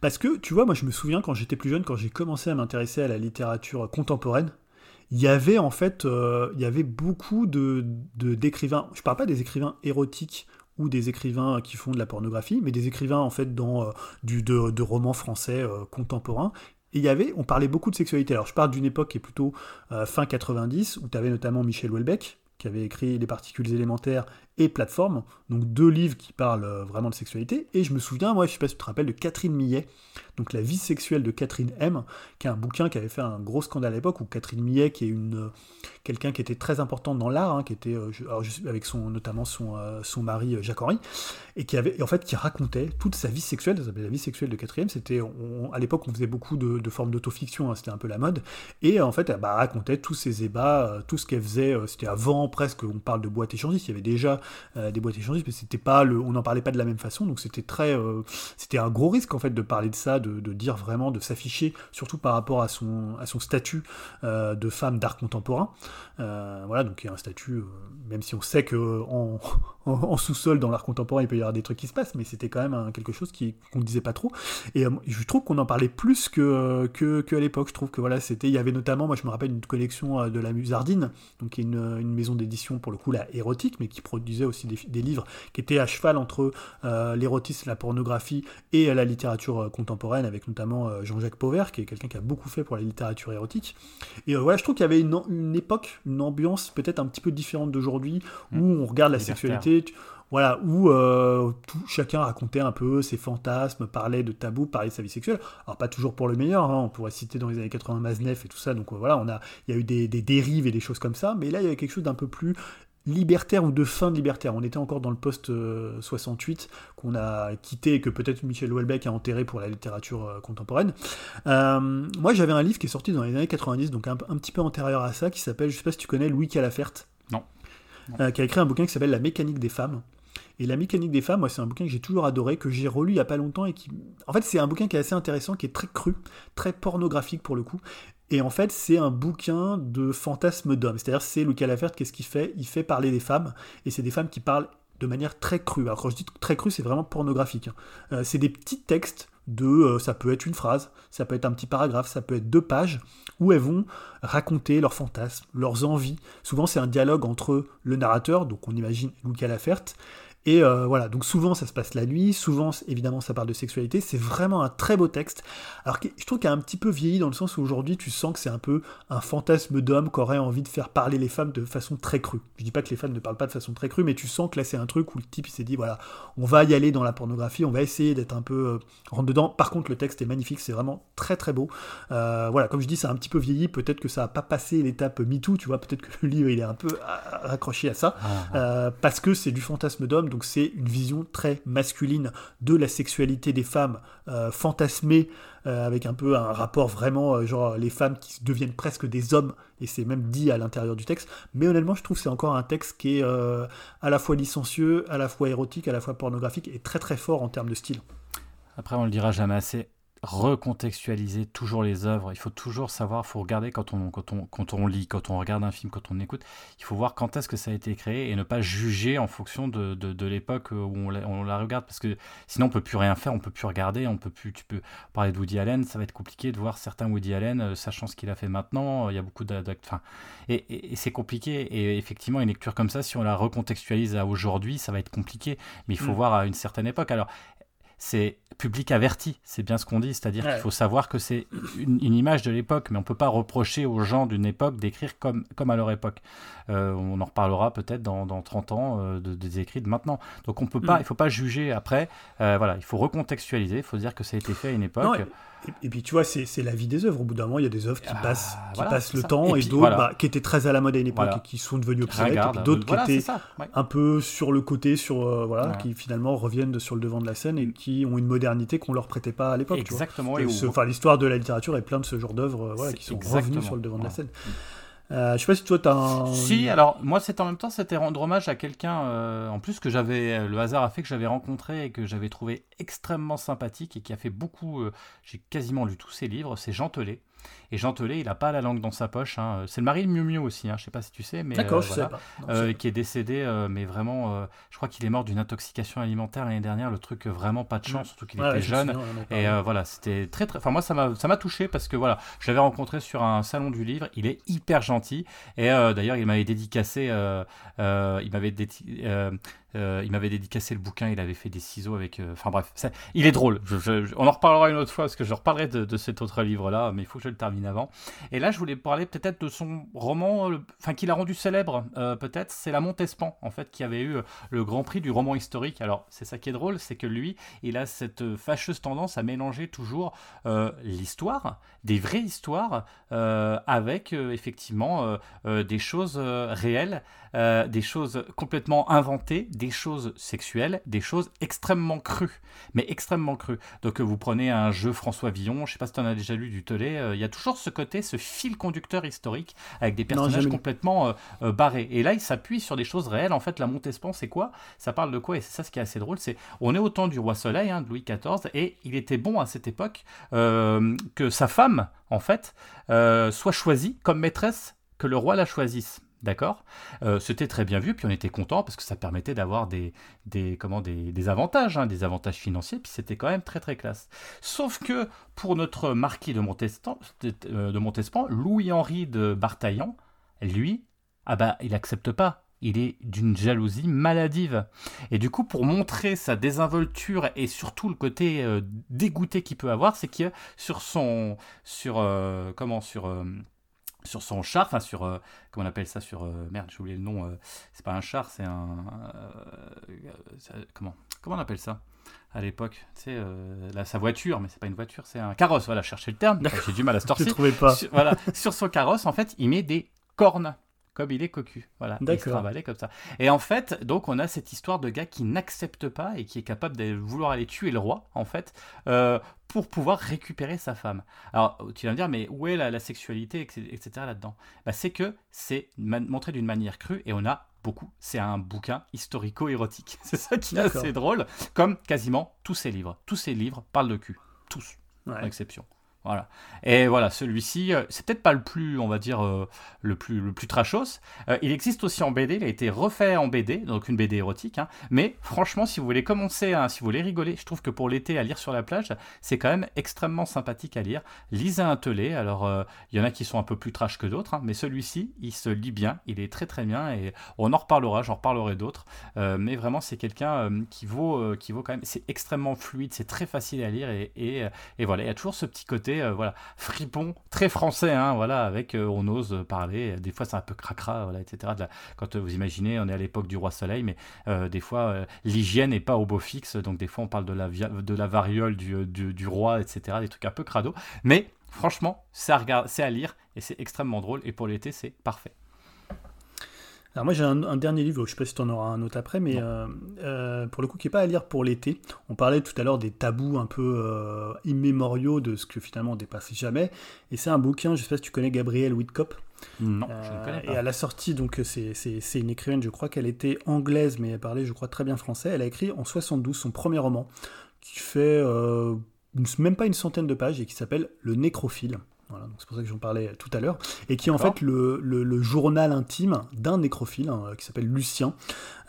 C: Parce que tu vois, moi je me souviens quand j'étais plus jeune, quand j'ai commencé à m'intéresser à la littérature contemporaine, il y avait en fait, euh, il y avait beaucoup de d'écrivains. je parle pas des écrivains érotiques ou des écrivains qui font de la pornographie, mais des écrivains en fait dans du, de, romans français contemporains et il y avait, on parlait beaucoup de sexualité. Alors je parle d'une époque qui est plutôt fin 90, où tu avais notamment Michel Houellebecq, qui avait écrit Les particules élémentaires et Plateforme, donc deux livres qui parlent euh, vraiment de sexualité. Et je me souviens, moi, je sais pas si tu te rappelles, de Catherine Millet, donc La vie sexuelle de Catherine M, qui est un bouquin qui avait fait un gros scandale à l'époque, où Catherine Millet, qui est une euh, quelqu'un qui était très important dans l'art, hein, qui était euh, avec son notamment son, son mari Jacques Henry, et qui avait en fait qui racontait toute sa vie sexuelle, ça s'appelait La vie sexuelle de Catherine. C'était à l'époque on faisait beaucoup de, formes d'autofiction, hein, c'était un peu la mode, et en fait elle bah, racontait tous ses ébats, tout ce qu'elle faisait. c'était avant presque, on parle de boîte échangiste, il y avait déjà euh, des boîtes échangistes, mais c'était pas le, on n'en parlait pas de la même façon, donc c'était très, euh, c'était un gros risque en fait de parler de ça, dire vraiment, de s'afficher, surtout par rapport à son, à son statut euh, de femme d'art contemporain. voilà, donc il y a un statut, même si on sait que en, en, sous-sol dans l'art contemporain il peut y avoir des trucs qui se passent, mais c'était quand même quelque chose qui qu'on ne disait pas trop. Et je trouve qu'on en parlait plus que, que, que à l'époque. Je trouve que voilà, c'était, il y avait notamment, moi je me rappelle une collection de la Musardine, donc qui est une, une maison d'édition pour le coup la érotique, mais qui produisait aussi des des, livres qui étaient à cheval entre euh, l'érotisme, la pornographie et la littérature euh, contemporaine, avec notamment euh, Jean-Jacques Pauvert, qui est quelqu'un qui a beaucoup fait pour la littérature érotique. Et voilà, je trouve qu'il y avait une, époque, une ambiance peut-être un petit peu différente d'aujourd'hui, où mmh. on regarde la sexualité. Voilà, où tout, chacun racontait un peu ses fantasmes, parlait de tabous, parlait de sa vie sexuelle. Alors pas toujours pour le meilleur, hein, on pourrait citer dans les années 80 Maznev et tout ça, donc voilà, on a, il y a eu des, dérives et des choses comme ça, mais là il y avait quelque chose d'un peu plus libertaire ou de fin de libertaire. On était encore dans le post 68 qu'on a quitté et que peut-être Michel Houellebecq a enterré pour la littérature euh, contemporaine. Euh, moi, j'avais un livre qui est sorti dans les années 90, donc un, petit peu antérieur à ça, qui s'appelle, je sais pas si tu connais, Louis Calafert. Euh, qui a écrit un bouquin qui s'appelle La mécanique des femmes. Et La mécanique des femmes, moi, c'est un bouquin que j'ai toujours adoré, que j'ai relu il y a pas longtemps et qui. En fait, c'est un bouquin qui est assez intéressant, qui est très cru, très pornographique pour le coup, et en fait, c'est un bouquin de fantasmes d'hommes. C'est-à-dire, c'est Louis Calafert, qu'est-ce qu'il fait? Il fait parler des femmes, et c'est des femmes qui parlent de manière très crue. Alors, quand je dis très crue, c'est vraiment pornographique. Hein. Euh, c'est des petits textes de. Euh, ça peut être une phrase, ça peut être un petit paragraphe, ça peut être deux pages, où elles vont raconter leurs fantasmes, leurs envies. Souvent, c'est un dialogue entre le narrateur, donc on imagine Louis Calafert, et euh, voilà, donc souvent ça se passe la nuit, souvent évidemment ça parle de sexualité, c'est vraiment un très beau texte. Alors je trouve qu'il a un petit peu vieilli dans le sens où aujourd'hui tu sens que c'est un peu un fantasme d'homme qui aurait envie de faire parler les femmes de façon très crue. Je dis pas que les femmes ne parlent pas de façon très crue, mais tu sens que là c'est un truc où le type il s'est dit voilà, on va y aller dans la pornographie, on va essayer d'être un peu euh, rentre dedans. Par contre le texte est magnifique, c'est vraiment très très beau. Euh, voilà, comme je dis, c'est un petit peu vieilli, peut-être que ça a pas passé l'étape MeToo, tu vois, peut-être que le livre il est un peu raccroché à ça, ah, ah. parce que c'est du fantasme d'homme donc c'est une vision très masculine de la sexualité des femmes euh, fantasmée euh, avec un peu un rapport vraiment euh, genre les femmes qui deviennent presque des hommes et c'est même dit à l'intérieur du texte. Mais honnêtement je trouve que c'est encore un texte qui est à la fois licencieux à la fois érotique à la fois pornographique et très très fort en termes de style.
B: Après on le dira jamais assez recontextualiser toujours les œuvres. Il faut toujours savoir, il faut regarder quand on, quand, on, quand on lit, quand on regarde un film, quand on écoute, il faut voir quand est-ce que ça a été créé et ne pas juger en fonction de, de, l'époque où on la, on la, regarde parce que sinon on peut plus rien faire, on peut plus regarder, on peut plus, tu peux parler de Woody Allen, ça va être compliqué de voir certains Woody Allen, euh, sachant ce qu'il a fait maintenant, il y a beaucoup d'actes, enfin, et, et, c'est compliqué et effectivement une lecture comme ça, si on la recontextualise à aujourd'hui, ça va être compliqué, mais il faut mm. voir à une certaine époque. Alors c'est public averti, c'est bien ce qu'on dit, c'est-à-dire qu'il faut savoir que c'est une, image de l'époque, mais on ne peut pas reprocher aux gens d'une époque d'écrire comme, comme à leur époque. Euh, on en reparlera peut-être dans, dans 30 ans euh, des écrits de maintenant. Donc on peut pas, mm. il ne faut pas juger après, euh, voilà, il faut recontextualiser, il faut dire que ça a été fait à une époque.
C: Et, puis tu vois, c'est la vie des œuvres. Au bout d'un moment, il y a des œuvres qui ah, passent, qui passent le temps et, d'autres bah, qui étaient très à la mode à une époque et qui sont devenues obsolètes. et d'autres qui étaient un peu sur le côté, sur euh, voilà, qui finalement reviennent sur le devant de la scène et qui ont une modernité qu'on leur prêtait pas à l'époque.
B: Exactement.
C: Enfin, l'histoire de la littérature est pleine de ce genre d'œuvres voilà, qui sont revenus sur le devant de la scène. Euh, je sais pas si toi t'as.
B: Si, alors moi c'est en même temps c'était rendre hommage à quelqu'un euh, en plus que j'avais euh, le hasard a fait que j'avais rencontré et que j'avais trouvé extrêmement sympathique et qui a fait beaucoup. J'ai quasiment lu tous ses livres. C'est Jean Telet. Et Jean Telet, il n'a pas la langue dans sa poche. Hein. C'est le mari de Miu Miu aussi, hein. je ne sais pas si tu sais, mais
C: euh, sais pas.
B: Euh, qui est décédé, euh, mais vraiment, je crois qu'il est mort d'une intoxication alimentaire l'année dernière. Le truc vraiment pas de chance, surtout qu'il était jeune. et voilà, c'était très très. Enfin moi, ça m'a touché parce que voilà, je l'avais rencontré sur un salon du livre. Il est hyper gentil et d'ailleurs il m'avait dédicacé, il m'avait Euh, il m'avait dédicacé le bouquin, il avait fait des ciseaux avec. Euh, enfin bref, il est drôle. on en reparlera une autre fois parce que je reparlerai de, cet autre livre-là, mais il faut que je le termine avant. Et là, je voulais parler peut-être de son roman, enfin qu'il a rendu célèbre, peut-être. C'est La Montespan, en fait, qui avait eu le Grand Prix du roman historique. Alors, c'est ça qui est drôle, c'est que lui, il a cette fâcheuse tendance à mélanger toujours l'histoire, des vraies histoires, avec effectivement des choses réelles, des choses complètement inventées, des choses sexuelles, des choses extrêmement crues, mais extrêmement crues. Donc vous prenez un jeu François Villon, je sais pas si tu en as déjà lu du Telet, euh, il y a toujours ce côté, ce fil conducteur historique avec des personnages complètement euh, euh, barrés. Et là, il s'appuie sur des choses réelles. En fait, la Montespan, c'est quoi? Ça parle de quoi? Et c'est ça ce qui est assez drôle, c'est on est au temps du roi Soleil, hein, de Louis XIV, et il était bon à cette époque que sa femme, en fait, soit choisie comme maîtresse que le roi la choisisse. D'accord? Euh, C'était très bien vu, puis on était content parce que ça permettait d'avoir des, des, avantages, hein, des avantages financiers, puis c'était quand même très très classe. Sauf que pour notre marquis de Montespan, euh, Montespan Louis-Henri de Bartaillan, lui, ah bah, il n'accepte pas. Il est d'une jalousie maladive. Et du coup, pour montrer sa désinvolture et surtout le côté euh, dégoûté qu'il peut avoir, c'est que sur son. sur. comment Sur sur son char, enfin sur, euh, comment on appelle ça, sur, euh, merde, j'ai oublié le nom, euh, c'est pas un char, c'est un, comment, comment on appelle ça à l'époque, tu sais, sa voiture, mais c'est pas une voiture, c'est un carrosse, voilà, chercher le terme, j'ai du mal à se torser.
C: trouvais pas.
B: voilà, sur son carrosse, en fait, il met des cornes comme il est cocu. Voilà, il se comme ça. Et en fait, donc on a cette histoire de gars qui n'accepte pas et qui est capable de vouloir aller tuer le roi, en fait, euh, pour pouvoir récupérer sa femme. Alors, tu vas me dire, mais où est la, sexualité, etc. là-dedans? Bah, C'est que c'est montré d'une manière crue et on a beaucoup. C'est un bouquin historico-érotique. C'est ça qui est assez drôle, comme quasiment tous ces livres. Tous ces livres parlent de cul. Tous, ouais. exception. Et voilà, celui-ci, euh, c'est peut-être pas le plus, on va dire, euh, le plus, le plus trashos. Euh, il existe aussi en BD, il a été refait en BD, donc une BD érotique. Hein. Mais franchement, si vous voulez commencer, si vous voulez rigoler, je trouve que pour l'été à lire sur la plage, c'est quand même extrêmement sympathique à lire. Lisez un telé. Alors, il y en a qui sont un peu plus trash que d'autres, hein, mais celui-ci, il se lit bien, il est très très bien et on en reparlera, j'en reparlerai d'autres. mais vraiment, c'est quelqu'un qui vaut, qui vaut quand même. C'est extrêmement fluide, c'est très facile à lire et, et voilà, il y a toujours ce petit côté euh, voilà, fripon, très français, hein, voilà, avec euh, on ose parler, des fois c'est un peu cracra, etc. quand euh, vous imaginez, on est à l'époque du roi soleil, mais des fois l'hygiène n'est pas au beau fixe, donc des fois on parle de la, variole du, du, roi, etc. Des trucs un peu crado, mais franchement, c'est à, c'est à lire et c'est extrêmement drôle, et pour l'été c'est parfait.
C: Alors moi j'ai un, dernier livre, je sais pas si tu en auras un autre après, mais euh, euh, pour le coup qui n'est pas à lire pour l'été. On parlait tout à l'heure des tabous un peu euh, immémoriaux de ce que finalement on dépasse jamais. Et c'est un bouquin, je sais pas si tu connais Gabrielle Whitcop.
B: Non, je ne connais pas.
C: Et à la sortie, donc c'est une écrivaine, je crois qu'elle était anglaise, mais elle parlait, je crois, très bien français. Elle a écrit en 72 son premier roman, qui fait même pas une centaine de pages et qui s'appelle Le Nécrophile c'est pour ça que j'en parlais tout à l'heure, et qui est en fait le, journal intime d'un nécrophile hein, qui s'appelle Lucien,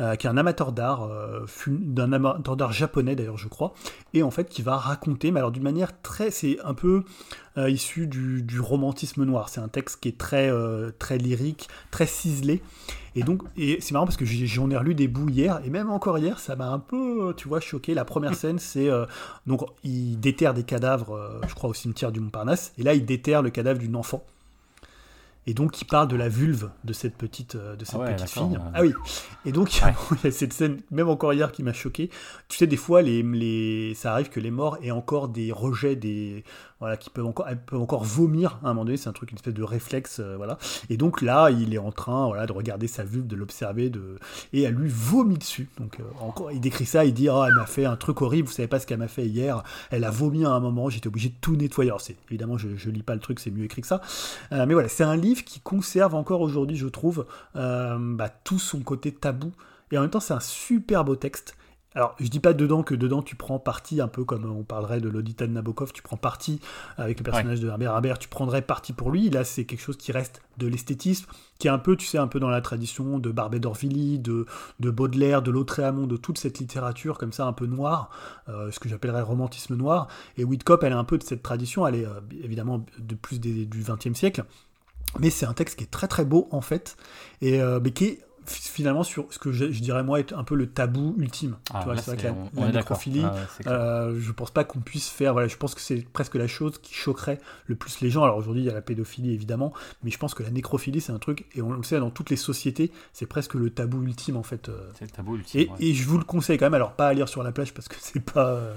C: euh, qui est un amateur d'art, euh, d'un amateur d'art japonais d'ailleurs je crois, et en fait qui va raconter, mais alors d'une manière très, c'est un peu euh, issu du, du, romantisme noir, c'est un texte qui est très, très lyrique, très ciselé, et donc, et c'est marrant parce que j'en ai relu des bouts hier, et même encore hier, ça m'a un peu, tu vois, choqué. La première mm. scène, c'est euh, donc il déterre des cadavres, euh, je crois au cimetière du Montparnasse, et là il déterre le cadavre d'une enfant. Et donc, il parle de la vulve de cette petite, euh, de cette ah petite fille. Ah oui. Et donc, il y a cette scène, même encore hier, qui m'a choqué. Tu sais, des fois, les, les, ça arrive que les morts aient encore des rejets, des, voilà, qui peuvent encore, peuvent encore vomir à un moment donné. C'est un truc, une espèce de réflexe, euh, voilà. Et donc là, il est en train, voilà, de regarder sa vulve, de l'observer, de, et elle lui vomit dessus. Donc, euh, encore, il décrit ça, il dit, oh, elle m'a fait un truc horrible. Vous savez pas ce qu'elle m'a fait hier. Elle a vomi à un moment. J'étais obligé de tout nettoyer. Alors, c'est évidemment, je, je lis pas le truc, c'est mieux écrit que ça. Euh, mais voilà, c'est un livre qui conserve encore aujourd'hui, je trouve, bah, tout son côté tabou. Et en même temps, c'est un super beau texte. Alors, je dis pas dedans que dedans tu prends parti, un peu comme on parlerait de l'Odita de Nabokov, tu prends parti avec le personnage de Herbert Herbert, tu prendrais parti pour lui. Là, c'est quelque chose qui reste de l'esthétisme, qui est un peu, tu sais, un peu dans la tradition de Barbet d'Orvilly, de, de, Baudelaire, de Lautréamont, de toute cette littérature comme ça un peu noire, euh, ce que j'appellerais romantisme noir. Et Whitcop, elle est un peu de cette tradition, elle est euh, évidemment de plus du XXe siècle, mais c'est un texte qui est très très beau en fait, et euh, mais qui est finalement sur ce que je, dirais moi être un peu le tabou ultime.
B: Ah,
C: c'est vrai que la,
B: on-
C: nécrophilie,
B: Ah ouais,
C: euh, je pense pas qu'on puisse faire. Voilà, je pense que c'est presque la chose qui choquerait le plus les gens. Alors aujourd'hui, il y a la pédophilie évidemment, mais je pense que la nécrophilie, c'est un truc, et on le sait dans toutes les sociétés, c'est presque le tabou ultime en fait. euh.
B: C'est le tabou ultime.
C: Et,
B: ouais.
C: et je vous le conseille quand même, alors pas à lire sur la plage parce que c'est pas, euh,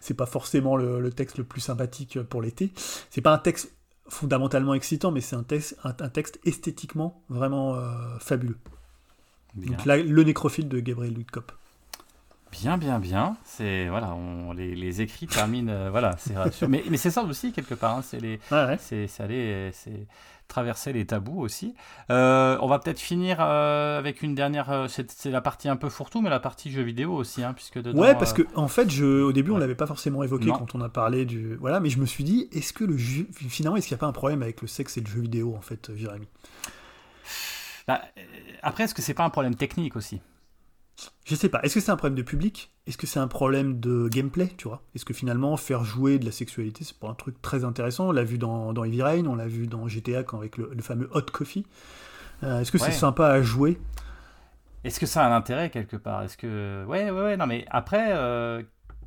C: c'est pas forcément le, le texte le plus sympathique pour l'été. C'est pas un texte fondamentalement excitant, mais c'est un texte, un, un texte esthétiquement vraiment euh, fabuleux. Donc le nécrophile de Gabriel Ludkop.
B: Bien, bien, bien. C'est voilà, on, les, les écrits terminent. euh, voilà, c'est mais mais c'est ça aussi quelque part. hein, c'est les,
C: ouais.
B: c'est c'est aller, c'est traverser les tabous aussi. Euh, on va peut-être finir euh, avec une dernière. c'est la partie un peu fourre-tout, mais la partie jeu vidéo aussi, hein, puisque dedans.
C: Ouais, parce que en fait, je, au début, on
B: ouais.
C: l'avait pas forcément évoqué
B: Non.
C: quand on a parlé du. Voilà, mais je me suis dit, est-ce que le jeu, finalement, est-ce qu'il n'y a pas un problème avec le sexe et le jeu vidéo, en fait, Jérémy?
B: Bah, euh, après, est-ce que c'est pas un problème technique aussi?
C: Je sais pas. Est-ce que c'est un problème de public? Est-ce que c'est un problème de gameplay, tu vois? Est-ce que finalement, faire jouer de la sexualité, c'est pas un truc très intéressant? On l'a vu dans, dans Heavy Rain, on l'a vu dans GTA quand, avec le, le fameux Hot Coffee. Euh, Est-ce que
B: Ouais.
C: c'est sympa à jouer?
B: Est-ce que ça a un intérêt quelque part? Est-ce que ouais, ouais, ouais. Non, mais après, euh,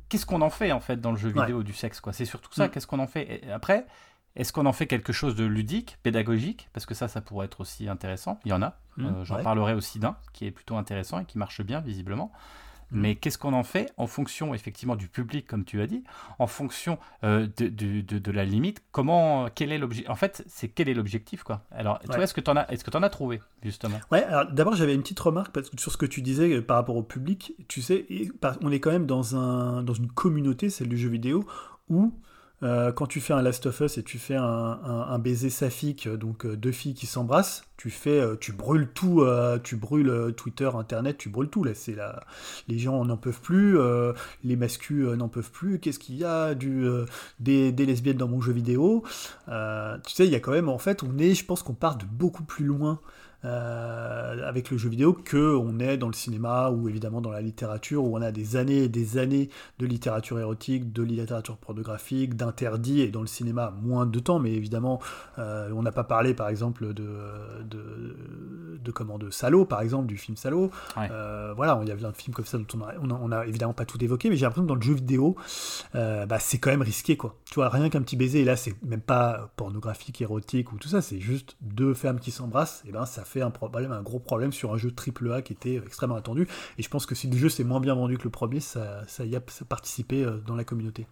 B: qu'est-ce qu'on en fait en fait dans le jeu
C: Ouais.
B: vidéo du sexe quoi? C'est surtout ça.
C: Mm.
B: Qu'est-ce qu'on en fait? Et après Est-ce qu'on en fait quelque chose de ludique, pédagogique? Parce que ça, ça pourrait être aussi intéressant. Il y en a.
C: Mm,
B: Euh, J'en
C: ouais.
B: parlerai aussi d'un qui est plutôt intéressant et qui marche bien visiblement.
C: Mm.
B: Mais qu'est-ce qu'on en fait en fonction effectivement du public, comme tu as dit, en fonction euh, de, de, de- de la limite? Comment, quel est l'objectif En fait, c'est quel est l'objectif quoi? Alors, toi,
C: Ouais.
B: est-ce que tu en as, est-ce que tu en as trouvé justement?
C: Ouais, alors d'abord j'avais une petite remarque parce que sur ce que tu disais euh, par rapport au public. Tu sais, on est quand même dans, un, dans une communauté, celle du jeu vidéo, où euh, quand tu fais un Last of Us et tu fais un, baiser saphique, euh, donc euh, deux filles qui s'embrassent, tu fais, tu brûles tout, tu brûles Twitter, Internet, tu brûles tout là. C'est la, les gens n'en peuvent plus, les mascus n'en peuvent plus. Qu'est-ce qu'il y a du, des, des lesbiennes dans mon jeu vidéo? Tu sais, il y a quand même en fait, on est, je pense qu'on part de beaucoup plus loin euh, avec le jeu vidéo que on est dans le cinéma ou évidemment dans la littérature où on a des années et des années de littérature érotique, de littérature pornographique, d'interdits et dans le cinéma moins de temps mais évidemment euh, on n'a pas parlé par exemple de de, de comment de Salo par exemple du film Salo
B: Ouais.
C: Euh, voilà il y a plein de films comme ça dont on a, on a, on a évidemment pas tout évoqué mais j'ai l'impression que dans le jeu vidéo bah, c'est quand même risqué quoi tu vois rien qu'un petit baiser et là c'est même pas pornographique érotique ou tout ça c'est juste deux femmes qui s'embrassent et ben ça fait un problème un gros problème sur un jeu triple A qui était extrêmement attendu. Et je pense que si le jeu s'est moins bien vendu que le premier ça, ça y a participé euh, dans la communauté.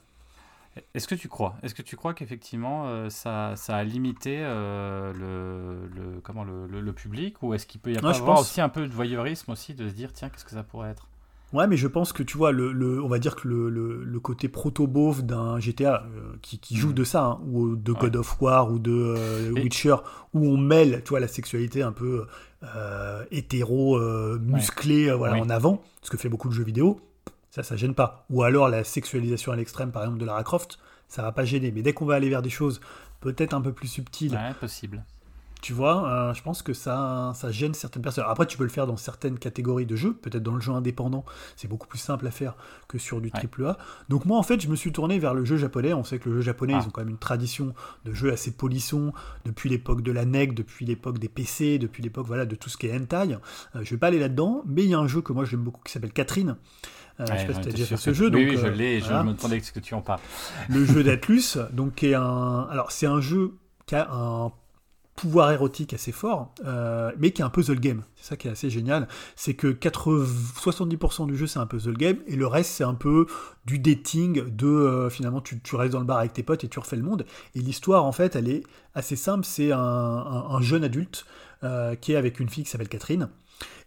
B: Est-ce que tu crois? Est-ce que tu crois qu'effectivement euh, ça, ça a limité euh, le, le, comment, le, public? Ou est-ce qu'il peut y
C: Ouais, je
B: avoir
C: pense.
B: aussi un peu de voyeurisme aussi de se dire tiens qu'est-ce que ça pourrait être?
C: Ouais, mais je pense que tu vois, le, le- on va dire que le, le- le côté proto-beauf d'un GTA euh, qui, qui joue
B: Mhm.
C: de ça, hein, ou de
B: Ouais.
C: God of War ou de euh, Witcher, où on mêle, tu vois, la sexualité un peu euh, hétéro, musclée, voilà,
B: Oui.
C: en avant, ce que fait beaucoup de jeux vidéo, ça, ça gêne pas. Ou alors la sexualisation à l'extrême, par exemple, de Lara Croft, ça va pas gêner. Mais dès qu'on va aller vers des choses peut-être un peu plus subtiles,
B: Ouais, possible.
C: Tu vois, euh, je pense que ça, ça gêne certaines personnes. Après, tu peux le faire dans certaines catégories de jeux, peut-être dans le jeu indépendant, c'est beaucoup plus simple à faire que sur du
B: Ouais.
C: triple A. Donc moi, en fait, je me suis tourné vers le jeu japonais. On sait que le jeu japonais,
B: Ah.
C: ils ont quand même une tradition de jeu assez polisson depuis l'époque de la NEC, depuis l'époque des PC, depuis l'époque voilà de tout ce qui est hentai. Euh, je vais pas aller là-dedans, mais il y a un jeu que moi j'aime beaucoup qui s'appelle Catherine. Euh, je sais
B: Ouais,
C: pas si tu as déjà fait ce jeu.
B: Oui,
C: donc,
B: oui, je
C: euh,
B: l'ai, je
C: voilà
B: me demandais ce que tu en parles.
C: le jeu d'Atlus, donc qui est un. Alors c'est un jeu qui a un pouvoir érotique assez fort, euh, mais qui est un puzzle game. C'est ça qui est assez génial. C'est que 80 70% du jeu c'est un puzzle game et le reste c'est un peu du dating, de euh, finalement tu, restes dans le bar avec tes potes et tu refais le monde. Et l'histoire en fait elle est assez simple. C'est un jeune adulte euh, qui est avec une fille qui s'appelle Catherine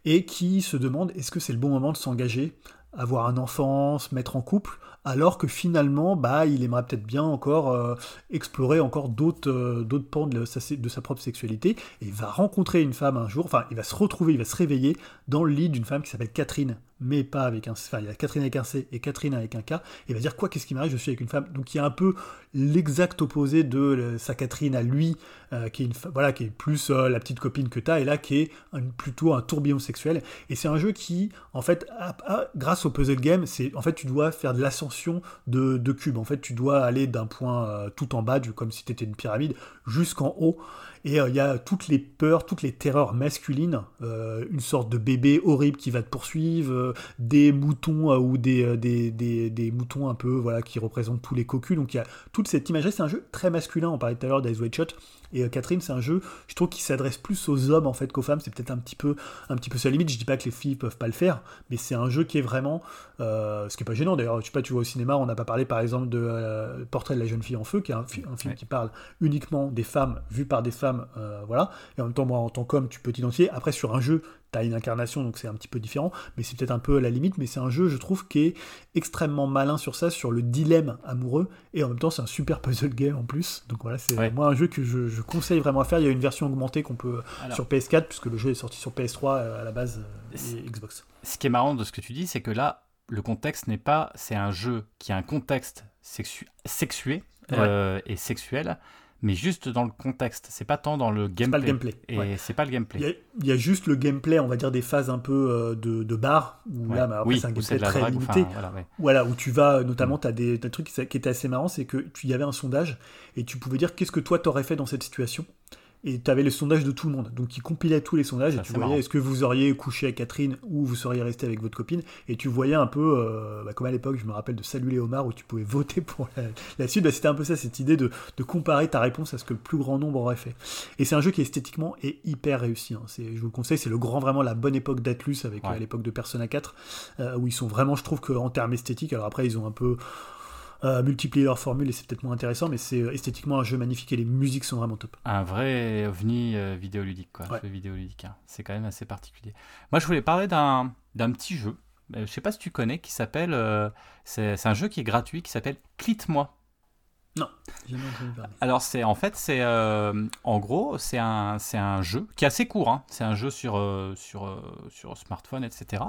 C: et qui se demande est-ce que c'est le bon moment de s'engager avoir un enfant, se mettre en couple, alors que finalement, bah, il aimerait peut-être bien encore euh, explorer encore d'autres euh, pans de sa, de sa propre sexualité, et il va rencontrer une femme un jour, enfin, il va se retrouver, il va se réveiller dans le lit d'une femme qui s'appelle Catherine, mais pas avec un... Enfin, il y a Catherine avec un C et Catherine avec un K, et il va dire, quoi, qu'est-ce qui m'arrive, je suis avec une femme. Donc il y a un peu l'exact opposé de sa Catherine à lui, euh, qui est une voilà, qui est plus euh, la petite copine que t'as, et là qui est plutôt un tourbillon sexuel. Et c'est un jeu qui, en fait, grâce au puzzle game, c'est en fait tu dois faire de l'ascension de, de cubes. En fait, tu dois aller d'un point euh, tout en bas, comme si tu étais une pyramide, jusqu'en haut. Et il y a toutes les peurs, toutes les terreurs masculines, une sorte de bébé horrible qui va te poursuivre, des moutons ou des, des, des, moutons un peu voilà qui représentent tous les cocus. Donc il y a toute cette imagerie. C'est un jeu très masculin. On parlait tout à l'heure d'Ice Shot. Et euh, Catherine, c'est un jeu, je trouve, qui s'adresse plus aux hommes en fait qu'aux femmes. C'est peut-être un petit peu, un petit peu sa limite. Je dis pas que les filles peuvent pas le faire, mais c'est un jeu qui est vraiment, euh, ce qui est pas gênant d'ailleurs. Je sais pas, tu vois au cinéma, on n'a pas parlé par exemple de euh, Portrait de la jeune fille en feu, qui est un, film qui parle uniquement des femmes vues par des femmes, voilà. Et en même temps, moi, en tant qu'homme, tu peux t'identifier. Après, sur un jeu, t'as une incarnation, donc c'est un petit peu différent, mais c'est peut-être un peu à la limite, mais c'est un jeu, je trouve, qui est extrêmement malin sur ça, sur le dilemme amoureux, et en même temps, c'est un super puzzle game en plus. Donc voilà, c'est moi un jeu que je, conseille vraiment à faire. Il y a une version augmentée qu'on peut sur PS4, puisque le jeu est sorti sur PS3 euh, à la base euh, et Xbox.
B: Ce qui est marrant de ce que tu dis, c'est que là, le contexte n'est pas, c'est un jeu qui a un contexte sexué euh, et sexuel, mais juste dans le contexte. C'est pas tant dans le gameplay.
C: Pas le gameplay.
B: Et c'est pas le gameplay.
C: Il y, a, juste le gameplay, on va dire des phases un peu euh, de, de bar où là, bah, c'est un gameplay très limité. voilà, où tu vas, notamment, mm. tu as des, des, trucs qui, qui étaient assez marrants, c'est que tu y avait un sondage et tu pouvais dire qu'est-ce que toi t'aurais fait dans cette situation et tu avais le sondage de tout le monde. Donc, il compilait tous les sondages et tu voyais est-ce que vous auriez couché avec Catherine ou vous seriez resté avec votre copine. Et tu voyais un peu, euh, bah, comme à l'époque, je me rappelle de Salut les homards où tu pouvais voter pour la, suite. Bah, c'était un peu ça, cette idée de, comparer ta réponse à ce que le plus grand nombre aurait fait. Et c'est un jeu qui esthétiquement est hyper réussi. Hein. Je vous le conseille, c'est le grand, vraiment la bonne époque d'Atlus avec euh, l'époque de Persona 4, euh, où ils sont vraiment, je trouve qu'en termes esthétiques, alors après, ils ont un peu euh, multiplier leurs formules et c'est peut-être moins intéressant, mais c'est euh, esthétiquement un jeu magnifique et les musiques sont vraiment top.
B: Un vrai ovni euh, vidéoludique, quoi. Jeu vidéoludique, hein. c'est quand même assez particulier. Moi, je voulais parler d'un petit jeu. Je sais pas si tu connais, qui s'appelle. c'est un jeu qui est gratuit, qui s'appelle Clite-moi.
C: Non,
B: Alors c'est en fait c'est en gros c'est un c'est un jeu qui est assez court. Hein. C'est un jeu sur sur sur smartphone etc.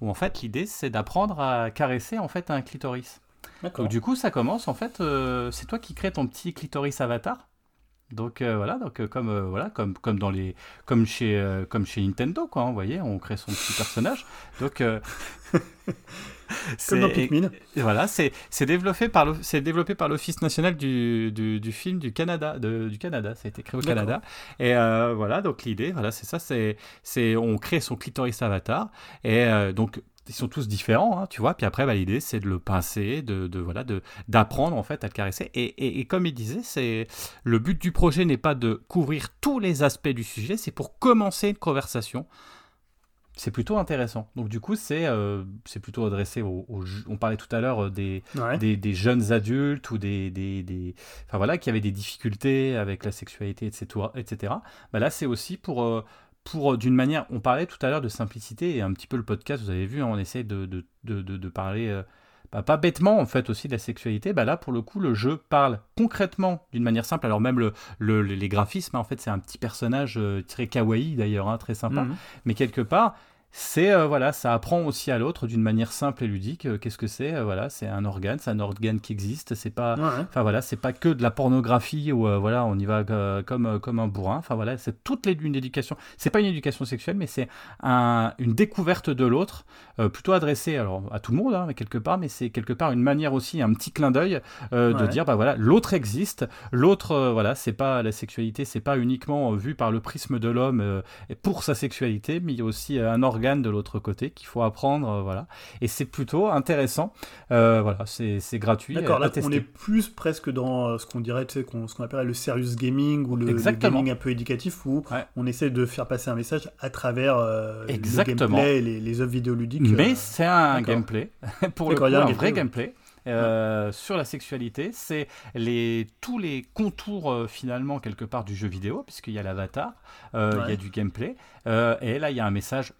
B: Où en fait l'idée c'est d'apprendre à caresser en fait un clitoris. Donc du coup, ça commence en fait, euh, c'est toi qui crées ton petit clitoris avatar. Donc euh, voilà, donc euh, comme voilà, comme comme dans les comme chez comme chez Nintendo quoi, hein, vous voyez, on crée son petit personnage. Donc
C: Comme dans Pikmin.
B: voilà, c'est développé par c'est développé par l'Office national du, du, du, film du Canada, de, du Canada. Ça a été créé au Canada. Et voilà, donc l'idée, voilà, c'est ça, c'est c'est on crée son clitoris avatar et donc ils sont tous différents, hein, tu vois. Puis après, bah, l'idée, c'est de le pincer, de, de voilà, de d'apprendre en fait à le caresser. Et, et, comme il disait, c'est le but du projet n'est pas de couvrir tous les aspects du sujet, c'est pour commencer une conversation. C'est plutôt intéressant. Donc du coup, c'est euh, c'est plutôt adressé aux, On parlait tout à l'heure euh, des, des, des, jeunes adultes ou des, des, des, Enfin voilà, qui avaient des difficultés avec la sexualité, etc. etc. Bah, là, c'est aussi pour... Euh, pour euh, d'une manière, on parlait tout à l'heure de simplicité et un petit peu le podcast, vous avez vu, hein, on essaie de, de, de, de parler, euh, bah, pas bêtement en fait aussi de la sexualité. Bah là, pour le coup, le jeu parle concrètement d'une manière simple. Alors même le, les graphismes, hein, en fait, c'est un petit personnage euh, très kawaii d'ailleurs, hein, très sympa, mhm. mais quelque part, c'est euh, voilà, ça apprend aussi à l'autre d'une manière simple et ludique. Euh, qu'est-ce que c'est euh, Voilà, c'est un organe, c'est un organe qui existe. C'est pas, enfin voilà, c'est pas que de la pornographie où voilà, on y va comme comme un bourrin. Enfin voilà, c'est toute les, une éducation. C'est pas une éducation sexuelle, mais c'est un, une découverte de l'autre, plutôt adressée alors à tout le monde, hein, quelque part, mais c'est quelque part une manière aussi, un petit clin d'œil de dire bah voilà, l'autre existe. L'autre, voilà, c'est pas la sexualité, c'est pas uniquement vu par le prisme de l'homme pour sa sexualité, mais il y a aussi un organe de l'autre côté qu'il faut apprendre, euh, voilà. Et c'est plutôt intéressant. Euh, voilà, c'est gratuit.
C: D'accord, là on est plus presque dans euh, ce qu'on dirait, tu sais, ce qu'on appelle le serious gaming ou le, gaming un peu éducatif où on essaie de faire passer un message à travers
B: Exactement.
C: le gameplay les, les œuvres vidéoludiques.
B: Mais c'est un gameplay, pour le coup, un, vrai gameplay. sur la sexualité, c'est les, tous les contours finalement quelque part du jeu vidéo, puisqu'il y a l'avatar, il y a du gameplay, et là il y a un message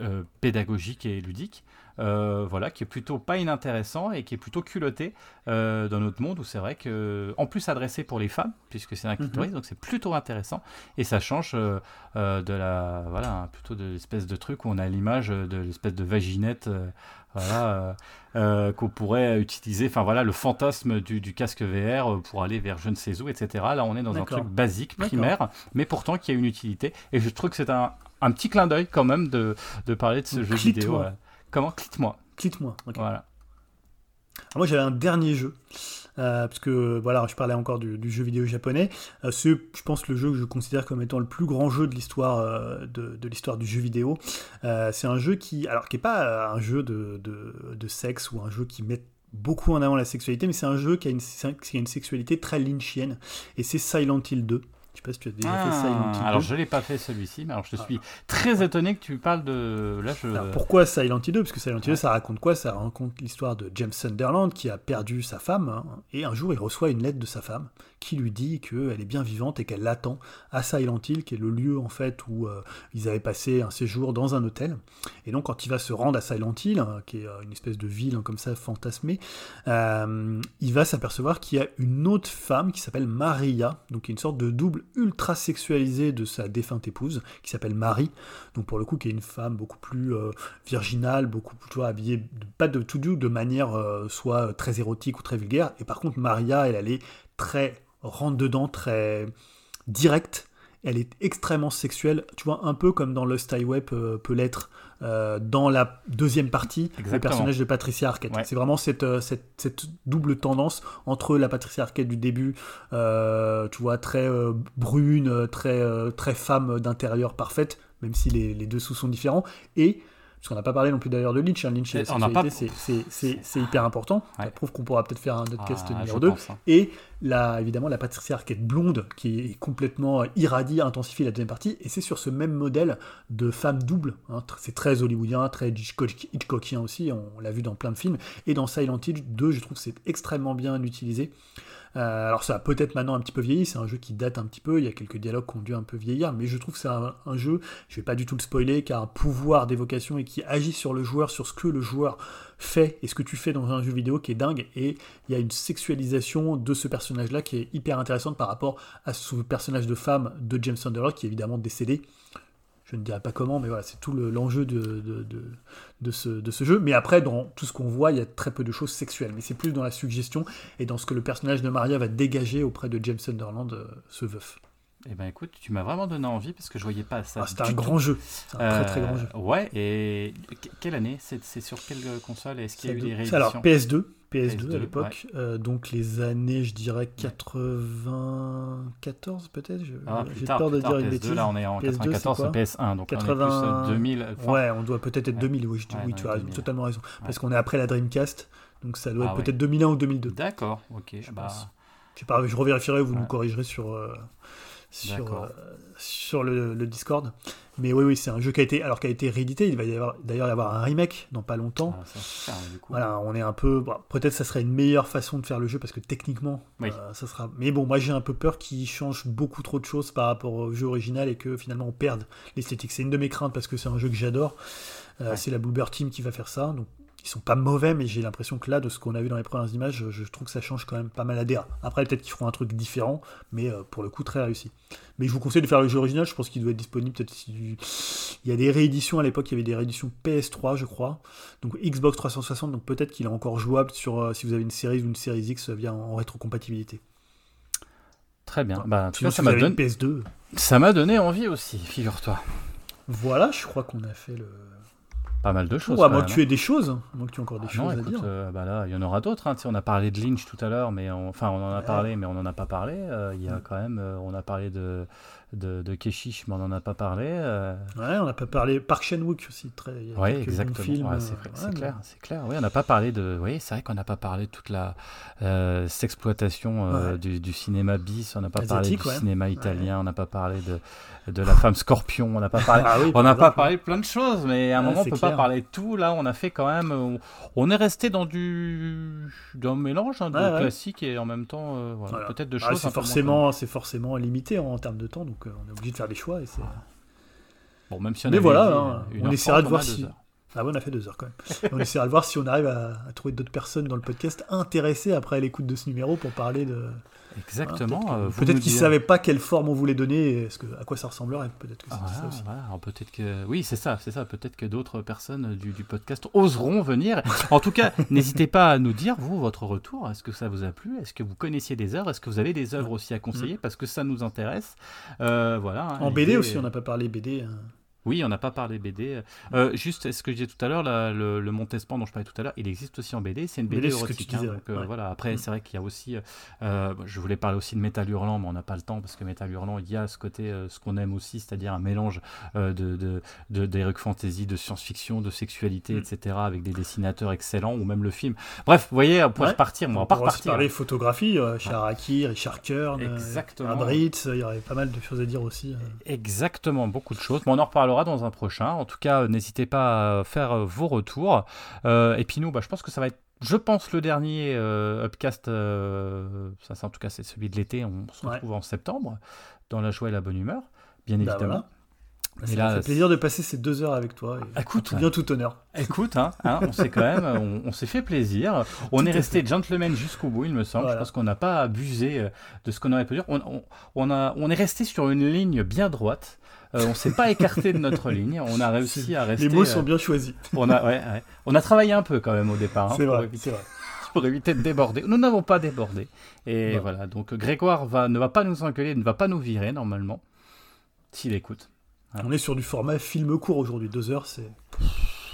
B: euh, pédagogique et ludique, euh, voilà, qui est plutôt pas inintéressant et qui est plutôt culotté euh, dans notre monde où c'est vrai que, en plus adressé pour les femmes, puisque c'est un clitoris, mhm. donc c'est plutôt intéressant et ça change de la, voilà, plutôt de l'espèce de truc où on a l'image de l'espèce de vaginette. voilà, qu'on pourrait utiliser, enfin voilà, le fantasme du, casque VR pour aller vers je ne sais où, etc. Là, on est dans un truc basique, primaire, mais pourtant qui a une utilité. Et je trouve que c'est un, un petit clin d'œil quand même de, de parler de ce jeu vidéo. Comment Clite-moi.
C: Clite-moi.
B: Voilà.
C: moi j'avais un dernier jeu parce que voilà, je parlais encore du, jeu vidéo japonais. c'est, je pense, le jeu que je considère comme étant le plus grand jeu de l'histoire de, de l'histoire du jeu vidéo. c'est un jeu qui, alors qui est pas un jeu de, de, de sexe ou un jeu qui met beaucoup en avant la sexualité, mais c'est un jeu qui a une, qui a une sexualité très lynchienne, et c'est Silent Hill 2. Je sais pas si tu as déjà fait Silent Hill 2.
B: Ah, alors je l'ai pas fait celui-ci, mais alors je suis très étonné que tu parles de. Là, je...
C: pourquoi Silent Hill 2 Parce que Silent Hill 2, ça raconte quoi? Ça raconte l'histoire de James Sunderland qui a perdu sa femme, hein, et un jour il reçoit une lettre de sa femme qui lui dit qu'elle est bien vivante et qu'elle l'attend à Silent Hill, qui est le lieu en fait où euh, ils avaient passé un séjour dans un hôtel. Et donc quand il va se rendre à Silent Hill, hein, qui est euh, une espèce de ville hein, comme ça fantasmée, euh, il va s'apercevoir qu'il y a une autre femme qui s'appelle Maria, donc une sorte de double ultra sexualisé de sa défunte épouse, qui s'appelle Marie, donc pour le coup qui est une femme beaucoup plus virginale, beaucoup plus habillée, pas de tout doux, de manière soit très érotique ou très vulgaire, et par contre Maria, elle, elle est très rentre dedans très direct. Elle est extrêmement sexuelle, tu vois, un peu comme dans Lost Highway peut, peut l'être euh, dans la deuxième partie, le personnage de Patricia Arquette. C'est vraiment cette, euh, cette, cette, double tendance entre la Patricia Arquette du début, euh, tu vois, très brune, très, très femme d'intérieur parfaite, même si les, les deux sous sont différents, et parce qu'on n'a pas parlé non plus d'ailleurs de Lynch. Hein. Lynch et la sexualité, c'est hyper important. Ça prouve qu'on pourra peut-être faire un autre ah, numéro 2. Hein. Et la, évidemment, la Patricia Arquette blonde, qui est complètement irradiée, intensifiée la deuxième partie. Et c'est sur ce même modèle de femme double. Hein. C'est très hollywoodien, très Hitchcockien aussi. On, l'a vu dans plein de films. Et dans Silent Hill 2, je trouve que c'est extrêmement bien utilisé. Euh, alors ça a peut-être maintenant un petit peu vieilli, c'est un jeu qui date un petit peu, il y a quelques dialogues qui ont dû un peu vieillir, mais je trouve que c'est un, jeu, je vais pas du tout le spoiler, qui a un pouvoir d'évocation et qui agit sur le joueur, sur ce que le joueur fait et ce que tu fais dans un jeu vidéo qui est dingue, et il y a une sexualisation de ce personnage-là qui est hyper intéressante par rapport à ce personnage de femme de James Sunderland qui est évidemment décédé je ne dirais pas comment, mais voilà, c'est tout l'enjeu de, ce, de, ce, jeu. Mais après, dans tout ce qu'on voit, il y a très peu de choses sexuelles. Mais c'est plus dans la suggestion et dans ce que le personnage de Maria va dégager auprès de James Sunderland, euh, ce veuf.
B: Eh ben écoute, tu m'as vraiment donné envie parce que je voyais pas ça.
C: Ah, c'est un grand jeu. C'est un très très grand jeu.
B: Euh, ouais, et quelle année? C'est sur quelle console? Est-ce qu'il y a eu des rééditions?
C: Alors PS2, PS2, à l'époque. Euh, donc les années, je dirais 94 peut-être.
B: Ah, J'ai peur de dire une bêtise. Là, on est en PS2, 94, PS1, donc 80... on est plus 2000.
C: Ouais, on doit peut-être être 2000. Oui, oui tu as totalement raison. Parce qu'on est après la Dreamcast, donc ça doit ah être peut-être 2001 ou 2002.
B: D'accord, ok.
C: Je, bah... je sais pas, je revérifierai, vous nous corrigerez sur. Sur, euh, sur le, Discord. Mais oui, oui, c'est un jeu qui a été, alors qui a été réédité. Il va d'ailleurs y avoir un remake dans pas longtemps. Ah, voilà, on est un peu. Peut-être ça serait une meilleure façon de faire le jeu parce que techniquement, euh, ça sera. Mais bon, moi j'ai un peu peur qu'il change beaucoup trop de choses par rapport au jeu original et que finalement on perde l'esthétique. C'est une de mes craintes parce que c'est un jeu que j'adore. Euh, c'est la Bluebird Team qui va faire ça. Donc ils sont pas mauvais, mais j'ai l'impression que là, de ce qu'on a vu dans les premières images, je, trouve que ça change quand même pas mal à DA. Après, peut-être qu'ils feront un truc différent, mais euh, pour le coup, très réussi. Mais je vous conseille de faire le jeu original, je pense qu'il doit être disponible peut-être si... Il y a des rééditions à l'époque, il y avait des rééditions PS3, je crois, donc Xbox 360, donc peut-être qu'il est encore jouable sur euh, si vous avez une série ou une série X via en rétrocompatibilité.
B: Très bien. Bah,
C: ça m'a donné PS2.
B: Ça m'a donné envie aussi, figure-toi.
C: Voilà, je crois qu'on a fait le
B: pas mal de choses.
C: à moins que tu aies des choses, à moins que tu aies encore des ah choses à dire.
B: Euh, bah là, il y en aura d'autres. Hein. On a parlé de Lynch tout à l'heure, mais enfin, on en a parlé, mais on n'en a pas parlé. Euh, il y a mm. quand même, euh, on a parlé de, de, de Keshish, mais on n'en a pas parlé. Euh.
C: Ouais, on n'a pas parlé. Park Chan-wook aussi, très.
B: Oui, exactement. Ouais, c'est clair, c'est clair. Oui, on n'a pas parlé de. Oui, c'est vrai qu'on n'a pas parlé de toute la exploitation du, du, cinéma bis. On n'a pas parlé du cinéma italien. On n'a pas parlé de, de la femme Scorpion. On n'a pas parlé. Ah on n'a pas parlé plein de choses, mais à un moment on peut pas parler de tout. Là, on a fait quand même. On est resté dans du dans mélange hein, de classique et en même temps, voilà, peut-être de ah, choses.
C: c'est forcément, c'est forcément limité en, en termes de temps, donc on est obligé de faire des choix. Et c'est...
B: Bon, même si on
C: Mais voilà, hein, on essaiera de voir si. Ah ouais, on a fait deux heures quand même. on essaiera de voir si on arrive à, trouver d'autres personnes dans le podcast intéressées après l'écoute de ce numéro pour parler de.
B: Exactement.
C: Hein, peut-être, qu'ils ne savaient pas quelle forme on voulait donner, ce que, à quoi ça ressemblerait. Peut-être que ça
B: peut-être que oui, c'est ça, c'est ça. Peut-être que d'autres personnes du, du, podcast oseront venir. En tout cas, n'hésitez pas à nous dire vous votre retour. Est-ce que ça vous a plu Est-ce que vous connaissiez des œuvres Est-ce que vous avez des œuvres aussi à conseiller mm. Parce que ça nous intéresse. Euh, voilà.
C: Hein, en BD aussi, on n'a pas parlé BD.
B: Oui, on n'a pas parlé BD. Euh, juste, est-ce que je disais tout à l'heure, le, le Montespan dont je parlais tout à l'heure, il existe aussi en BD. C'est une BD érotique. Hein, donc, euh, voilà. Après, mm. c'est vrai qu'il y a aussi. Euh, je voulais parler aussi de Métal Hurlant, mais on n'a pas le temps parce que Métal Hurlant, il y a ce côté, ce qu'on aime aussi, c'est-à-dire un mélange de, de, de fantasy, de science-fiction, de sexualité, mm. etc., avec des dessinateurs excellents, ou même le film. Bref, vous voyez, on pourrait repartir. Mais on, va pas repartir.
C: parler photographie, Charaki, Richard Abritz, il y aurait pas mal de choses à dire aussi.
B: Exactement, beaucoup de choses. Mais on en reparlera dans un prochain. En tout cas, n'hésitez pas à faire euh, vos retours. Euh, et puis nous, bah, je pense que ça va être je pense le dernier euh, Upcast, ça c'est en tout cas c'est celui de l'été, on se retrouve en septembre dans la joie et la bonne humeur, bien bah, évidemment.
C: Bah, ça fait plaisir de passer ces deux heures avec toi.
B: écoute,
C: tout bien tout honneur.
B: Écoute, hein, hein, on s'est quand même, on, s'est fait plaisir. On est resté gentleman jusqu'au bout, il me semble. Je pense qu'on n'a pas abusé euh, de ce qu'on aurait pu dire. On, on, a, on est resté sur une ligne bien droite. Euh, on s'est pas écarté de notre ligne. On a réussi à rester.
C: Les mots sont euh, bien choisis.
B: On a, ouais, on a travaillé un peu quand même au départ.
C: Hein, c'est vrai, c'est vrai
B: pour éviter de déborder. Nous n'avons pas débordé. Et voilà, donc Grégoire va, ne va pas nous engueuler, ne va pas nous virer normalement, s'il écoute.
C: On est sur du format film court aujourd'hui, deux heures, c'est.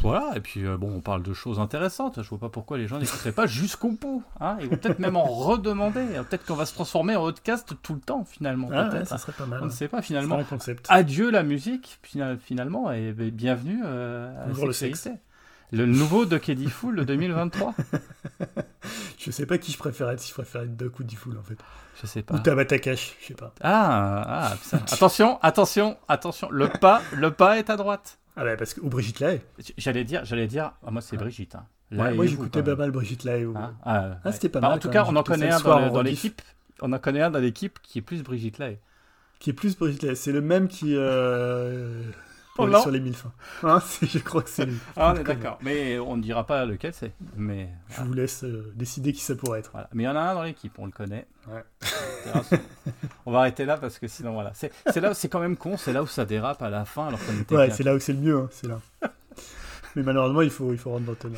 B: Voilà, et puis euh, bon, on parle de choses intéressantes. Je vois pas pourquoi les gens n'écouteraient pas jusqu'au bout. Hein Ils vont peut-être même en redemander. Peut-être qu'on va se transformer en podcast tout le temps, finalement.
C: Ah ça serait pas mal.
B: On ne sait pas, finalement. concept. Adieu la musique, finalement, et bienvenue euh, à
C: Bonjour le sexe.
B: Le nouveau Duck Eddie Fool de 2023.
C: je sais pas qui je être, si je être Duck ou Fool en fait.
B: Je sais pas.
C: Ou Tabata Cash, je sais pas.
B: Ah, ah attention, attention, attention. Le pas, le pas est à droite.
C: Ah bah parce que ou Brigitte Lahaye.
B: J'allais dire, j'allais dire, ah, moi c'est Brigitte. Hein.
C: moi j'écoutais pas? mal Brigitte Lahaye.
B: Ah, ah,
C: ah c'était pas bah, mal.
B: En tout cas, on en connaît un dans l'équipe. On en connaît un dans l'équipe qui est plus Brigitte Lahaye.
C: Qui est plus Brigitte Lahaye. C'est le même qui. Euh sur les mille fins. Hein, je crois que c'est lui.
B: Ah, on est d'accord. Mais on ne dira pas lequel c'est. Mais
C: je vous laisse euh, décider qui ça pourrait être.
B: Mais il y en a un dans l'équipe, on le connaît. on va arrêter là parce que sinon voilà. C'est là, c'est quand même con. C'est là où ça dérape à la fin alors qu'on était.
C: Ouais, c'est là où c'est le mieux. Hein, c'est là. Mais malheureusement, il faut, il faut rendre l'antenne.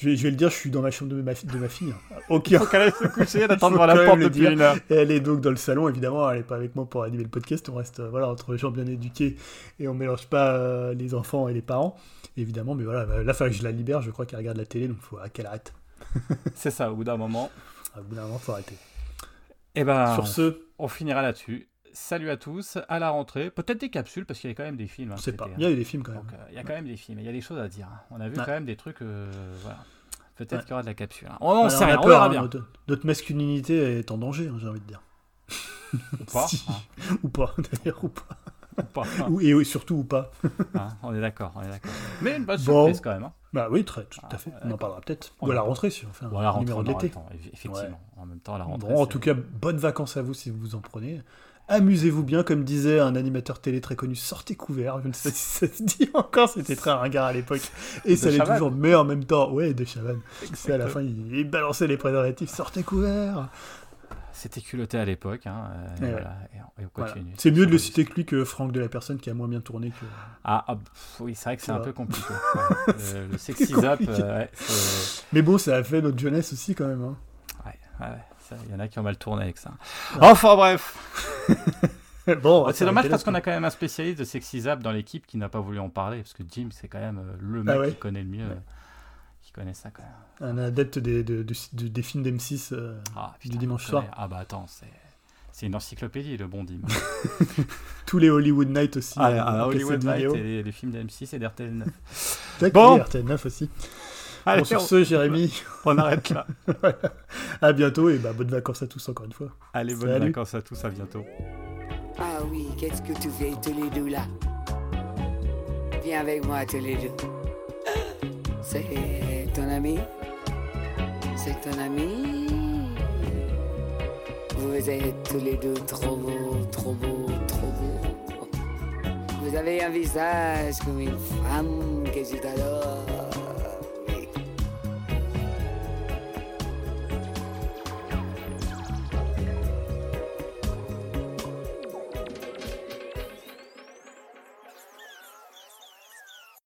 C: Je vais, le dire, je suis dans ma chambre de ma, de ma fille.
B: Ok. Il faut qu'elle aille se coucher, elle attend devant la porte depuis une heure.
C: elle est donc dans le salon, évidemment, elle n'est pas avec moi pour animer le podcast. On reste voilà, entre gens bien éduqués et on mélange pas euh, les enfants et les parents, évidemment. Mais voilà, là, que je la libère, je crois qu'elle regarde la télé, donc il faut qu'elle arrête.
B: C'est ça, au bout d'un moment.
C: Au bout d'un moment, il faut arrêter.
B: Et eh ben, Sur ce, on finira là-dessus. Salut à tous, à la rentrée. Peut-être des capsules, parce qu'il y a quand même des films.
C: Hein, pas. Il y a des films quand même.
B: Euh, il y a quand même des films, il y a des choses à dire. Hein. On a vu quand même des trucs. Euh, voilà. Peut-être qu'il y aura de la capsule. Hein. On, sait rien, on verra bien.
C: Notre, masculinité est en danger, j'ai envie de dire.
B: Ou pas.
C: Ou pas, d'ailleurs, ou pas.
B: Ou pas.
C: et surtout ou pas.
B: on est d'accord, on est d'accord. Mais une bonne surprise quand même.
C: Bah oui, très, tout à fait. on en parlera peut-être. Ou à la rentrée, si on fait un numéro de l'été.
B: Effectivement, en même temps, à la rentrée.
C: Bon, en tout cas, bonnes vacances à vous si vous vous en prenez. Amusez-vous bien, comme disait un animateur télé très connu, sortez couvert. Je ne sais pas si ça se dit encore, c'était très ringard à l'époque. Et ça l'est toujours, mais en même temps, ouais, de Chavannes. C'est à la fin, il, balançait les préservatifs, sortez couvert.
B: C'était culotté à l'époque, hein, euh,
C: C'est mieux de le citer que lui que Franck de la personne qui a moins bien tourné que.
B: Ah, ah oui, c'est vrai que c'est un peu compliqué. le, le sexy zap. Euh,
C: mais bon, ça a fait notre jeunesse aussi quand même. Hein.
B: Ouais, ouais. Il y en a qui ont mal tourné avec ça. Enfin bref bon, c'est dommage parce qu'on a quand même un spécialiste de Sexy Zap dans l'équipe qui n'a pas voulu en parler parce que Jim c'est quand même euh, le ah mec qui connaît le mieux, qui connaît ça quand
C: même. Un adepte des, des films d'M6 euh, ah, du dimanche soir.
B: Ah bah attends, c'est c'est une encyclopédie le bon Dim.
C: Tous les Hollywood Night aussi.
B: Ah, euh, Hollywood Night et les, films d'M6 et d'RTL
C: 9. bon. RTL 9 aussi. Allez, bon, sur ce, Jérémy,
B: on arrête là.
C: À bientôt et bah, bonnes vacances à tous encore une fois.
B: Allez, bonnes vacances à tous, à bientôt.
D: Ah oui, qu'est-ce que tu fais tous les deux là? Viens avec moi tous les deux. C'est ton ami? C'est ton ami? Vous êtes tous les deux trop beaux, trop beaux, trop beaux. Vous avez un visage comme une femme que je t'adore.